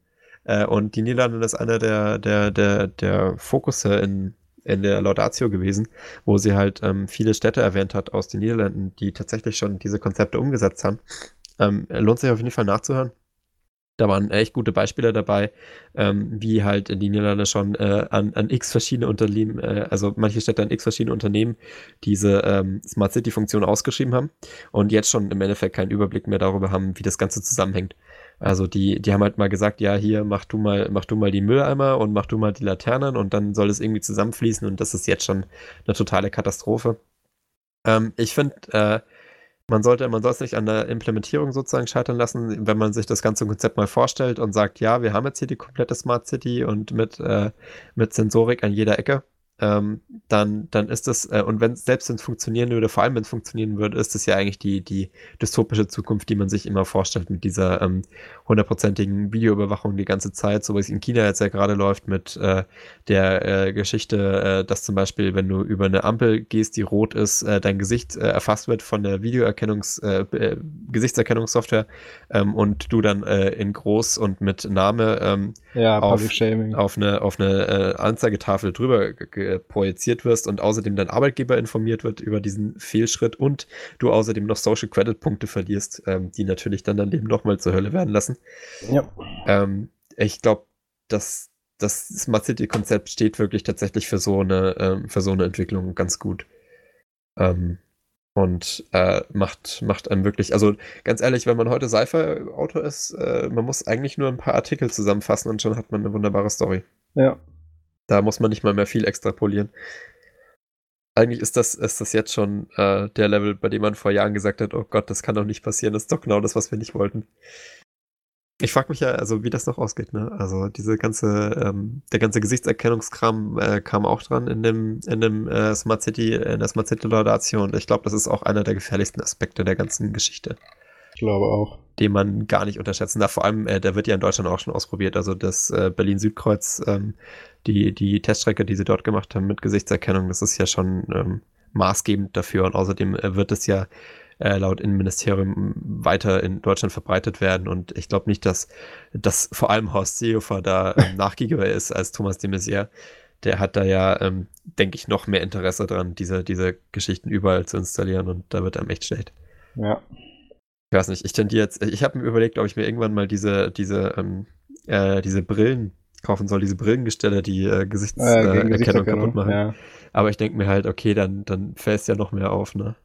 Speaker 1: Äh, und die Niederlande ist einer der, der, der, der Fokusse in, in der Laudatio gewesen, wo sie halt ähm, viele Städte erwähnt hat aus den Niederlanden, die tatsächlich schon diese Konzepte umgesetzt haben. Ähm, lohnt sich auf jeden Fall nachzuhören. Da waren echt gute Beispiele dabei, ähm, wie halt die Niederlande schon äh, an, an x verschiedene Unternehmen, äh, also manche Städte an x verschiedene Unternehmen diese ähm, Smart City-Funktion ausgeschrieben haben und jetzt schon im Endeffekt keinen Überblick mehr darüber haben, wie das Ganze zusammenhängt. Also die, die haben halt mal gesagt, ja, hier mach du mal, mach du mal die Mülleimer und mach du mal die Laternen und dann soll es irgendwie zusammenfließen und das ist jetzt schon eine totale Katastrophe. Ähm, ich finde, äh, man sollte, man soll es nicht an der Implementierung sozusagen scheitern lassen, wenn man sich das ganze Konzept mal vorstellt und sagt, ja, wir haben jetzt hier die komplette Smart City und mit, äh, mit Sensorik an jeder Ecke ähm, dann, dann ist das, äh, und wenn selbst wenn es funktionieren würde, vor allem wenn es funktionieren würde, ist das ja eigentlich die, die dystopische Zukunft, die man sich immer vorstellt mit dieser ähm, hundertprozentigen Videoüberwachung die ganze Zeit, so wie es in China jetzt ja gerade läuft mit äh, der äh, Geschichte, äh, dass zum Beispiel, wenn du über eine Ampel gehst, die rot ist, äh, dein Gesicht äh, erfasst wird von der Videoerkennungs, äh, äh, Gesichtserkennungssoftware ähm, und du dann äh, in groß und mit Name ähm,
Speaker 2: ja,
Speaker 1: auf, auf eine, auf eine äh, Anzeigetafel drüber projiziert wirst und außerdem dein Arbeitgeber informiert wird über diesen Fehlschritt und du außerdem noch Social Credit Punkte verlierst, ähm, die natürlich dann dein Leben nochmal zur Hölle werden lassen.
Speaker 2: Ja.
Speaker 1: Ähm, ich glaube, dass das Smart City Konzept steht wirklich tatsächlich für so eine, ähm, für so eine Entwicklung ganz gut. Ähm, und äh, macht, macht einem wirklich, also ganz ehrlich, wenn man heute Sci-Fi-Autor ist, äh, man muss eigentlich nur ein paar Artikel zusammenfassen und schon hat man eine wunderbare Story.
Speaker 2: Ja.
Speaker 1: Da muss man nicht mal mehr viel extrapolieren. Eigentlich ist das, ist das jetzt schon äh, der Level, bei dem man vor Jahren gesagt hat, oh Gott, das kann doch nicht passieren, das ist doch genau das, was wir nicht wollten. Ich frage mich ja, also wie das noch ausgeht, ne? Also diese ganze, ähm, der ganze Gesichtserkennungskram äh, kam auch dran in dem, in dem äh, Smart City, in der Smart City Laudation. Und ich glaube, das ist auch einer der gefährlichsten Aspekte der ganzen Geschichte.
Speaker 2: Ich glaube auch.
Speaker 1: Den man gar nicht unterschätzen darf. Vor allem, äh, der wird ja in Deutschland auch schon ausprobiert. Also das äh, Berlin-Südkreuz, ähm, die, die Teststrecke, die sie dort gemacht haben mit Gesichtserkennung, das ist ja schon ähm, maßgebend dafür. Und außerdem äh, wird es ja äh, laut Innenministerium weiter in Deutschland verbreitet werden. Und ich glaube nicht, dass, dass vor allem Horst Seehofer da ähm, nachgiebiger ist als Thomas de Maizière. Der hat da ja, ähm, denke ich, noch mehr Interesse dran, diese, diese Geschichten überall zu installieren und da wird einem echt schlecht.
Speaker 2: Ja.
Speaker 1: Ich weiß nicht, ich tendiere jetzt, ich habe mir überlegt, ob ich mir irgendwann mal diese, diese, ähm, äh, diese Brillen kaufen soll, diese Brillengestelle, die äh, Gesichtserkennung äh, kaputt machen. Ja. Aber ich denke mir halt, okay, dann, dann fällt es ja noch mehr auf, ne?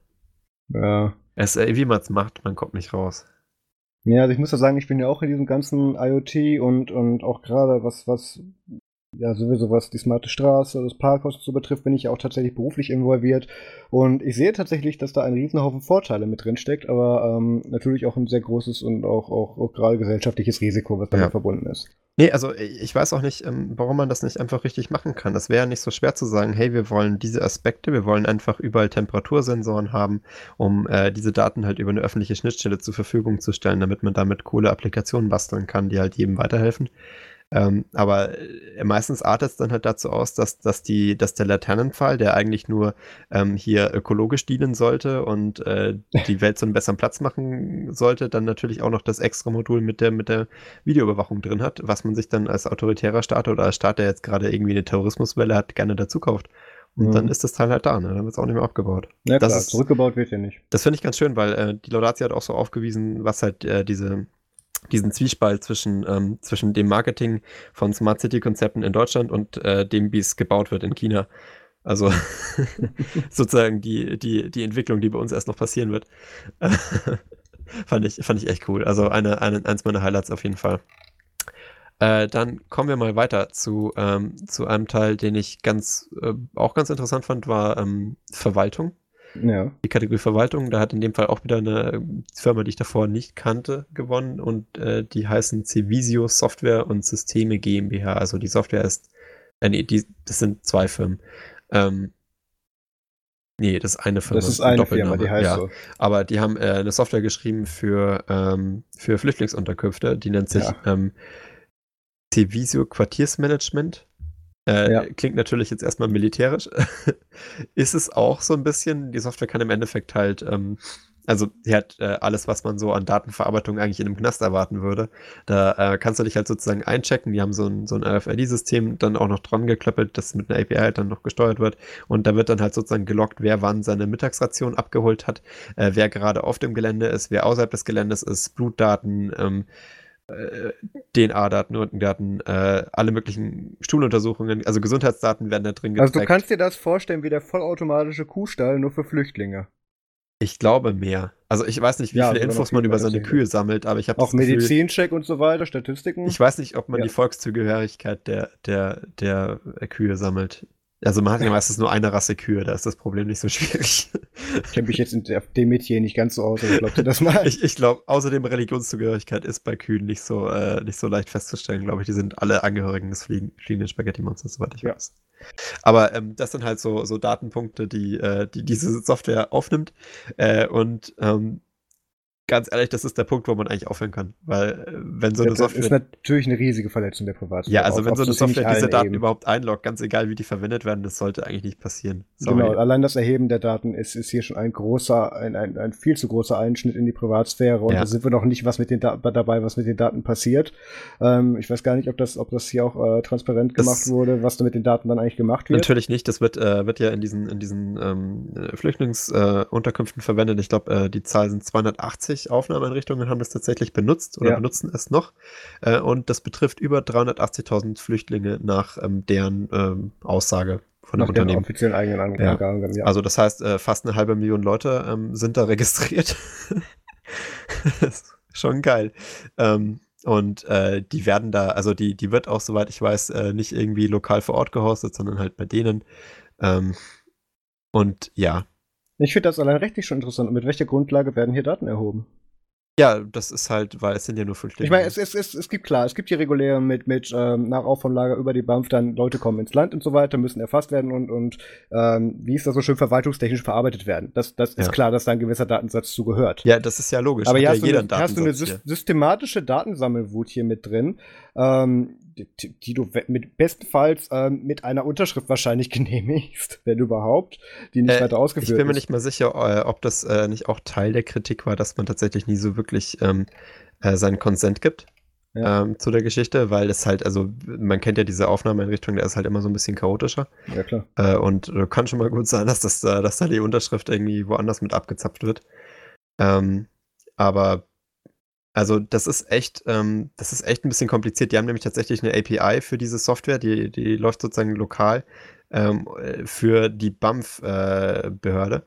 Speaker 2: Ja.
Speaker 1: Es, äh, wie man es macht, man kommt nicht raus.
Speaker 2: Ja, also ich muss ja sagen, ich bin ja auch in diesem ganzen IoT und, und auch gerade was, was ja, sowieso was die smarte Straße, das Parkhaus so betrifft, bin ich ja auch tatsächlich beruflich involviert. Und ich sehe tatsächlich, dass da ein Riesenhaufen Vorteile mit drin steckt, aber ähm, natürlich auch ein sehr großes und auch, auch, auch gerade gesellschaftliches Risiko, was damit ja. verbunden ist.
Speaker 1: Nee, also ich weiß auch nicht, ähm, warum man das nicht einfach richtig machen kann. Das wäre ja nicht so schwer zu sagen, hey, wir wollen diese Aspekte, wir wollen einfach überall Temperatursensoren haben, um äh, diese Daten halt über eine öffentliche Schnittstelle zur Verfügung zu stellen, damit man damit coole Applikationen basteln kann, die halt jedem weiterhelfen. Ähm, aber äh, meistens artet es dann halt dazu aus, dass, dass, die, dass der Laternenpfahl, der eigentlich nur ähm, hier ökologisch dienen sollte und äh, die Welt zu einem besseren Platz machen sollte, dann natürlich auch noch das extra Modul mit der, mit der Videoüberwachung drin hat, was man sich dann als autoritärer Staat oder als Staat, der jetzt gerade irgendwie eine Terrorismuswelle hat, gerne dazu kauft. Und mhm. dann ist das Teil halt da, ne? Dann wird es auch nicht mehr abgebaut.
Speaker 2: Ja, das klar, ist, zurückgebaut wird ja nicht.
Speaker 1: Das finde ich ganz schön, weil äh, die Laudatio hat auch so aufgewiesen, was halt äh, diese diesen Zwiespalt zwischen, ähm, zwischen dem Marketing von Smart City-Konzepten in Deutschland und äh, dem, wie es gebaut wird in China. Also sozusagen die, die, die Entwicklung, die bei uns erst noch passieren wird. fand, ich, fand ich echt cool. Also eine, eine, eins meiner Highlights auf jeden Fall. Äh, dann kommen wir mal weiter zu, ähm, zu einem Teil, den ich ganz, äh, auch ganz interessant fand, war ähm, Verwaltung. Ja. Die Kategorie Verwaltung, da hat in dem Fall auch wieder eine Firma, die ich davor nicht kannte, gewonnen und äh, die heißen Civisio Software und Systeme GmbH. Also die Software ist, äh, nee, die, das sind zwei Firmen. Ähm, nee, das ist eine Firma.
Speaker 2: Das ist eine Firma, die heißt ja. so.
Speaker 1: Aber die haben äh, eine Software geschrieben für, ähm, für Flüchtlingsunterkünfte, die nennt sich ja. ähm, Civisio Quartiersmanagement. Äh, ja. Klingt natürlich jetzt erstmal militärisch. ist es auch so ein bisschen. Die Software kann im Endeffekt halt, ähm, also sie hat äh, alles, was man so an Datenverarbeitung eigentlich in einem Knast erwarten würde. Da äh, kannst du dich halt sozusagen einchecken. Die haben so ein, so ein RFID-System dann auch noch dran geklöppelt, das mit einer API halt dann noch gesteuert wird. Und da wird dann halt sozusagen gelockt, wer wann seine Mittagsration abgeholt hat, äh, wer gerade auf dem Gelände ist, wer außerhalb des Geländes ist, Blutdaten, ähm, äh, DNA-Daten, Röntgendaten, äh, alle möglichen Stuhluntersuchungen, also Gesundheitsdaten werden da drin
Speaker 2: gezeigt. Also du kannst dir das vorstellen wie der vollautomatische Kuhstall, nur für Flüchtlinge.
Speaker 1: Ich glaube mehr. Also ich weiß nicht, wie ja, viele Infos man über seine Kühe sammelt, aber ich habe
Speaker 2: auch Medizincheck und so weiter, Statistiken.
Speaker 1: Ich weiß nicht, ob man ja. die Volkszugehörigkeit der der der Kühe sammelt. Also man hat ja meistens nur eine Rasse Kühe, da ist das Problem nicht so schwierig.
Speaker 2: Ich kenne mich jetzt in dem Metier nicht ganz so aus, aber glaubt ihr das mal?
Speaker 1: ich ich glaube, außerdem Religionszugehörigkeit ist bei Kühen nicht so, äh, nicht so leicht festzustellen, glaube ich. Die sind alle Angehörigen des fliegen, fliegenden Spaghetti-Monsters, soweit ich ja. weiß. Aber ähm, das sind halt so, so Datenpunkte, die, äh, die diese Software aufnimmt. Äh, und ähm, ganz ehrlich, das ist der Punkt, wo man eigentlich aufhören kann. Weil, äh, wenn so eine Software. Das
Speaker 2: ist natürlich eine riesige Verletzung der Privatsphäre.
Speaker 1: Ja, also wenn so eine Software diese Daten eben. überhaupt einloggt, ganz egal wie die verwendet werden, das sollte eigentlich nicht passieren.
Speaker 2: Sorry. Genau, allein das Erheben der Daten ist, ist hier schon ein großer, ein, ein, ein viel zu großer Einschnitt in die Privatsphäre. Und ja. da sind wir noch nicht was mit den dabei, was mit den Daten passiert. Ähm, ich weiß gar nicht, ob das, ob das hier auch äh, transparent gemacht das wurde, was da mit den Daten dann eigentlich gemacht wird.
Speaker 1: Natürlich nicht. Das wird, äh, wird ja in diesen, in diesen ähm, Flüchtlingsunterkünften äh, verwendet. Ich glaube, äh, die Zahl sind 280 Aufnahmeeinrichtungen Einrichtungen haben das tatsächlich benutzt oder ja. benutzen es noch. Äh, und das betrifft über 380.000 Flüchtlinge nach ähm, deren ähm, Aussage von dem nach Unternehmen.
Speaker 2: offiziellen eigenen
Speaker 1: Angaben. Ja. ja. Also das heißt, äh, fast eine halbe Million Leute ähm, sind da registriert. schon geil. Ähm, und äh, die werden da, also die, die wird auch, soweit ich weiß, äh, nicht irgendwie lokal vor Ort gehostet, sondern halt bei denen. Ähm, und ja.
Speaker 2: Ich finde das allein rechtlich schon interessant. Und mit welcher Grundlage werden hier Daten erhoben?
Speaker 1: Ja, das ist halt, weil es sind ja nur Flüchtlinge.
Speaker 2: Ich meine, es, es, es, es gibt klar, es gibt die regulären mit, mit ähm, nach Auffahrlager über die BAMF, dann Leute kommen ins Land und so weiter, müssen erfasst werden und, und ähm, wie ist das so schön, verwaltungstechnisch verarbeitet werden. Das, das ist klar, dass da ein gewisser Datensatz zugehört.
Speaker 1: Ja, das ist ja logisch.
Speaker 2: Aber hier hast, ja du eine, hast du eine systematische Datensammelwut hier mit drin. Ähm, die, die du mit bestenfalls ähm, mit einer Unterschrift wahrscheinlich genehmigst, wenn überhaupt, die nicht äh, weiter ausgeführt ist.
Speaker 1: Ich bin mir ist. nicht mal sicher, äh, ob das äh, nicht auch Teil der Kritik war, dass man tatsächlich nie so wirklich ähm, äh, seinen Konsent gibt. Ja. Ähm, zu der Geschichte, weil es halt, also man kennt ja diese Aufnahmeeinrichtung, der ist halt immer so ein bisschen chaotischer.
Speaker 2: Ja, klar.
Speaker 1: Äh, und äh, kann schon mal gut sein, dass, das, dass da die Unterschrift irgendwie woanders mit abgezapft wird. Ähm, aber also das ist echt, ähm, das ist echt ein bisschen kompliziert. Die haben nämlich tatsächlich eine API für diese Software, die, die läuft sozusagen lokal ähm, für die BAMF-Behörde, äh,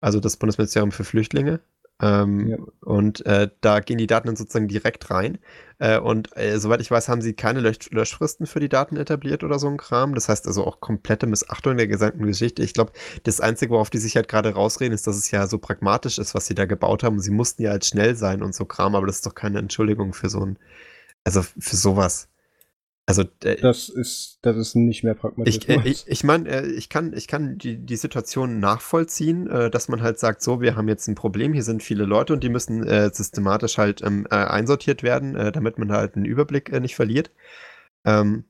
Speaker 1: also das Bundesministerium für Flüchtlinge. Ähm, ja. Und äh, da gehen die Daten dann sozusagen direkt rein. Äh, und äh, soweit ich weiß, haben sie keine Lösch Löschfristen für die Daten etabliert oder so ein Kram. Das heißt also auch komplette Missachtung der gesamten Geschichte. Ich glaube, das Einzige, worauf die sich halt gerade rausreden, ist, dass es ja so pragmatisch ist, was sie da gebaut haben. Sie mussten ja halt schnell sein und so Kram, aber das ist doch keine Entschuldigung für so ein, also für sowas.
Speaker 2: Also äh, das ist das ist nicht mehr
Speaker 1: pragmatisch. Ich, äh, ich, ich meine, äh, ich kann ich kann die die Situation nachvollziehen, äh, dass man halt sagt, so wir haben jetzt ein Problem, hier sind viele Leute und die müssen äh, systematisch halt ähm, äh, einsortiert werden, damit man halt einen Überblick nicht verliert. Ähm,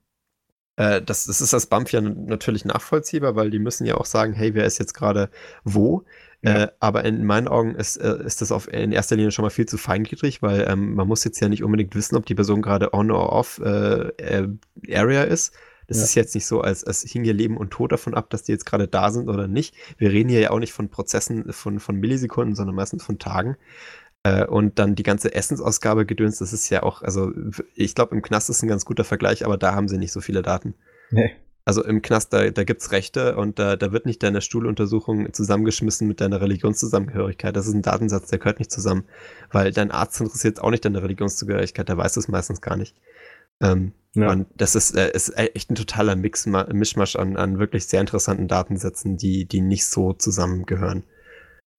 Speaker 1: das, das ist als BAMF ja natürlich nachvollziehbar, weil die müssen ja auch sagen, hey, wer ist jetzt gerade wo? Ja. Äh, aber in meinen Augen ist, äh, ist das auf, in erster Linie schon mal viel zu feingliedrig, weil ähm, man muss jetzt ja nicht unbedingt wissen, ob die Person gerade on or off äh, äh Area ist. Das ja. ist jetzt nicht so, als, als hing ihr Leben und Tod davon ab, dass die jetzt gerade da sind oder nicht. Wir reden hier ja auch nicht von Prozessen von, von Millisekunden, sondern meistens von Tagen. Äh, und dann die ganze Essensausgabe gedöns, das ist ja auch, also ich glaube, im Knast ist ein ganz guter Vergleich, aber da haben sie nicht so viele Daten. Nee. Also im Knast, da, da gibt es Rechte und da, da wird nicht deine Stuhluntersuchung zusammengeschmissen mit deiner Religionszusammengehörigkeit. Das ist ein Datensatz, der gehört nicht zusammen. Weil dein Arzt interessiert auch nicht deine Religionszugehörigkeit, der weiß das meistens gar nicht. Ähm, ja. Und das ist, äh, ist echt ein totaler Mix, Mischmasch an, an wirklich sehr interessanten Datensätzen, die, die nicht so zusammengehören.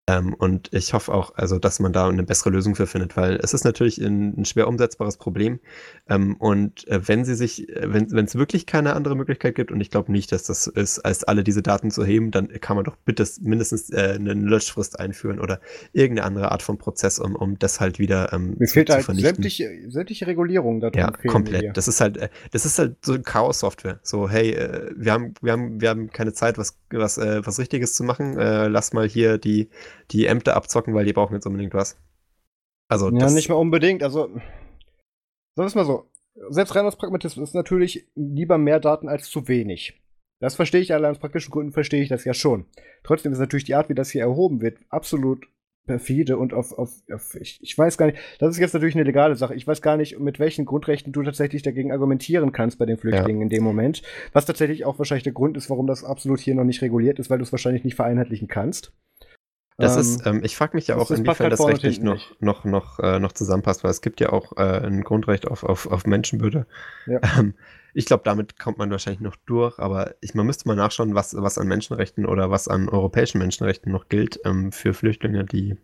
Speaker 1: Ähm, und ich hoffe auch, also, dass man da eine bessere Lösung für findet, weil es ist natürlich ein, ein schwer umsetzbares Problem. Ähm, und äh, wenn sie sich, äh, wenn es wirklich keine andere Möglichkeit gibt, und ich glaube nicht, dass das ist, als alle diese Daten zu heben, dann kann man doch bitte mindestens äh, eine Löschfrist einführen oder irgendeine andere Art von Prozess, um, um das halt wieder
Speaker 2: ähm, Mir fehlt zu, halt vernichten. sämtliche, sämtliche Regulierungen
Speaker 1: darum. Ja, komplett. Das ist halt, äh, das ist halt so Chaos-Software. So, hey, äh, wir haben, wir haben, wir haben keine Zeit, was, was, äh, was Richtiges zu machen. Äh, lass mal hier die die Ämter abzocken, weil die brauchen jetzt unbedingt was.
Speaker 2: Also ja, nicht mal unbedingt. Also, sagen wir es mal so. Selbst rein aus Pragmatismus ist natürlich lieber mehr Daten als zu wenig. Das verstehe ich, allein aus praktischen Gründen verstehe ich das ja schon. Trotzdem ist natürlich die Art, wie das hier erhoben wird, absolut perfide und auf, auf, auf ich, ich, weiß gar nicht, das ist jetzt natürlich eine legale Sache. Ich weiß gar nicht, mit welchen Grundrechten du tatsächlich dagegen argumentieren kannst bei den Flüchtlingen ja. in dem Moment. Was tatsächlich auch wahrscheinlich der Grund ist, warum das absolut hier noch nicht reguliert ist, weil du es wahrscheinlich nicht vereinheitlichen kannst.
Speaker 1: Das ähm, ist, ähm, ich frage mich ja auch, inwiefern das rechtlich noch, noch, noch, äh, noch zusammenpasst, weil es gibt ja auch äh, ein Grundrecht auf, auf, auf Menschenwürde. Ja. Ähm, ich glaube, damit kommt man wahrscheinlich noch durch, aber ich, man müsste mal nachschauen, was, was an Menschenrechten oder was an europäischen Menschenrechten noch gilt ähm, für Flüchtlinge, die,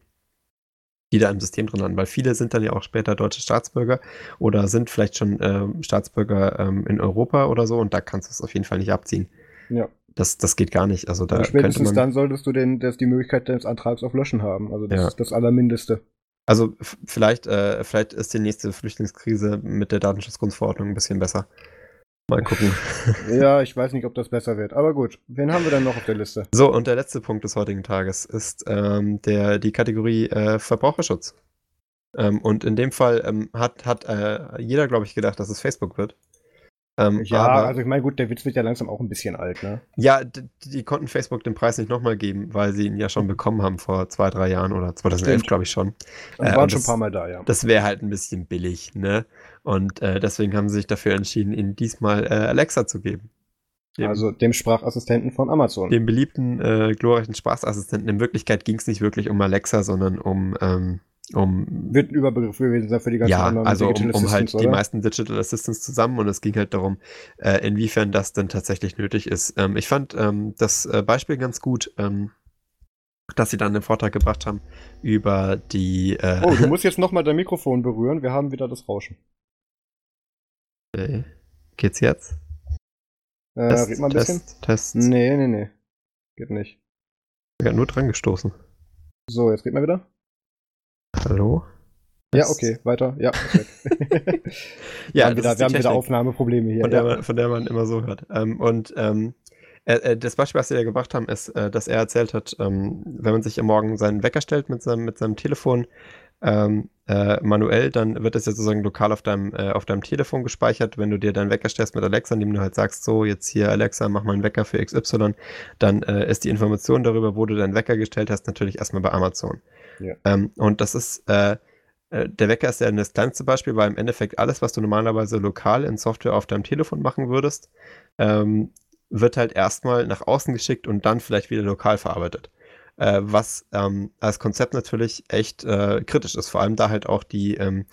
Speaker 1: die da im System drin landen, weil viele sind dann ja auch später deutsche Staatsbürger oder sind vielleicht schon äh, Staatsbürger ähm, in Europa oder so und da kannst du es auf jeden Fall nicht abziehen. Ja. Das, das geht gar nicht. Also da
Speaker 2: also spätestens man, dann solltest du den, das die Möglichkeit deines Antrags auf Löschen haben. Also das ja. ist das Allermindeste.
Speaker 1: Also vielleicht, äh, vielleicht ist die nächste Flüchtlingskrise mit der Datenschutzgrundverordnung ein bisschen besser. Mal gucken.
Speaker 2: ja, ich weiß nicht, ob das besser wird. Aber gut, wen haben wir dann noch auf der Liste?
Speaker 1: So, und der letzte Punkt des heutigen Tages ist ähm, der, die Kategorie äh, Verbraucherschutz. Ähm, und in dem Fall ähm, hat, hat äh, jeder, glaube ich, gedacht, dass es Facebook wird.
Speaker 2: Ähm, ja, aber, also ich meine, gut, der Witz wird ja langsam auch ein bisschen alt, ne?
Speaker 1: Ja, die, konnten Facebook den Preis nicht nochmal geben, weil sie ihn ja schon bekommen haben vor zwei, drei Jahren oder 2011, glaube ich schon.
Speaker 2: Und äh, waren und schon ein paar Mal da, ja.
Speaker 1: Das wäre halt ein bisschen billig, ne? Und äh, deswegen haben sie sich dafür entschieden, ihnen diesmal äh, Alexa zu geben.
Speaker 2: Dem, also dem Sprachassistenten von Amazon.
Speaker 1: Dem beliebten, äh, glorreichen Sprachassistenten. In Wirklichkeit ging es nicht wirklich um Alexa, sondern um ähm, um,
Speaker 2: Wird ein Überbegriff gewesen sein für die ganzen
Speaker 1: ja, anderen also um, um halt oder? die meisten Digital Assistants zusammen und es ging halt darum, äh, inwiefern das denn tatsächlich nötig ist. Ähm, ich fand ähm, das äh, Beispiel ganz gut, ähm, dass sie dann einen Vortrag gebracht haben über die.
Speaker 2: Äh, oh, du musst jetzt nochmal dein Mikrofon berühren, wir haben wieder das Rauschen.
Speaker 1: Okay. Geht's jetzt?
Speaker 2: Äh, Test, red mal ein bisschen. Test, Test. Nee, nee, nee. Geht nicht.
Speaker 1: Ja, nur dran gestoßen.
Speaker 2: So, jetzt geht mal wieder.
Speaker 1: Hallo?
Speaker 2: Ja, okay, weiter. Ja, ja, wir haben, wieder, wir haben wieder Aufnahmeprobleme hier.
Speaker 1: Von der, man, von der man immer so hört. Ähm, und ähm, äh, das Beispiel, was sie ja gebracht haben, ist, äh, dass er erzählt hat, ähm, wenn man sich am Morgen seinen Wecker stellt mit seinem, mit seinem Telefon ähm, äh, manuell, dann wird das ja sozusagen lokal auf deinem, äh, auf deinem Telefon gespeichert. Wenn du dir deinen Wecker stellst mit Alexa, indem du halt sagst, so, jetzt hier Alexa, mach mal einen Wecker für XY, dann äh, ist die Information darüber, wo du deinen Wecker gestellt hast, natürlich erstmal bei Amazon. Ja. Ähm, und das ist, äh, äh, der Wecker ist ja das kleinste Beispiel, weil im Endeffekt alles, was du normalerweise lokal in Software auf deinem Telefon machen würdest, ähm, wird halt erstmal nach außen geschickt und dann vielleicht wieder lokal verarbeitet. äh, was ähm, als Konzept natürlich echt äh, kritisch ist. Vor allem da halt auch die, ähm,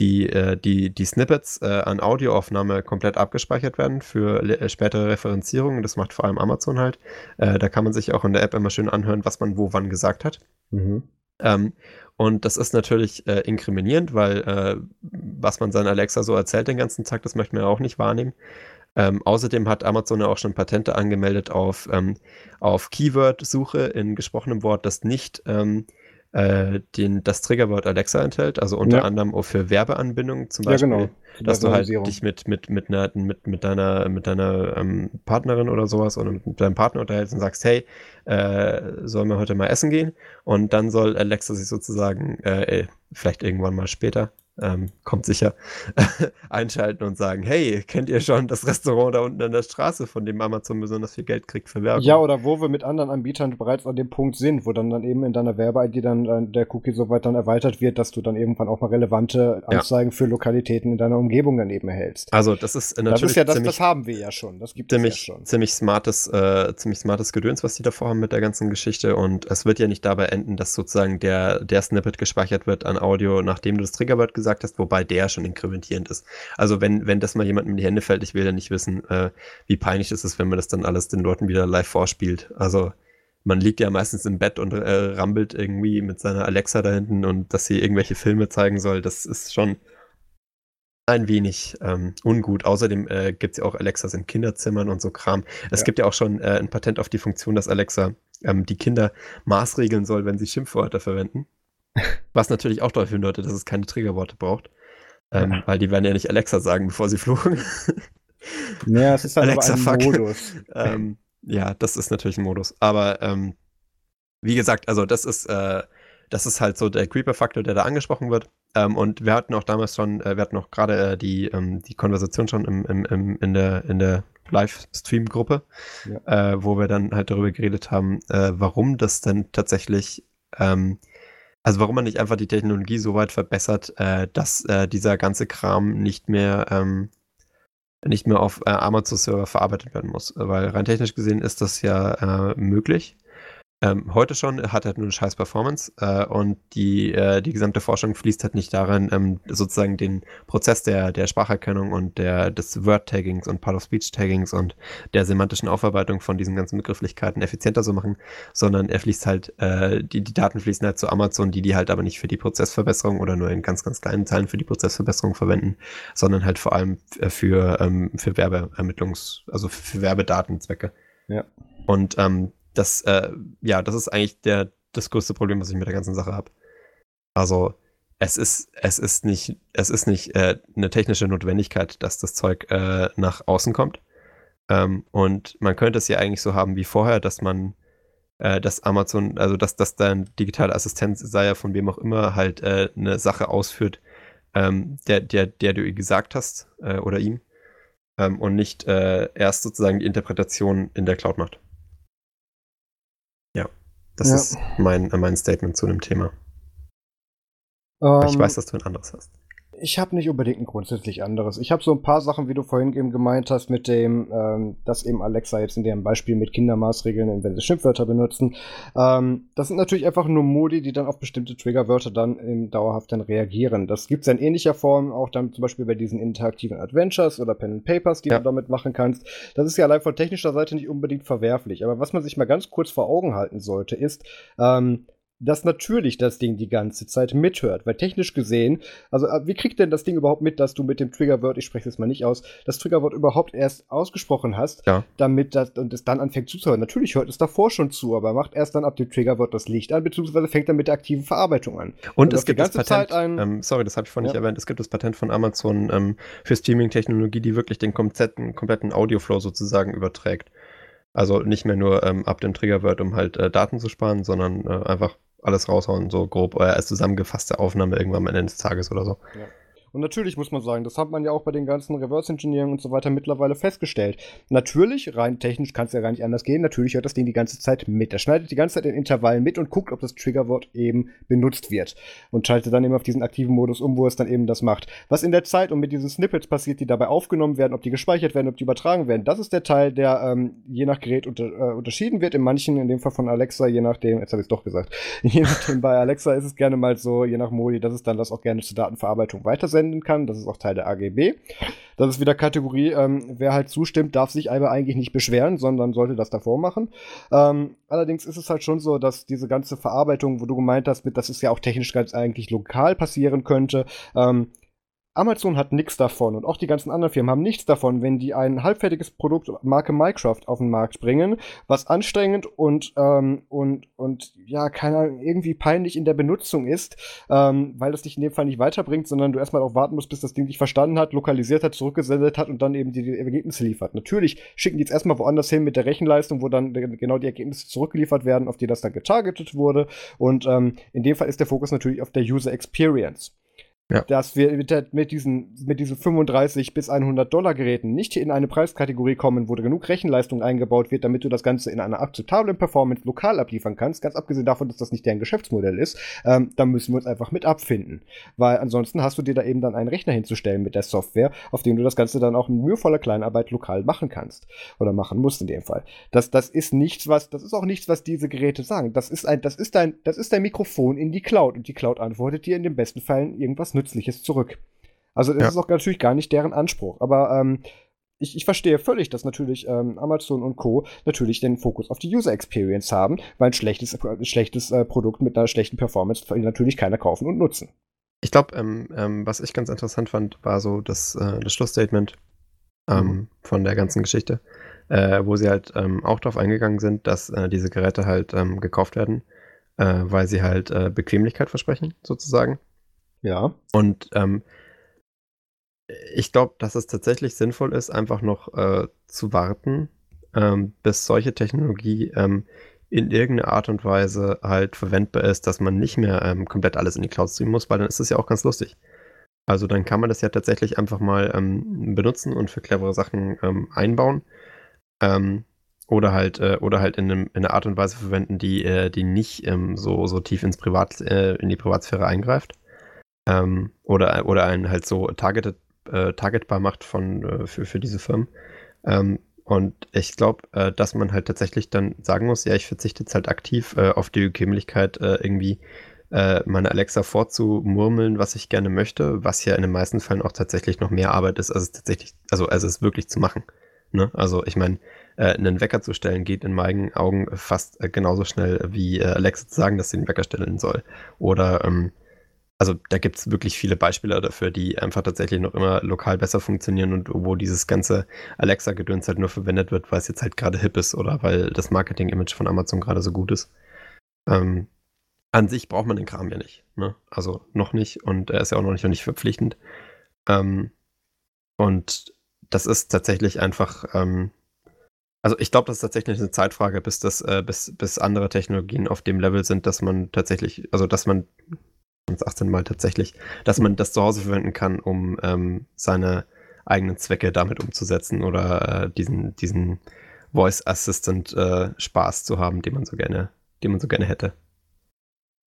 Speaker 1: die, äh, die, die Snippets äh, an Audioaufnahme komplett abgespeichert werden für äh, spätere Referenzierungen. Das macht vor allem Amazon halt. Da kann man sich auch in der App immer schön anhören, was man wo wann gesagt hat. Mhm. Ähm, und das ist natürlich äh, inkriminierend, weil äh, was man seinen Alexa so erzählt den ganzen Tag, das möchten wir auch nicht wahrnehmen. Ähm, außerdem hat Amazon ja auch schon Patente angemeldet auf, ähm, auf Keyword-Suche in gesprochenem Wort, das nicht ähm, äh, den, das Triggerwort Alexa enthält, also unter ja. anderem auch für Werbeanbindungen zum Beispiel, ja, genau. dass du halt dich mit, mit, mit, einer, mit, mit deiner, mit deiner ähm, Partnerin oder sowas oder mit deinem Partner unterhältst und sagst, hey, äh, sollen wir heute mal essen gehen? Und dann soll Alexa sich sozusagen, äh, vielleicht irgendwann mal später, ähm, kommt sicher, einschalten und sagen, hey, kennt ihr schon das Restaurant da unten an der Straße, von dem Amazon besonders viel Geld kriegt für Werbung?
Speaker 2: Ja, oder wo wir mit anderen Anbietern bereits an dem Punkt sind, wo dann, dann eben in deiner Werbe-ID dann äh, der Cookie so weit dann erweitert wird, dass du dann irgendwann auch mal relevante Anzeigen ja. für Lokalitäten in deiner Umgebung daneben erhältst.
Speaker 1: Also das ist
Speaker 2: natürlich Das ist ja das, ziemlich, das haben wir ja schon. Das gibt
Speaker 1: ziemlich,
Speaker 2: es ja schon.
Speaker 1: Ziemlich smartes, äh, ziemlich smartes Gedöns, was die davor haben mit der ganzen Geschichte und es wird ja nicht dabei enden, dass sozusagen der, der Snippet gespeichert wird an Audio, nachdem du das Triggerwort gesagt hast, wobei der schon inkrementierend ist. Also wenn, wenn das mal jemandem in die Hände fällt, ich will ja nicht wissen, äh, wie peinlich es ist, wenn man das dann alles den Leuten wieder live vorspielt. Also man liegt ja meistens im Bett und äh, rammelt irgendwie mit seiner Alexa da hinten und dass sie irgendwelche Filme zeigen soll, das ist schon ein wenig ähm, ungut. Außerdem äh, gibt es ja auch Alexas in Kinderzimmern und so Kram. Es ja. gibt ja auch schon äh, ein Patent auf die Funktion, dass Alexa ähm, die Kinder maßregeln soll, wenn sie Schimpfwörter verwenden. Was natürlich auch darauf hindeutet, dass es keine Triggerworte braucht. Ähm, ja. Weil die werden ja nicht Alexa sagen, bevor sie fluchen.
Speaker 2: Ja, es ist halt Alexa, aber ein. Modus.
Speaker 1: ähm, ja, das ist natürlich ein Modus. Aber ähm, wie gesagt, also das ist, äh, das ist halt so der Creeper-Faktor, der da angesprochen wird. Ähm, und wir hatten auch damals schon, äh, wir hatten auch gerade äh, die, ähm, die Konversation schon im, im, im, in der, in der Livestream-Gruppe, ja. äh, wo wir dann halt darüber geredet haben, äh, warum das denn tatsächlich ähm, also warum man nicht einfach die Technologie so weit verbessert, äh, dass äh, dieser ganze Kram nicht mehr ähm, nicht mehr auf äh, Amazon-Server verarbeitet werden muss. Weil rein technisch gesehen ist das ja äh, möglich. Ähm, heute schon hat er halt nur eine scheiß Performance äh, und die, äh, die gesamte Forschung fließt halt nicht darin, ähm, sozusagen den Prozess der, der Spracherkennung und der, des Word-Taggings und Part-of-Speech-Taggings und der semantischen Aufarbeitung von diesen ganzen Begrifflichkeiten effizienter zu machen, sondern er fließt halt, äh, die, die Daten fließen halt zu Amazon, die die halt aber nicht für die Prozessverbesserung oder nur in ganz, ganz kleinen Teilen für die Prozessverbesserung verwenden, sondern halt vor allem für, ähm, für Werbeermittlungs-, also für Werbedatenzwecke.
Speaker 2: Ja.
Speaker 1: Und ähm, das, äh, ja, das ist eigentlich der, das größte Problem, was ich mit der ganzen Sache habe. Also, es ist, es ist nicht, es ist nicht äh, eine technische Notwendigkeit, dass das Zeug äh, nach außen kommt. Ähm, und man könnte es ja eigentlich so haben wie vorher, dass man, äh, dass Amazon, also dass, dass dein digitaler Assistent, sei ja von wem auch immer, halt äh, eine Sache ausführt, ähm, der, der, der du ihr gesagt hast äh, oder ihm. Ähm, und nicht äh, erst sozusagen die Interpretation in der Cloud macht. Das ja. ist mein, mein Statement zu dem Thema. Ähm, ich weiß, dass du ein anderes hast.
Speaker 2: Ich habe nicht unbedingt ein grundsätzlich anderes. Ich habe so ein paar Sachen, wie du vorhin eben gemeint hast, mit dem, ähm, dass eben Alexa jetzt in dem Beispiel mit Kindermaßregeln, wenn sie Schimpfwörter benutzen. Ähm, das sind natürlich einfach nur Modi, die dann auf bestimmte Triggerwörter dann im dauerhaft dann reagieren. Das gibt es in ähnlicher Form auch dann zum Beispiel bei diesen interaktiven Adventures oder Pen and Papers, die ja. du damit machen kannst. Das ist ja allein von technischer Seite nicht unbedingt verwerflich. Aber was man sich mal ganz kurz vor Augen halten sollte, ist, ähm, dass natürlich das Ding die ganze Zeit mithört. Weil technisch gesehen, also äh, wie kriegt denn das Ding überhaupt mit, dass du mit dem Triggerwort, ich spreche es mal nicht aus, das Triggerwort überhaupt erst ausgesprochen hast,
Speaker 1: ja.
Speaker 2: damit das und es dann anfängt zuzuhören. Natürlich hört es davor schon zu, aber macht erst dann ab dem Triggerwort das Licht an, beziehungsweise fängt dann mit der aktiven Verarbeitung an.
Speaker 1: Und also es gibt das Patent, ein, ähm, sorry, das habe ich vorhin ja. nicht erwähnt, es gibt das Patent von Amazon ähm, für Streaming-Technologie, die wirklich den kompletten, kompletten Audioflow sozusagen überträgt. Also nicht mehr nur ähm, ab dem Triggerwort, um halt äh, Daten zu sparen, sondern äh, einfach alles raushauen, so grob, oder als zusammengefasste Aufnahme irgendwann am Ende des Tages oder so.
Speaker 2: Ja. Und natürlich muss man sagen, das hat man ja auch bei den ganzen Reverse Engineering und so weiter mittlerweile festgestellt. Natürlich, rein technisch kann es ja gar nicht anders gehen, natürlich hört das Ding die ganze Zeit mit. Er schneidet die ganze Zeit in Intervallen mit und guckt, ob das Triggerwort eben benutzt wird. Und schaltet dann eben auf diesen aktiven Modus um, wo es dann eben das macht. Was in der Zeit und mit diesen Snippets passiert, die dabei aufgenommen werden, ob die gespeichert werden, ob die übertragen werden, das ist der Teil, der ähm, je nach Gerät unter, äh, unterschieden wird. In manchen, in dem Fall von Alexa, je nachdem, jetzt habe ich es doch gesagt, je nachdem bei Alexa ist es gerne mal so, je nach Modi, dass es dann das auch gerne zur Datenverarbeitung weitersenden kann. Das ist auch Teil der AGB. Das ist wieder Kategorie, ähm, wer halt zustimmt, darf sich aber eigentlich nicht beschweren, sondern sollte das davor machen. Ähm, allerdings ist es halt schon so, dass diese ganze Verarbeitung, wo du gemeint hast, mit, dass es ja auch technisch ganz eigentlich lokal passieren könnte, ähm, Amazon hat nichts davon und auch die ganzen anderen Firmen haben nichts davon, wenn die ein halbfertiges Produkt Marke Minecraft auf den Markt bringen, was anstrengend und ähm, und und ja, keine Ahnung, irgendwie peinlich in der Benutzung ist, ähm, weil das dich in dem Fall nicht weiterbringt, sondern du erstmal auch warten musst, bis das Ding dich verstanden hat, lokalisiert hat, zurückgesendet hat und dann eben die, die Ergebnisse liefert. Natürlich schicken die jetzt erstmal woanders hin mit der Rechenleistung, wo dann genau die Ergebnisse zurückgeliefert werden, auf die das dann getargetet wurde. Und ähm, in dem Fall ist der Fokus natürlich auf der User Experience. Ja. Dass wir mit, mit, diesen, mit diesen 35 bis 100 Dollar Geräten nicht in eine Preiskategorie kommen, wo genug Rechenleistung eingebaut wird, damit du das Ganze in einer akzeptablen Performance lokal abliefern kannst, ganz abgesehen davon, dass das nicht deren Geschäftsmodell ist, ähm, da müssen wir uns einfach mit abfinden. Weil ansonsten hast du dir da eben dann einen Rechner hinzustellen mit der Software, auf dem du das Ganze dann auch in mühevoller Kleinarbeit lokal machen kannst. Oder machen musst in dem Fall. Das, das ist nichts, was, das ist auch nichts, was diese Geräte sagen. Das ist ein, das ist dein, das ist dein Mikrofon in die Cloud und die Cloud antwortet dir in den besten Fällen irgendwas Nützliches zurück. Also das ja. ist auch natürlich gar nicht deren Anspruch. Aber ähm, ich, ich, verstehe völlig, dass natürlich ähm, Amazon und Co. natürlich den Fokus auf die User Experience haben, weil ein schlechtes, ein schlechtes äh, Produkt mit einer schlechten Performance natürlich keiner kaufen und nutzen.
Speaker 1: Ich glaube, ähm, ähm, was ich ganz interessant fand, war so das, äh, das Schlussstatement ähm, mhm. von der ganzen Geschichte, äh, wo sie halt ähm, auch darauf eingegangen sind, dass äh, diese Geräte halt ähm, gekauft werden, äh, weil sie halt äh, Bequemlichkeit versprechen, sozusagen.
Speaker 2: Ja.
Speaker 1: Und ähm, ich glaube, dass es tatsächlich sinnvoll ist, einfach noch äh, zu warten, ähm, bis solche Technologie ähm, in irgendeiner Art und Weise halt verwendbar ist, dass man nicht mehr ähm, komplett alles in die Cloud streamen muss, weil dann ist es ja auch ganz lustig. Also dann kann man das ja tatsächlich einfach mal ähm, benutzen und für clevere Sachen ähm, einbauen. Ähm, oder halt, äh, oder halt in, einem, in, einer Art und Weise verwenden, die, äh, die nicht ähm, so, so tief ins Privat, äh, in die Privatsphäre eingreift. Ähm, oder, oder einen halt so targeted, äh, targetbar macht von, äh, für, für diese Firmen. Ähm, und ich glaube, äh, dass man halt tatsächlich dann sagen muss, ja, ich verzichte jetzt halt aktiv äh, auf die Bequemlichkeit, äh, irgendwie äh, meine Alexa vorzumurmeln, was ich gerne möchte, was ja in den meisten Fällen auch tatsächlich noch mehr Arbeit ist, als es tatsächlich, also als es wirklich zu machen. Ne? Also ich meine, einen Wecker zu stellen geht in meinen Augen fast genauso schnell wie Alexa zu sagen, dass sie den Wecker stellen soll. Oder ähm, also da gibt es wirklich viele Beispiele dafür, die einfach tatsächlich noch immer lokal besser funktionieren und wo dieses ganze Alexa-Gedöns halt nur verwendet wird, weil es jetzt halt gerade hip ist oder weil das Marketing-Image von Amazon gerade so gut ist. Ähm, an sich braucht man den Kram ja nicht. Ne? Also noch nicht und er ist ja auch noch nicht, noch nicht verpflichtend. Ähm, und das ist tatsächlich einfach, ähm, also ich glaube, das ist tatsächlich eine Zeitfrage, bis das, äh, bis, bis andere Technologien auf dem Level sind, dass man tatsächlich, also dass man 18 Mal tatsächlich, dass man das zu Hause verwenden kann, um ähm, seine eigenen Zwecke damit umzusetzen oder äh, diesen, diesen Voice Assistant äh, Spaß zu haben, den man so gerne, den man so gerne hätte.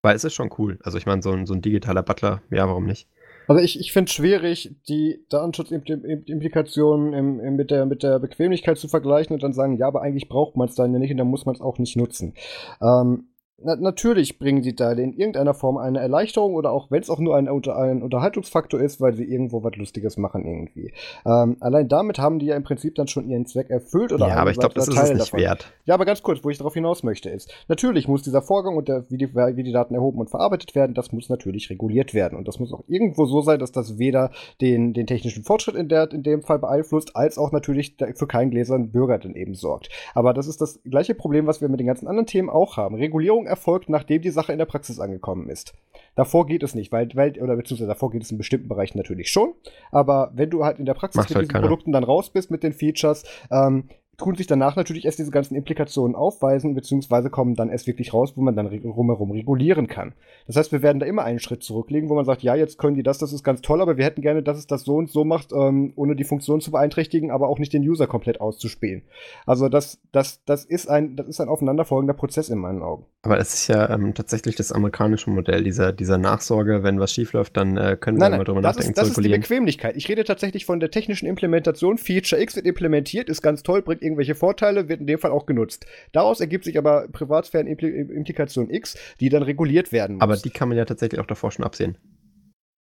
Speaker 1: Weil es ist schon cool. Also ich meine, so ein, so ein digitaler Butler, ja, warum nicht?
Speaker 2: Also ich, ich finde es schwierig, die Datenschutz-Implikationen mit, der, mit der Bequemlichkeit zu vergleichen und dann sagen, ja, aber eigentlich braucht man es dann ja nicht und dann muss man es auch nicht nutzen. Ähm, na, natürlich bringen die Teile in irgendeiner Form eine Erleichterung oder auch wenn es auch nur ein, ein, Unterhaltungsfaktor ist, weil sie irgendwo was Lustiges machen irgendwie. Ähm, allein damit haben die ja im Prinzip dann schon ihren Zweck erfüllt oder
Speaker 1: Ja, aber ich glaube, das ist es nicht davon. wert.
Speaker 2: Ja, aber ganz kurz, wo ich darauf hinaus möchte, ist, natürlich muss dieser Vorgang und der, wie, die, wie die Daten erhoben und verarbeitet werden, das muss natürlich reguliert werden. Und das muss auch irgendwo so sein, dass das weder den, den technischen Fortschritt in, der, in dem Fall beeinflusst, als auch natürlich für keinen gläsernen Bürger dann eben sorgt. Aber das ist das gleiche Problem, was wir mit den ganzen anderen Themen auch haben. Regulierung erfolgt, nachdem die Sache in der Praxis angekommen ist. Davor geht es nicht, weil, weil oder beziehungsweise davor geht es in bestimmten Bereichen natürlich schon. Aber wenn du halt in der Praxis Macht mit halt diesen keiner. Produkten dann raus bist mit den Features, ähm, tun sich danach natürlich erst diese ganzen Implikationen aufweisen, beziehungsweise kommen dann erst wirklich raus, wo man dann rumherum regulieren kann. Das heißt, wir werden da immer einen Schritt zurücklegen, wo man sagt, ja, jetzt können die das, das ist ganz toll, aber wir hätten gerne, dass es das so und so macht, ähm, ohne die Funktion zu beeinträchtigen, aber auch nicht den User komplett auszuspielen. Also das, das, das, ist, ein, das ist ein aufeinanderfolgender Prozess in meinen Augen.
Speaker 1: Aber es ist ja ähm, tatsächlich das amerikanische Modell, dieser, dieser Nachsorge, wenn was schiefläuft, dann äh, können
Speaker 2: wir nein, mal drüber das nachdenken. Ist, das ist die Bequemlichkeit. Ich rede tatsächlich von der technischen Implementation. Feature X wird implementiert, ist ganz toll, bringt irgendwelche Vorteile, wird in dem Fall auch genutzt. Daraus ergibt sich aber Privatsphären-Implikation X, die dann reguliert werden
Speaker 1: muss. Aber die kann man ja tatsächlich auch davor schon absehen.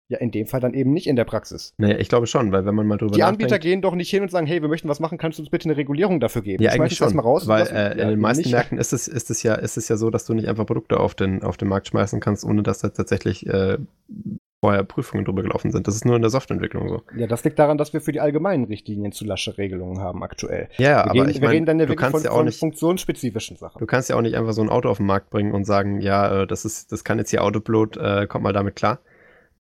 Speaker 2: Ja, in dem Fall dann eben nicht in der Praxis.
Speaker 1: Naja, ich glaube schon, weil wenn man mal drüber
Speaker 2: Die Anbieter gehen doch nicht hin und sagen, hey, wir möchten was machen, kannst du uns bitte eine Regulierung dafür geben?
Speaker 1: Ja, eigentlich schon,
Speaker 2: mal raus
Speaker 1: weil äh, in ja, den meisten Märkten ist es, ist, es ja, ist es ja so, dass du nicht einfach Produkte auf den, auf den Markt schmeißen kannst, ohne dass da tatsächlich äh, vorher Prüfungen drüber gelaufen sind. Das ist nur in der Softwareentwicklung so.
Speaker 2: Ja, das liegt daran, dass wir für die allgemeinen Richtlinien zu lasche Regelungen haben aktuell.
Speaker 1: Ja,
Speaker 2: wir
Speaker 1: aber
Speaker 2: gehen,
Speaker 1: ich
Speaker 2: wir reden dann
Speaker 1: ja wirklich von,
Speaker 2: ja
Speaker 1: von nicht,
Speaker 2: funktionsspezifischen Sachen.
Speaker 1: Du kannst ja auch nicht einfach so ein Auto auf den Markt bringen und sagen, ja, äh, das ist, das kann jetzt hier Autopilot, äh, kommt mal damit klar.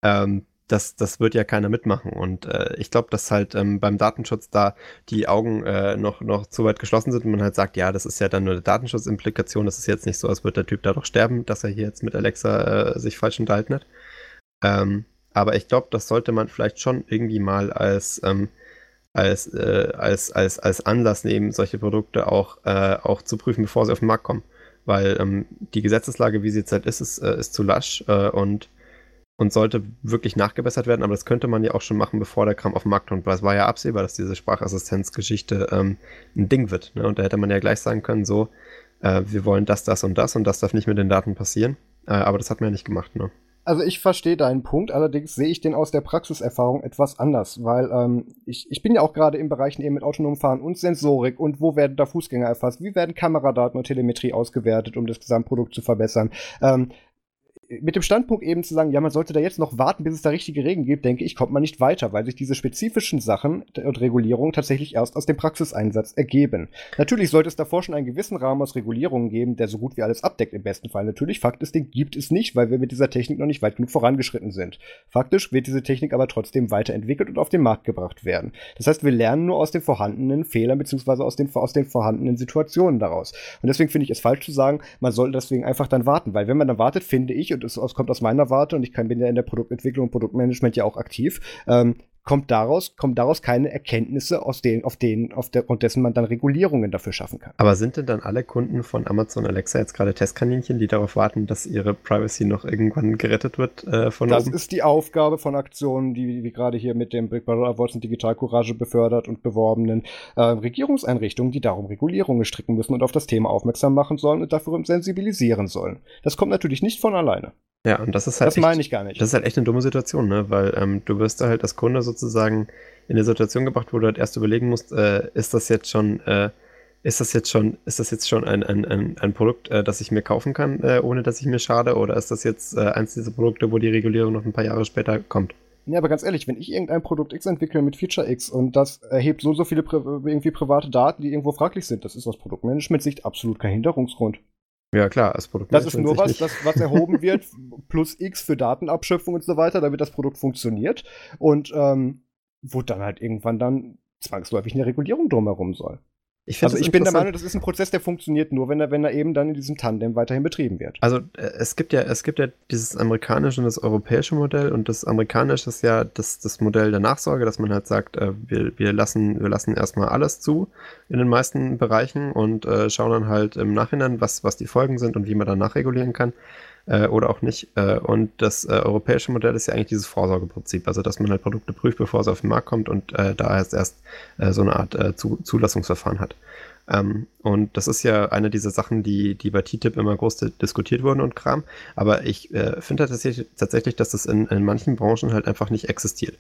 Speaker 1: Ähm, das, das wird ja keiner mitmachen. Und äh, ich glaube, dass halt ähm, beim Datenschutz da die Augen äh, noch, noch zu weit geschlossen sind und man halt sagt, ja, das ist ja dann nur eine Datenschutzimplikation. Das ist jetzt nicht so, als würde der Typ da doch sterben, dass er hier jetzt mit Alexa äh, sich falsch unterhalten hat. Ähm, aber ich glaube, das sollte man vielleicht schon irgendwie mal als, ähm, als, äh, als, als, als Anlass nehmen, solche Produkte auch, äh, auch zu prüfen, bevor sie auf den Markt kommen. Weil ähm, die Gesetzeslage, wie sie jetzt halt ist, ist, äh, ist zu lasch äh, und, und sollte wirklich nachgebessert werden. Aber das könnte man ja auch schon machen, bevor der Kram auf den Markt kommt. Weil es war ja absehbar, dass diese Sprachassistenzgeschichte ähm, ein Ding wird. Ne? Und da hätte man ja gleich sagen können, so, äh, wir wollen das, das und das und das darf nicht mit den Daten passieren. Aber das hat man ja nicht gemacht. Ne?
Speaker 2: Also ich verstehe deinen Punkt, allerdings sehe ich den aus der Praxiserfahrung etwas anders, weil ähm, ich, ich bin ja auch gerade in Bereichen eben mit autonomem Fahren und Sensorik und wo werden da Fußgänger erfasst, wie werden Kameradaten und Telemetrie ausgewertet, um das Gesamtprodukt zu verbessern. Ähm, mit dem Standpunkt eben zu sagen, ja, man sollte da jetzt noch warten, bis es da richtige Regeln gibt, denke ich, kommt man nicht weiter, weil sich diese spezifischen Sachen und Regulierungen tatsächlich erst aus dem Praxiseinsatz ergeben. Natürlich sollte es davor schon einen gewissen Rahmen aus Regulierungen geben, der so gut wie alles abdeckt im besten Fall. Natürlich, Fakt ist, den gibt es nicht, weil wir mit dieser Technik noch nicht weit genug vorangeschritten sind. Faktisch wird diese Technik aber trotzdem weiterentwickelt und auf den Markt gebracht werden. Das heißt, wir lernen nur aus den vorhandenen Fehlern beziehungsweise aus den, aus den vorhandenen Situationen daraus. Und deswegen finde ich es falsch zu sagen, man soll deswegen einfach dann warten, weil wenn man dann wartet, finde ich, und es kommt aus meiner Warte und ich kann, bin ja in der Produktentwicklung und Produktmanagement ja auch aktiv, ähm, kommt daraus, kommen daraus keine Erkenntnisse, aus denen, auf denen, auf der, und dessen man dann Regulierungen dafür schaffen kann.
Speaker 1: Aber sind denn dann alle Kunden von Amazon Alexa jetzt gerade Testkaninchen, die darauf warten, dass ihre Privacy noch irgendwann gerettet wird äh, von
Speaker 2: Das oben? ist die Aufgabe von Aktionen, die wie gerade hier mit dem Big Brother Awards und Digital Courage befördert und beworbenen äh, Regierungseinrichtungen, die darum Regulierungen stricken müssen und auf das Thema aufmerksam machen sollen und dafür sensibilisieren sollen. Das kommt natürlich nicht von alleine.
Speaker 1: Ja, und das ist halt.
Speaker 2: Das echt, meine ich gar nicht.
Speaker 1: Das ist halt echt eine dumme Situation, ne? Weil ähm, du wirst da halt als Kunde sozusagen in eine Situation gebracht, wo du halt erst überlegen musst, äh, ist das jetzt schon, äh, ist das jetzt schon, ist das jetzt schon ein, ein, ein, ein Produkt, äh, das ich mir kaufen kann, äh, ohne dass ich mir schade, oder ist das jetzt äh, eins dieser Produkte, wo die Regulierung noch ein paar Jahre später kommt?
Speaker 2: Ja, aber ganz ehrlich, wenn ich irgendein Produkt X entwickle mit Feature X und das erhebt so so viele Pri irgendwie private Daten, die irgendwo fraglich sind, das ist aus Produktmanagement-Sicht absolut kein Hinderungsgrund.
Speaker 1: Ja, klar, als Produkt.
Speaker 2: Das ist nur was, das, was erhoben wird, plus X für Datenabschöpfung und so weiter, damit das Produkt funktioniert. Und ähm, wo dann halt irgendwann dann zwangsläufig eine Regulierung drumherum soll. Ich also ich bin der Meinung, das ist ein Prozess, der funktioniert nur, wenn er, wenn er eben dann in diesem Tandem weiterhin betrieben wird.
Speaker 1: Also äh, es gibt ja, es gibt ja dieses amerikanische und das europäische Modell und das amerikanische ist ja das, das Modell der Nachsorge, dass man halt sagt, äh, wir, wir, lassen, wir lassen erstmal alles zu in den meisten Bereichen und äh, schauen dann halt im Nachhinein, was, was die Folgen sind und wie man dann nachregulieren kann äh, oder auch nicht. Äh, und das äh, europäische Modell ist ja eigentlich dieses Vorsorgeprinzip, also dass man halt Produkte prüft, bevor es auf den Markt kommt und äh, da erst erst äh, so eine Art äh, Zu Zulassungsverfahren hat. Ähm, und das ist ja eine dieser Sachen, die, die bei TTIP immer groß diskutiert wurden und Kram. Aber ich finde tatsächlich, tatsächlich, dass das in, in manchen Branchen halt einfach nicht existiert.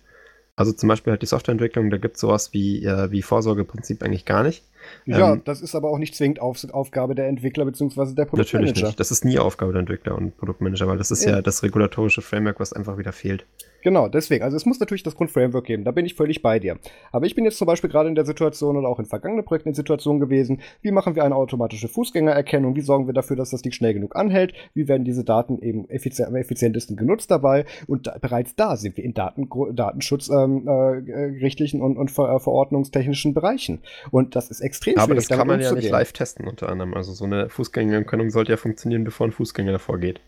Speaker 1: Also zum Beispiel halt die Softwareentwicklung, da gibt es sowas wie, äh, wie Vorsorgeprinzip eigentlich gar nicht.
Speaker 2: Ja, ähm, das ist aber auch nicht zwingend Auf Aufgabe der Entwickler bzw. der
Speaker 1: Produktmanager. Natürlich nicht. Das ist nie Aufgabe der Entwickler und Produktmanager, weil das ist ja, ja das regulatorische Framework, was einfach wieder fehlt.
Speaker 2: Genau, deswegen. Also es muss natürlich das Grundframework geben, da bin ich völlig bei dir. Aber ich bin jetzt zum Beispiel gerade in der Situation oder auch in vergangenen Projekten in Situationen gewesen, wie machen wir eine automatische Fußgängererkennung, wie sorgen wir dafür, dass das Ding schnell genug anhält, wie werden diese Daten eben effizient, am effizientesten genutzt dabei und da, bereits da sind wir in Daten, datenschutzrechtlichen ähm, äh, und, und ver, äh, verordnungstechnischen Bereichen. Und das ist extrem
Speaker 1: Aber schwierig. Aber das kann man ja nicht live testen unter anderem. Also so eine Fußgängererkennung sollte ja funktionieren, bevor ein Fußgänger davor geht.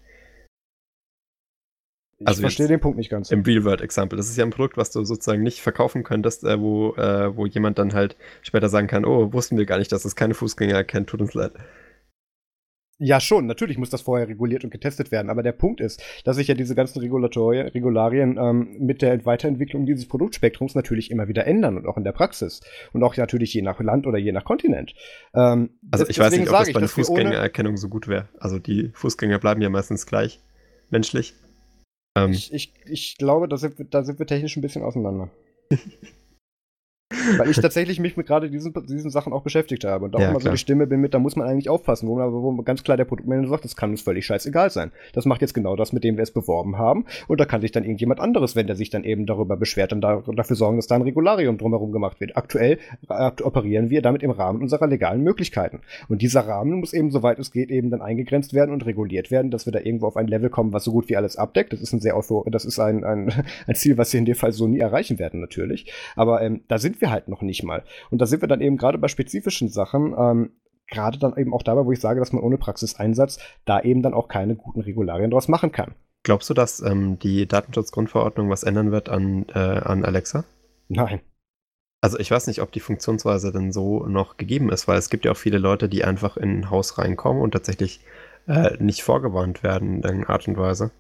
Speaker 2: Ich also verstehe den Punkt nicht ganz.
Speaker 1: Im Real-World-Example. Das ist ja ein Produkt, was du sozusagen nicht verkaufen könntest, äh, wo, äh, wo jemand dann halt später sagen kann, oh, wussten wir gar nicht, dass es keine Fußgänger erkennt, tut uns leid.
Speaker 2: Ja, schon, natürlich muss das vorher reguliert und getestet werden. Aber der Punkt ist, dass sich ja diese ganzen Regularien ähm, mit der Weiterentwicklung dieses Produktspektrums natürlich immer wieder ändern und auch in der Praxis. Und auch natürlich je nach Land oder je nach Kontinent.
Speaker 1: Ähm, also ich weiß nicht, ob das bei einer Fußgängererkennung so gut wäre. Also die Fußgänger bleiben ja meistens gleich menschlich.
Speaker 2: Ähm, ich, ich, ich glaube, da sind, wir, da sind wir technisch ein bisschen auseinander. Weil ich tatsächlich mich mit gerade diesen, diesen Sachen auch beschäftigt habe und auch ja, immer klar. so die Stimme bin mit, da muss man eigentlich aufpassen, wo, man, wo ganz klar der Produktmanager sagt, das kann uns völlig scheißegal sein. Das macht jetzt genau das, mit dem wir es beworben haben und da kann sich dann irgendjemand anderes, wenn der sich dann eben darüber beschwert, dann da, dafür sorgen, dass da ein Regularium drumherum gemacht wird. Aktuell äh, operieren wir damit im Rahmen unserer legalen Möglichkeiten. Und dieser Rahmen muss eben, soweit es geht, eben dann eingegrenzt werden und reguliert werden, dass wir da irgendwo auf ein Level kommen, was so gut wie alles abdeckt. Das ist ein sehr, das ist ein, ein, ein Ziel, was wir in dem Fall so nie erreichen werden, natürlich. Aber ähm, da sind wir halt noch nicht mal. Und da sind wir dann eben gerade bei spezifischen Sachen, ähm, gerade dann eben auch dabei, wo ich sage, dass man ohne Praxiseinsatz da eben dann auch keine guten Regularien draus machen kann.
Speaker 1: Glaubst du, dass ähm, die Datenschutzgrundverordnung was ändern wird an, äh, an Alexa?
Speaker 2: Nein.
Speaker 1: Also ich weiß nicht, ob die Funktionsweise denn so noch gegeben ist, weil es gibt ja auch viele Leute, die einfach in ein Haus reinkommen und tatsächlich äh, nicht vorgewarnt werden in irgendeiner Art und Weise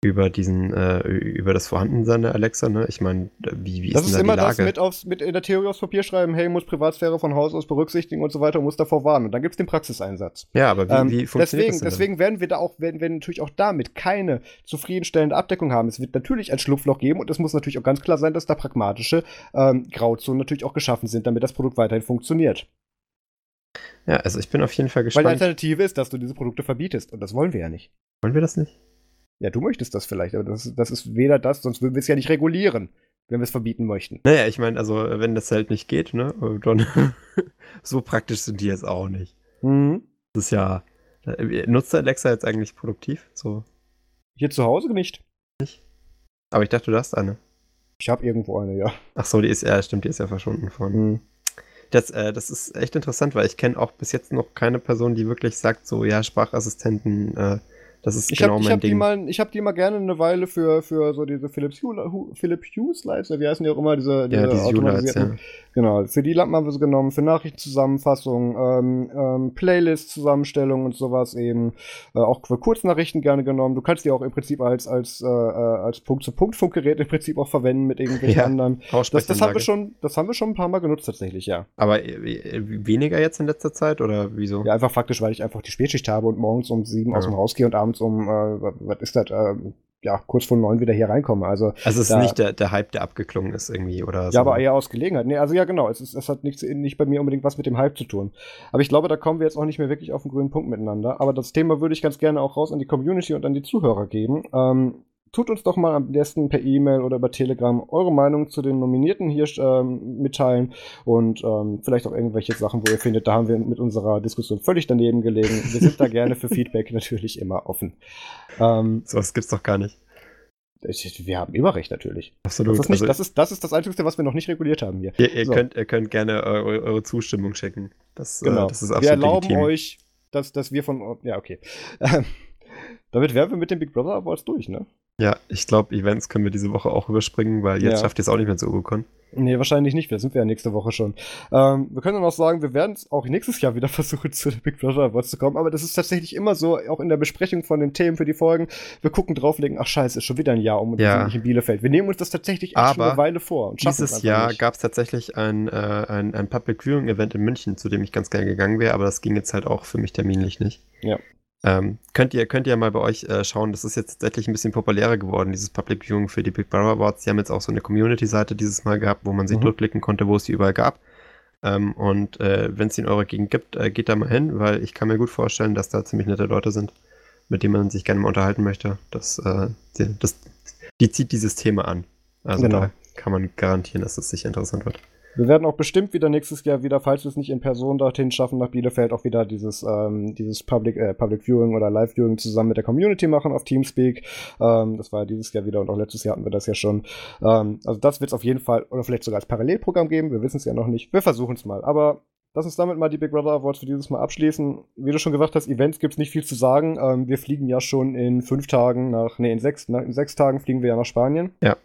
Speaker 1: über diesen, äh, über das Vorhandensein der Alexa, ne? Ich meine, wie, wie
Speaker 2: ist das ist da immer die Lage? das mit, aufs, mit in der Theorie aufs Papier schreiben, hey, muss Privatsphäre von Haus aus berücksichtigen und so weiter und muss davor warnen. Und dann gibt es den Praxiseinsatz.
Speaker 1: Ja, aber wie, ähm, wie
Speaker 2: funktioniert deswegen, das denn Deswegen werden wir da auch, werden wir natürlich auch damit keine zufriedenstellende Abdeckung haben. Es wird natürlich ein Schlupfloch geben und es muss natürlich auch ganz klar sein, dass da pragmatische ähm, Grauzonen natürlich auch geschaffen sind, damit das Produkt weiterhin funktioniert.
Speaker 1: Ja, also ich bin auf jeden Fall gespannt.
Speaker 2: Weil die Alternative ist, dass du diese Produkte verbietest und das wollen wir ja nicht.
Speaker 1: Wollen wir das nicht?
Speaker 2: Ja, du möchtest das vielleicht, aber das, das ist weder das, sonst würden wir es ja nicht regulieren, wenn wir es verbieten möchten.
Speaker 1: Naja, ich meine, also wenn das halt nicht geht, ne, dann so praktisch sind die jetzt auch nicht. Mhm. Das ist ja. Äh, nutzt Alexa jetzt eigentlich produktiv? So.
Speaker 2: Hier zu Hause nicht. Nicht?
Speaker 1: Aber ich dachte, du hast eine.
Speaker 2: Ich habe irgendwo eine, ja.
Speaker 1: Ach so, die ist ja, stimmt, die ist ja verschwunden von. Mhm. Das, äh, das ist echt interessant, weil ich kenne auch bis jetzt noch keine Person, die wirklich sagt, so, ja, Sprachassistenten äh, das ist
Speaker 2: ich genau hab, mein ich hab Ding. Die mal, ich habe die mal gerne eine Weile für, für so diese Philips Hue, Philip Hughes Lights, wie heißen die auch immer, diese, diese
Speaker 1: ja, diese automatisierten. Ja.
Speaker 2: Genau, für die Lampen haben wir sie genommen, für Nachrichtenzusammenfassung, ähm, ähm, Playlist-Zusammenstellung und sowas eben. Äh, auch für Kurznachrichten gerne genommen. Du kannst die auch im Prinzip als, als, äh, äh als Punkt-zu-Punkt-Funkgerät im Prinzip auch verwenden mit irgendwelchen ja, anderen. Das, das, haben wir schon, das haben wir schon ein paar Mal genutzt tatsächlich, ja.
Speaker 1: Aber äh, weniger jetzt in letzter Zeit oder wieso?
Speaker 2: Ja, einfach faktisch, weil ich einfach die Spätschicht habe und morgens um sieben ja. aus dem Haus gehe und abends abends um, äh, was ist das, äh, ja, kurz vor neun wieder hier reinkomme. Also,
Speaker 1: also es ist nicht der, der Hype, der abgeklungen ist irgendwie, oder
Speaker 2: so. Ja, aber eher aus Gelegenheit. Nee, also ja, genau. Es, ist, es hat nichts, nicht bei mir unbedingt was mit dem Hype zu tun. Aber ich glaube, da kommen wir jetzt auch nicht mehr wirklich auf den grünen Punkt miteinander. Aber das Thema würde ich ganz gerne auch raus an die Community und an die Zuhörer geben. Ähm, tut uns doch mal am besten per E-Mail oder über Telegram eure Meinung zu den Nominierten hier ähm, mitteilen und ähm, vielleicht auch irgendwelche Sachen, wo ihr findet, da haben wir mit unserer Diskussion völlig daneben gelegen. Wir sind da gerne für Feedback natürlich immer offen.
Speaker 1: Ähm, so was gibt's doch gar nicht.
Speaker 2: Wir haben immer recht, natürlich.
Speaker 1: Absolut.
Speaker 2: Das ist, nicht, also, das, ist, das ist das Einzige, was wir noch nicht reguliert haben hier.
Speaker 1: Ihr, ihr so. könnt, ihr könnt gerne eure, eure Zustimmung schicken. Das,
Speaker 2: äh, genau. Äh, das ist absolut Wir erlauben legitim. euch, dass, dass wir von. Ja, okay. Damit wären wir mit dem Big Brother Awards durch, ne?
Speaker 1: Ja, ich glaube, Events können wir diese Woche auch überspringen, weil jetzt ja. schafft ihr es auch nicht mehr zu Urukon.
Speaker 2: Nee, wahrscheinlich nicht. Wir sind wir ja nächste Woche schon. Ähm, wir können dann auch sagen, wir werden es auch nächstes Jahr wieder versuchen, zu den Big Brother Awards zu kommen. Aber das ist tatsächlich immer so, auch in der Besprechung von den Themen für die Folgen. Wir gucken drauf, legen, ach scheiße, ist schon wieder ein Jahr um und ja. wir sind nicht in Bielefeld. Wir nehmen uns das tatsächlich
Speaker 1: echt
Speaker 2: schon eine Weile vor.
Speaker 1: Und dieses Jahr gab es tatsächlich ein, äh, ein, ein Public Viewing Event in München, zu dem ich ganz gerne gegangen wäre, aber das ging jetzt halt auch für mich terminlich nicht.
Speaker 2: Ja.
Speaker 1: Ähm, könnt, ihr, könnt ihr mal bei euch äh, schauen, das ist jetzt tatsächlich ein bisschen populärer geworden, dieses Public Viewing für die Big Brother Awards. Die haben jetzt auch so eine Community-Seite dieses Mal gehabt, wo man sich mhm. durchklicken konnte, wo es die überall gab. Ähm, und äh, wenn es die in eurer Gegend gibt, äh, geht da mal hin, weil ich kann mir gut vorstellen, dass da ziemlich nette Leute sind. mit dem man sich gerne mal unterhalten möchte. Das, äh, die, das, die zieht dieses Thema an. Also
Speaker 2: Genau.
Speaker 1: da kann man garantieren, dass es sicher interessant wird.
Speaker 2: Wir werden auch bestimmt wieder nächstes Jahr wieder, falls wir es nicht in Person dorthin schaffen, nach Bielefeld auch wieder dieses, ähm, dieses Public, äh, Public Viewing oder Live Viewing zusammen mit der Community machen auf Teamspeak. Ähm, das war dieses Jahr wieder und auch letztes Jahr hatten wir das ja schon. Ähm, also das wird es auf jeden Fall oder vielleicht sogar als Parallelprogramm geben. Wir wissen es ja noch nicht. Wir versuchen es mal. Aber lass uns damit mal die Big Brother Awards für dieses Mal abschließen. Wie du schon gesagt hast, Events gibt es nicht viel zu sagen. Ähm, wir fliegen ja schon in fünf Tagen nach, nee, in sechs, nach, in sechs Tagen fliegen wir ja nach Spanien.
Speaker 1: Ja.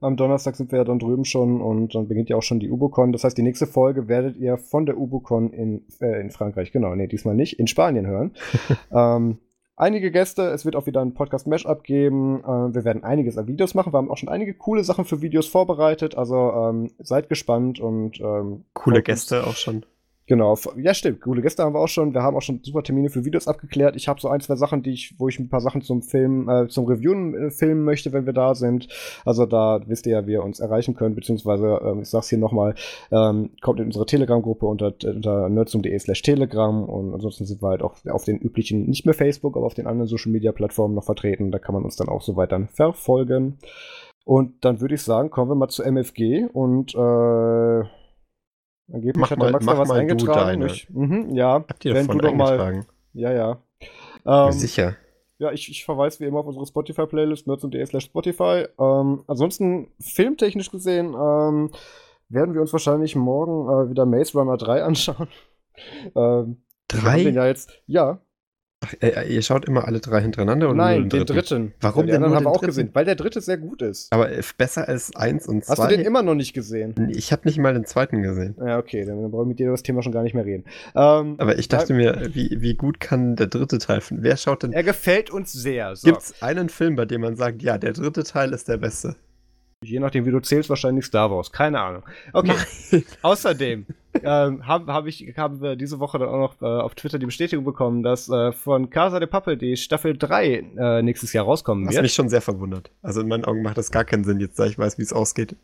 Speaker 2: Am Donnerstag sind wir ja dann drüben schon und dann beginnt ja auch schon die UboCon. Das heißt, die nächste Folge werdet ihr von der UboCon in, äh, in Frankreich, genau, nee, diesmal nicht, in Spanien hören. ähm, einige Gäste, es wird auch wieder ein Podcast-Mashup geben. Äh, wir werden einiges an Videos machen. Wir haben auch schon einige coole Sachen für Videos vorbereitet. Also ähm, seid gespannt und ähm,
Speaker 1: Coole. Gäste auch schon.
Speaker 2: Genau, ja stimmt, coole Gäste haben wir auch schon. Wir haben auch schon super Termine für Videos abgeklärt. Ich habe so ein, zwei Sachen, die ich, wo ich ein paar Sachen zum Film, äh, zum Reviewen äh, filmen möchte, wenn wir da sind. Also da wisst ihr ja, wie ihr uns erreichen könnt, beziehungsweise, ähm, ich sag's hier nochmal, ähm, kommt in unsere Telegram-Gruppe unter, unter nerdsum.de slash telegram und ansonsten sind wir halt auch auf den üblichen, nicht mehr Facebook, aber auf den anderen Social-Media-Plattformen noch vertreten. Da kann man uns dann auch soweit dann verfolgen. Und dann würde ich sagen, kommen wir mal zu MFG und äh, angeblich
Speaker 1: Mach
Speaker 2: hat der
Speaker 1: mal-
Speaker 2: Max
Speaker 1: mach
Speaker 2: da was
Speaker 1: mal
Speaker 2: eingetragen. Ich, mhm, ja,
Speaker 1: Habt ihr davon
Speaker 2: du doch mal.
Speaker 1: eingetragen?
Speaker 2: Ja, ja. Ähm,
Speaker 1: Sicher.
Speaker 2: ja, ich, ich verweise wie immer auf unsere Spotify-Playlist, nerds.de slash Spotify. Ähm, ansonsten, filmtechnisch gesehen, ähm, werden wir uns wahrscheinlich morgen äh, wieder Maze Runner 3 anschauen. ähm,
Speaker 1: Drei?
Speaker 2: ja jetzt, ja,
Speaker 1: Ach, äh, ihr schaut immer alle drei hintereinander oder
Speaker 2: nein, den dritten.
Speaker 1: Warum
Speaker 2: ja, die
Speaker 1: denn nur
Speaker 2: haben wir
Speaker 1: den
Speaker 2: auch
Speaker 1: dritten?
Speaker 2: gesehen, weil der dritte sehr gut ist.
Speaker 1: Aber äh, besser als eins und
Speaker 2: Hast
Speaker 1: zwei.
Speaker 2: du den immer noch nicht gesehen?
Speaker 1: ich habe nicht mal den zweiten gesehen.
Speaker 2: Ja, okay, dann brauche ich mit dir über das Thema schon gar nicht mehr reden. Ähm,
Speaker 1: Aber ich dachte mir, wie, wie gut kann der dritte Teil finden? Wer schaut denn?
Speaker 2: er gefällt uns sehr. So.
Speaker 1: Gibt es einen Film, bei dem man sagt, ja, der dritte Teil ist der beste?
Speaker 2: Je nachdem, wie du zählst, wahrscheinlich Star Wars. Keine Ahnung. Okay. Außerdem ähm, haben, hab ich, haben wir diese Woche dann auch noch äh, auf Twitter die Bestätigung bekommen, dass äh, von Casa de Papel die Staffel 3 äh, nächstes Jahr rauskommen wird.
Speaker 1: mich schon sehr verwundert. Also in meinen Augen macht das gar keinen Sinn, jetzt da ich weiß, wie es ausgeht.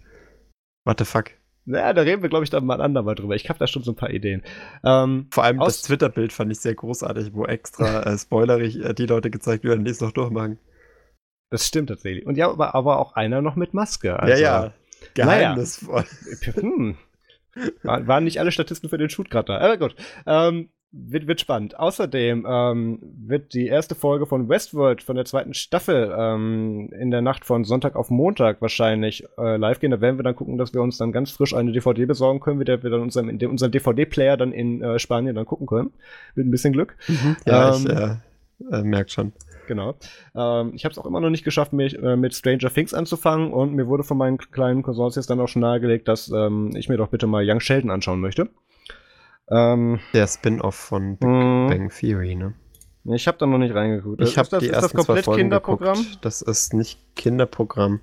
Speaker 1: What the fuck?
Speaker 2: Ja, da reden wir, glaube ich, dann mal ein andermal drüber. Ich habe da schon so ein paar Ideen. Ähm,
Speaker 1: Vor allem das Twitter-Bild fand ich sehr großartig, wo extra äh, spoilerig äh, die Leute gezeigt werden, die es noch durchmachen.
Speaker 2: Das stimmt tatsächlich. Und ja, aber, aber auch einer noch mit Maske. Also,
Speaker 1: ja, ja. Geheimnisvoll.
Speaker 2: Hm. War- Waren nicht alle Statisten für den Shoot gerade da. Aber gut. Ähm, wird, wird spannend. Außerdem ähm, wird die erste Folge von Westworld von der zweiten Staffel ähm, in der Nacht von Sonntag auf Montag wahrscheinlich äh, live gehen. Da werden wir dann gucken, dass wir uns dann ganz frisch eine DVD besorgen können, mit der wir dann dem, unseren DVD-Player dann in äh, Spanien dann gucken können. Mit ein bisschen Glück.
Speaker 1: Ja,
Speaker 2: Ähm,
Speaker 1: ich äh, äh, merke schon.
Speaker 2: Genau. Ähm, ich habe es auch immer noch nicht geschafft, mich äh, mit Stranger Things anzufangen und mir wurde von meinen kleinen Cousins jetzt dann auch schon nahegelegt, dass ähm, ich mir doch bitte mal Young Sheldon anschauen möchte. Ähm,
Speaker 1: Der Spin-off von Big
Speaker 2: mh,
Speaker 1: Bang Theory, ne?
Speaker 2: ich habe da noch nicht reingeguckt.
Speaker 1: Ich habe die
Speaker 2: ist das
Speaker 1: zwei
Speaker 2: komplett
Speaker 1: Folgen
Speaker 2: Kinderprogramm?
Speaker 1: geguckt. Das ist nicht Kinderprogramm.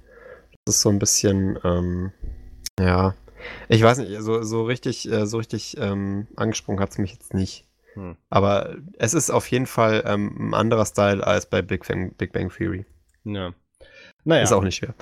Speaker 1: Das ist so ein bisschen, ähm, ja, ich weiß nicht, so, so richtig, äh, so richtig ähm, angesprungen hat es mich jetzt nicht.
Speaker 2: Hm.
Speaker 1: Aber es ist auf jeden Fall ähm, ein anderer Style als bei Big Bang, Big Bang Theory.
Speaker 2: Ja. Naja,
Speaker 1: Ist auch nicht schwer.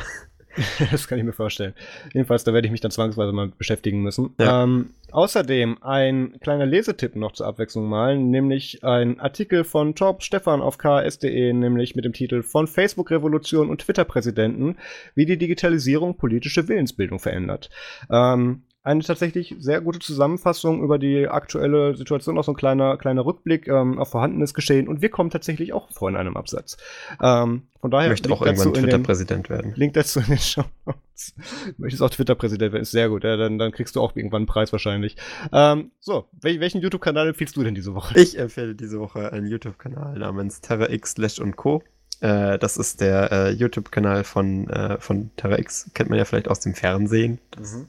Speaker 2: das kann ich mir vorstellen. Jedenfalls, da werde ich mich dann zwangsweise mal beschäftigen müssen.
Speaker 1: Ja.
Speaker 2: Ähm, außerdem ein kleiner Lesetipp noch zur Abwechslung mal, nämlich ein Artikel von Torb Stefan auf ks.de, nämlich mit dem Titel Von Facebook-Revolution und Twitter-Präsidenten, wie die Digitalisierung politische Willensbildung verändert. Ähm, eine tatsächlich sehr gute Zusammenfassung über die aktuelle Situation, auch so ein kleiner, kleiner Rückblick ähm, auf vorhandenes Geschehen. Und wir kommen tatsächlich auch vor in einem Absatz. Ähm, von daher
Speaker 1: Ich möchte
Speaker 2: Link
Speaker 1: auch irgendwann Twitter-Präsident werden.
Speaker 2: Link dazu in den Show Notes. Möchtest auch Twitter-Präsident werden, ist sehr gut. Ja, dann, dann kriegst du auch irgendwann einen Preis wahrscheinlich. Ähm, so, wel welchen YouTube-Kanal empfiehlst du denn diese Woche?
Speaker 1: Ich empfehle diese Woche einen YouTube-Kanal namens TerraX Slash und Co. Äh, das ist der äh, YouTube-Kanal von, äh, von TerraX. Kennt man ja vielleicht aus dem Fernsehen. Das,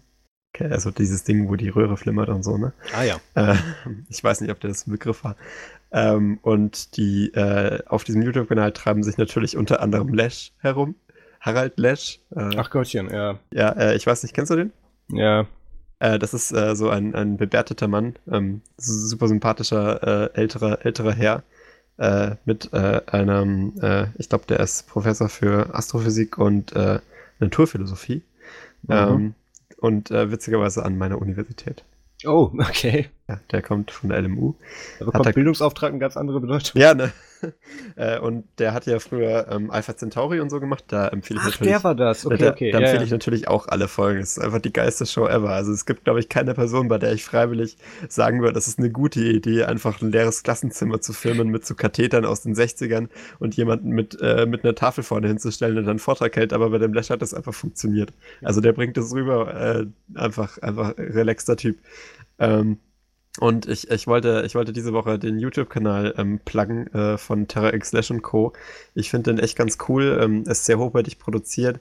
Speaker 1: okay, also dieses Ding, wo die Röhre flimmert und so, ne?
Speaker 2: Ah ja.
Speaker 1: Äh, ich weiß nicht, ob der das ein Begriff war. Ähm, und die äh, auf diesem YouTube-Kanal treiben sich natürlich unter anderem Lesch herum. Harald Lesch. Äh,
Speaker 2: Ach Gottchen, ja.
Speaker 1: Ja, äh, ich weiß nicht, kennst du den?
Speaker 2: Ja.
Speaker 1: Äh, das ist äh, so ein, ein bebärteter Mann, ähm, super sympathischer äh, älterer, älterer Herr mit einem, ich glaube, der ist Professor für Astrophysik und äh, Naturphilosophie
Speaker 2: Mhm.
Speaker 1: ähm, und äh, witzigerweise an meiner Universität.
Speaker 2: Oh, okay.
Speaker 1: Ja, der kommt von der LMU.
Speaker 2: Da bekommt
Speaker 1: er,
Speaker 2: Bildungsauftrag eine ganz andere Bedeutung.
Speaker 1: Ja, ne? Äh, und der hat ja früher ähm, Alpha Centauri und so gemacht. Da empfehle ich
Speaker 2: Ach,
Speaker 1: natürlich.
Speaker 2: der war das. Okay,
Speaker 1: da,
Speaker 2: okay.
Speaker 1: Da
Speaker 2: ja,
Speaker 1: empfehle
Speaker 2: ja.
Speaker 1: ich natürlich auch alle Folgen. Es ist einfach die geilste Show ever. Also es gibt, glaube ich, keine Person, bei der ich freiwillig sagen würde, das ist eine gute Idee, einfach ein leeres Klassenzimmer zu filmen mit so Kathetern aus den 60ern und jemanden mit, äh, mit einer Tafel vorne hinzustellen und dann einen Vortrag hält. Aber bei dem Lash hat das einfach funktioniert. Also der bringt das rüber. Äh, einfach, einfach relaxter Typ. Ähm, und ich, ich, wollte, ich wollte diese Woche den YouTube-Kanal ähm, pluggen äh, von TerraX Slash und Co. Ich finde den echt ganz cool. Ähm, ist sehr hochwertig produziert.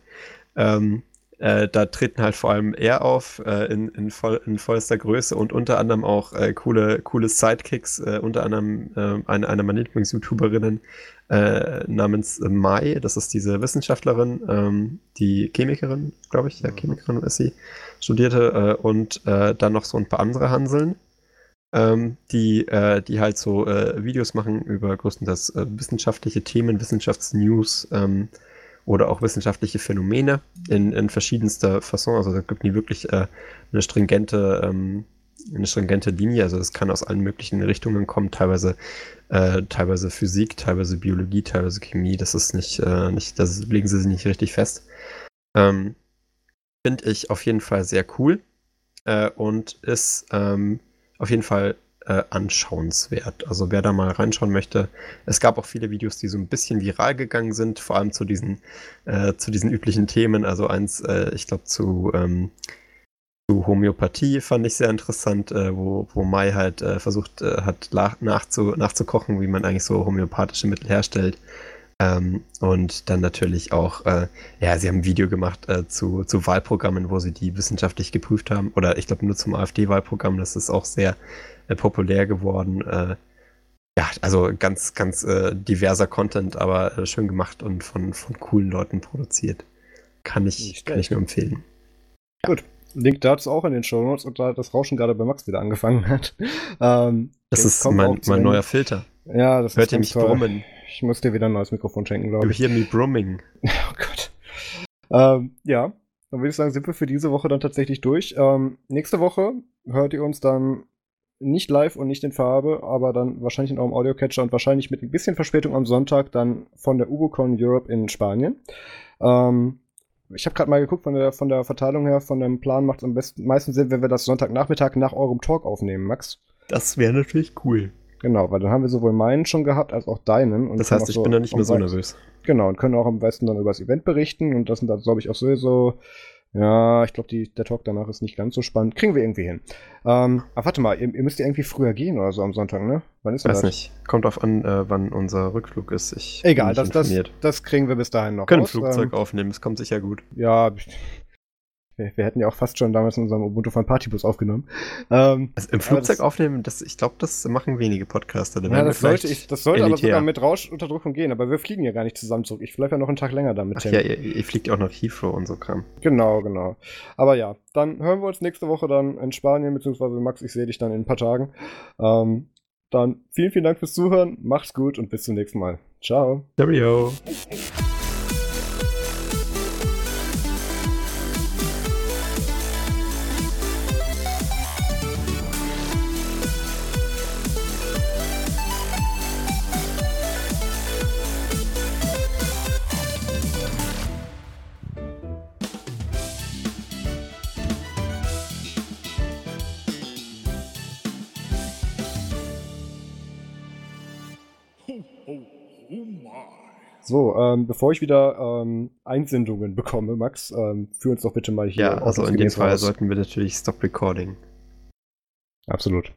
Speaker 1: Ähm, äh, da treten halt vor allem er auf äh, in, in, voll, in vollster Größe und unter anderem auch äh, coole, coole Sidekicks, äh, unter anderem äh, eine, eine meiner Lieblings-YouTuberinnen äh, namens Mai, das ist diese Wissenschaftlerin, ähm, die Chemikerin, glaube ich, ja, Chemikerin ist sie, studierte äh, und dann noch so ein paar andere Hanseln ähm, die, äh, die halt so äh, Videos machen über größtenteils äh, wissenschaftliche Themen, Wissenschaftsnews ähm, oder auch wissenschaftliche Phänomene in, in verschiedenster Fasson. Also da gibt nie wirklich äh, eine stringente ähm, eine stringente Linie, also es kann aus allen möglichen Richtungen kommen, teilweise, äh, teilweise Physik, teilweise Biologie, teilweise Chemie, das ist nicht, äh, nicht, das legen sie sich nicht richtig fest. Ähm, Finde ich auf jeden Fall sehr cool äh, und ist ähm, auf jeden Fall äh, anschauenswert. Also wer da mal reinschauen möchte, es gab auch viele Videos, die so ein bisschen viral gegangen sind, vor allem zu diesen, äh, zu diesen üblichen Themen. Also eins, äh, ich glaube, zu, ähm, zu Homöopathie fand ich sehr interessant, äh, wo, wo Mai halt äh, versucht äh, hat, nachzu, nachzukochen, wie man eigentlich so homöopathische Mittel herstellt. Ähm, und dann natürlich auch, äh, ja, sie haben ein Video gemacht äh, zu, zu Wahlprogrammen, wo sie die wissenschaftlich geprüft haben. Oder ich glaube nur zum AfD-Wahlprogramm, das ist auch sehr äh, populär geworden. Äh, ja, also ganz, ganz äh, diverser Content, aber äh, schön gemacht und von, von coolen Leuten produziert. Kann ich, kann ich nur empfehlen.
Speaker 2: Gut. Link dazu auch in den Show Notes und da das Rauschen gerade bei Max wieder angefangen hat.
Speaker 1: Ähm, das ist mein, mein neuer Filter.
Speaker 2: Ja, das
Speaker 1: Hört ihr mich
Speaker 2: toll.
Speaker 1: brummen?
Speaker 2: Ich muss dir wieder ein neues Mikrofon schenken, glaube ich.
Speaker 1: You hear me brumming.
Speaker 2: Oh Gott. Ähm, ja, dann würde ich sagen, sind wir für diese Woche dann tatsächlich durch. Ähm, nächste Woche hört ihr uns dann nicht live und nicht in Farbe, aber dann wahrscheinlich in eurem Audiocatcher und wahrscheinlich mit ein bisschen Verspätung am Sonntag dann von der UboCon Europe in Spanien. Ähm, ich habe gerade mal geguckt, von der, von der Verteilung her, von dem Plan macht es am besten, meisten Sinn, wenn wir das Sonntagnachmittag nach eurem Talk aufnehmen, Max.
Speaker 1: Das wäre natürlich cool.
Speaker 2: Genau, weil dann haben wir sowohl meinen schon gehabt als auch deinen.
Speaker 1: das heißt, ich so bin da nicht mehr so nervös.
Speaker 2: Genau, und können auch am besten dann über das Event berichten. Und das sind dann, glaube ich, auch sowieso. Ja, ich glaube, der Talk danach ist nicht ganz so spannend. Kriegen wir irgendwie hin. Ähm, aber warte mal, ihr, ihr, müsst ja irgendwie früher gehen oder so am Sonntag, ne?
Speaker 1: Wann ist das? Weiß nicht. Kommt auf an, äh, wann unser Rückflug ist. Ich
Speaker 2: Egal, das, das, das, kriegen wir bis dahin noch.
Speaker 1: Können raus. Flugzeug ähm, aufnehmen, es kommt sicher gut.
Speaker 2: Ja, wir, wir, hätten ja auch fast schon damals in unserem Ubuntu von Partybus aufgenommen. Ähm,
Speaker 1: also im Flugzeug das, aufnehmen, das, ich glaube, das machen wenige Podcaster.
Speaker 2: ja, das sollte, ich, das sollte aber sogar mit Rauschunterdrückung gehen, aber wir fliegen ja gar nicht zusammen zurück. Ich bleibe ja noch einen Tag länger damit.
Speaker 1: Ach ja, ihr, ihr, fliegt auch nach Heathrow und so Kram.
Speaker 2: Genau, genau. Aber ja, dann hören wir uns nächste Woche dann in Spanien, beziehungsweise Max, ich sehe dich dann in ein paar Tagen. Ähm, dann vielen, vielen Dank fürs Zuhören, macht's gut und bis zum nächsten Mal. Ciao.
Speaker 1: Cheerio.
Speaker 2: So, ähm, bevor ich wieder ähm, Einsendungen bekomme, Max, ähm, führ uns doch bitte mal hier.
Speaker 1: Ja, also in dem Fall raus. sollten wir natürlich Stop Recording.
Speaker 2: Absolut.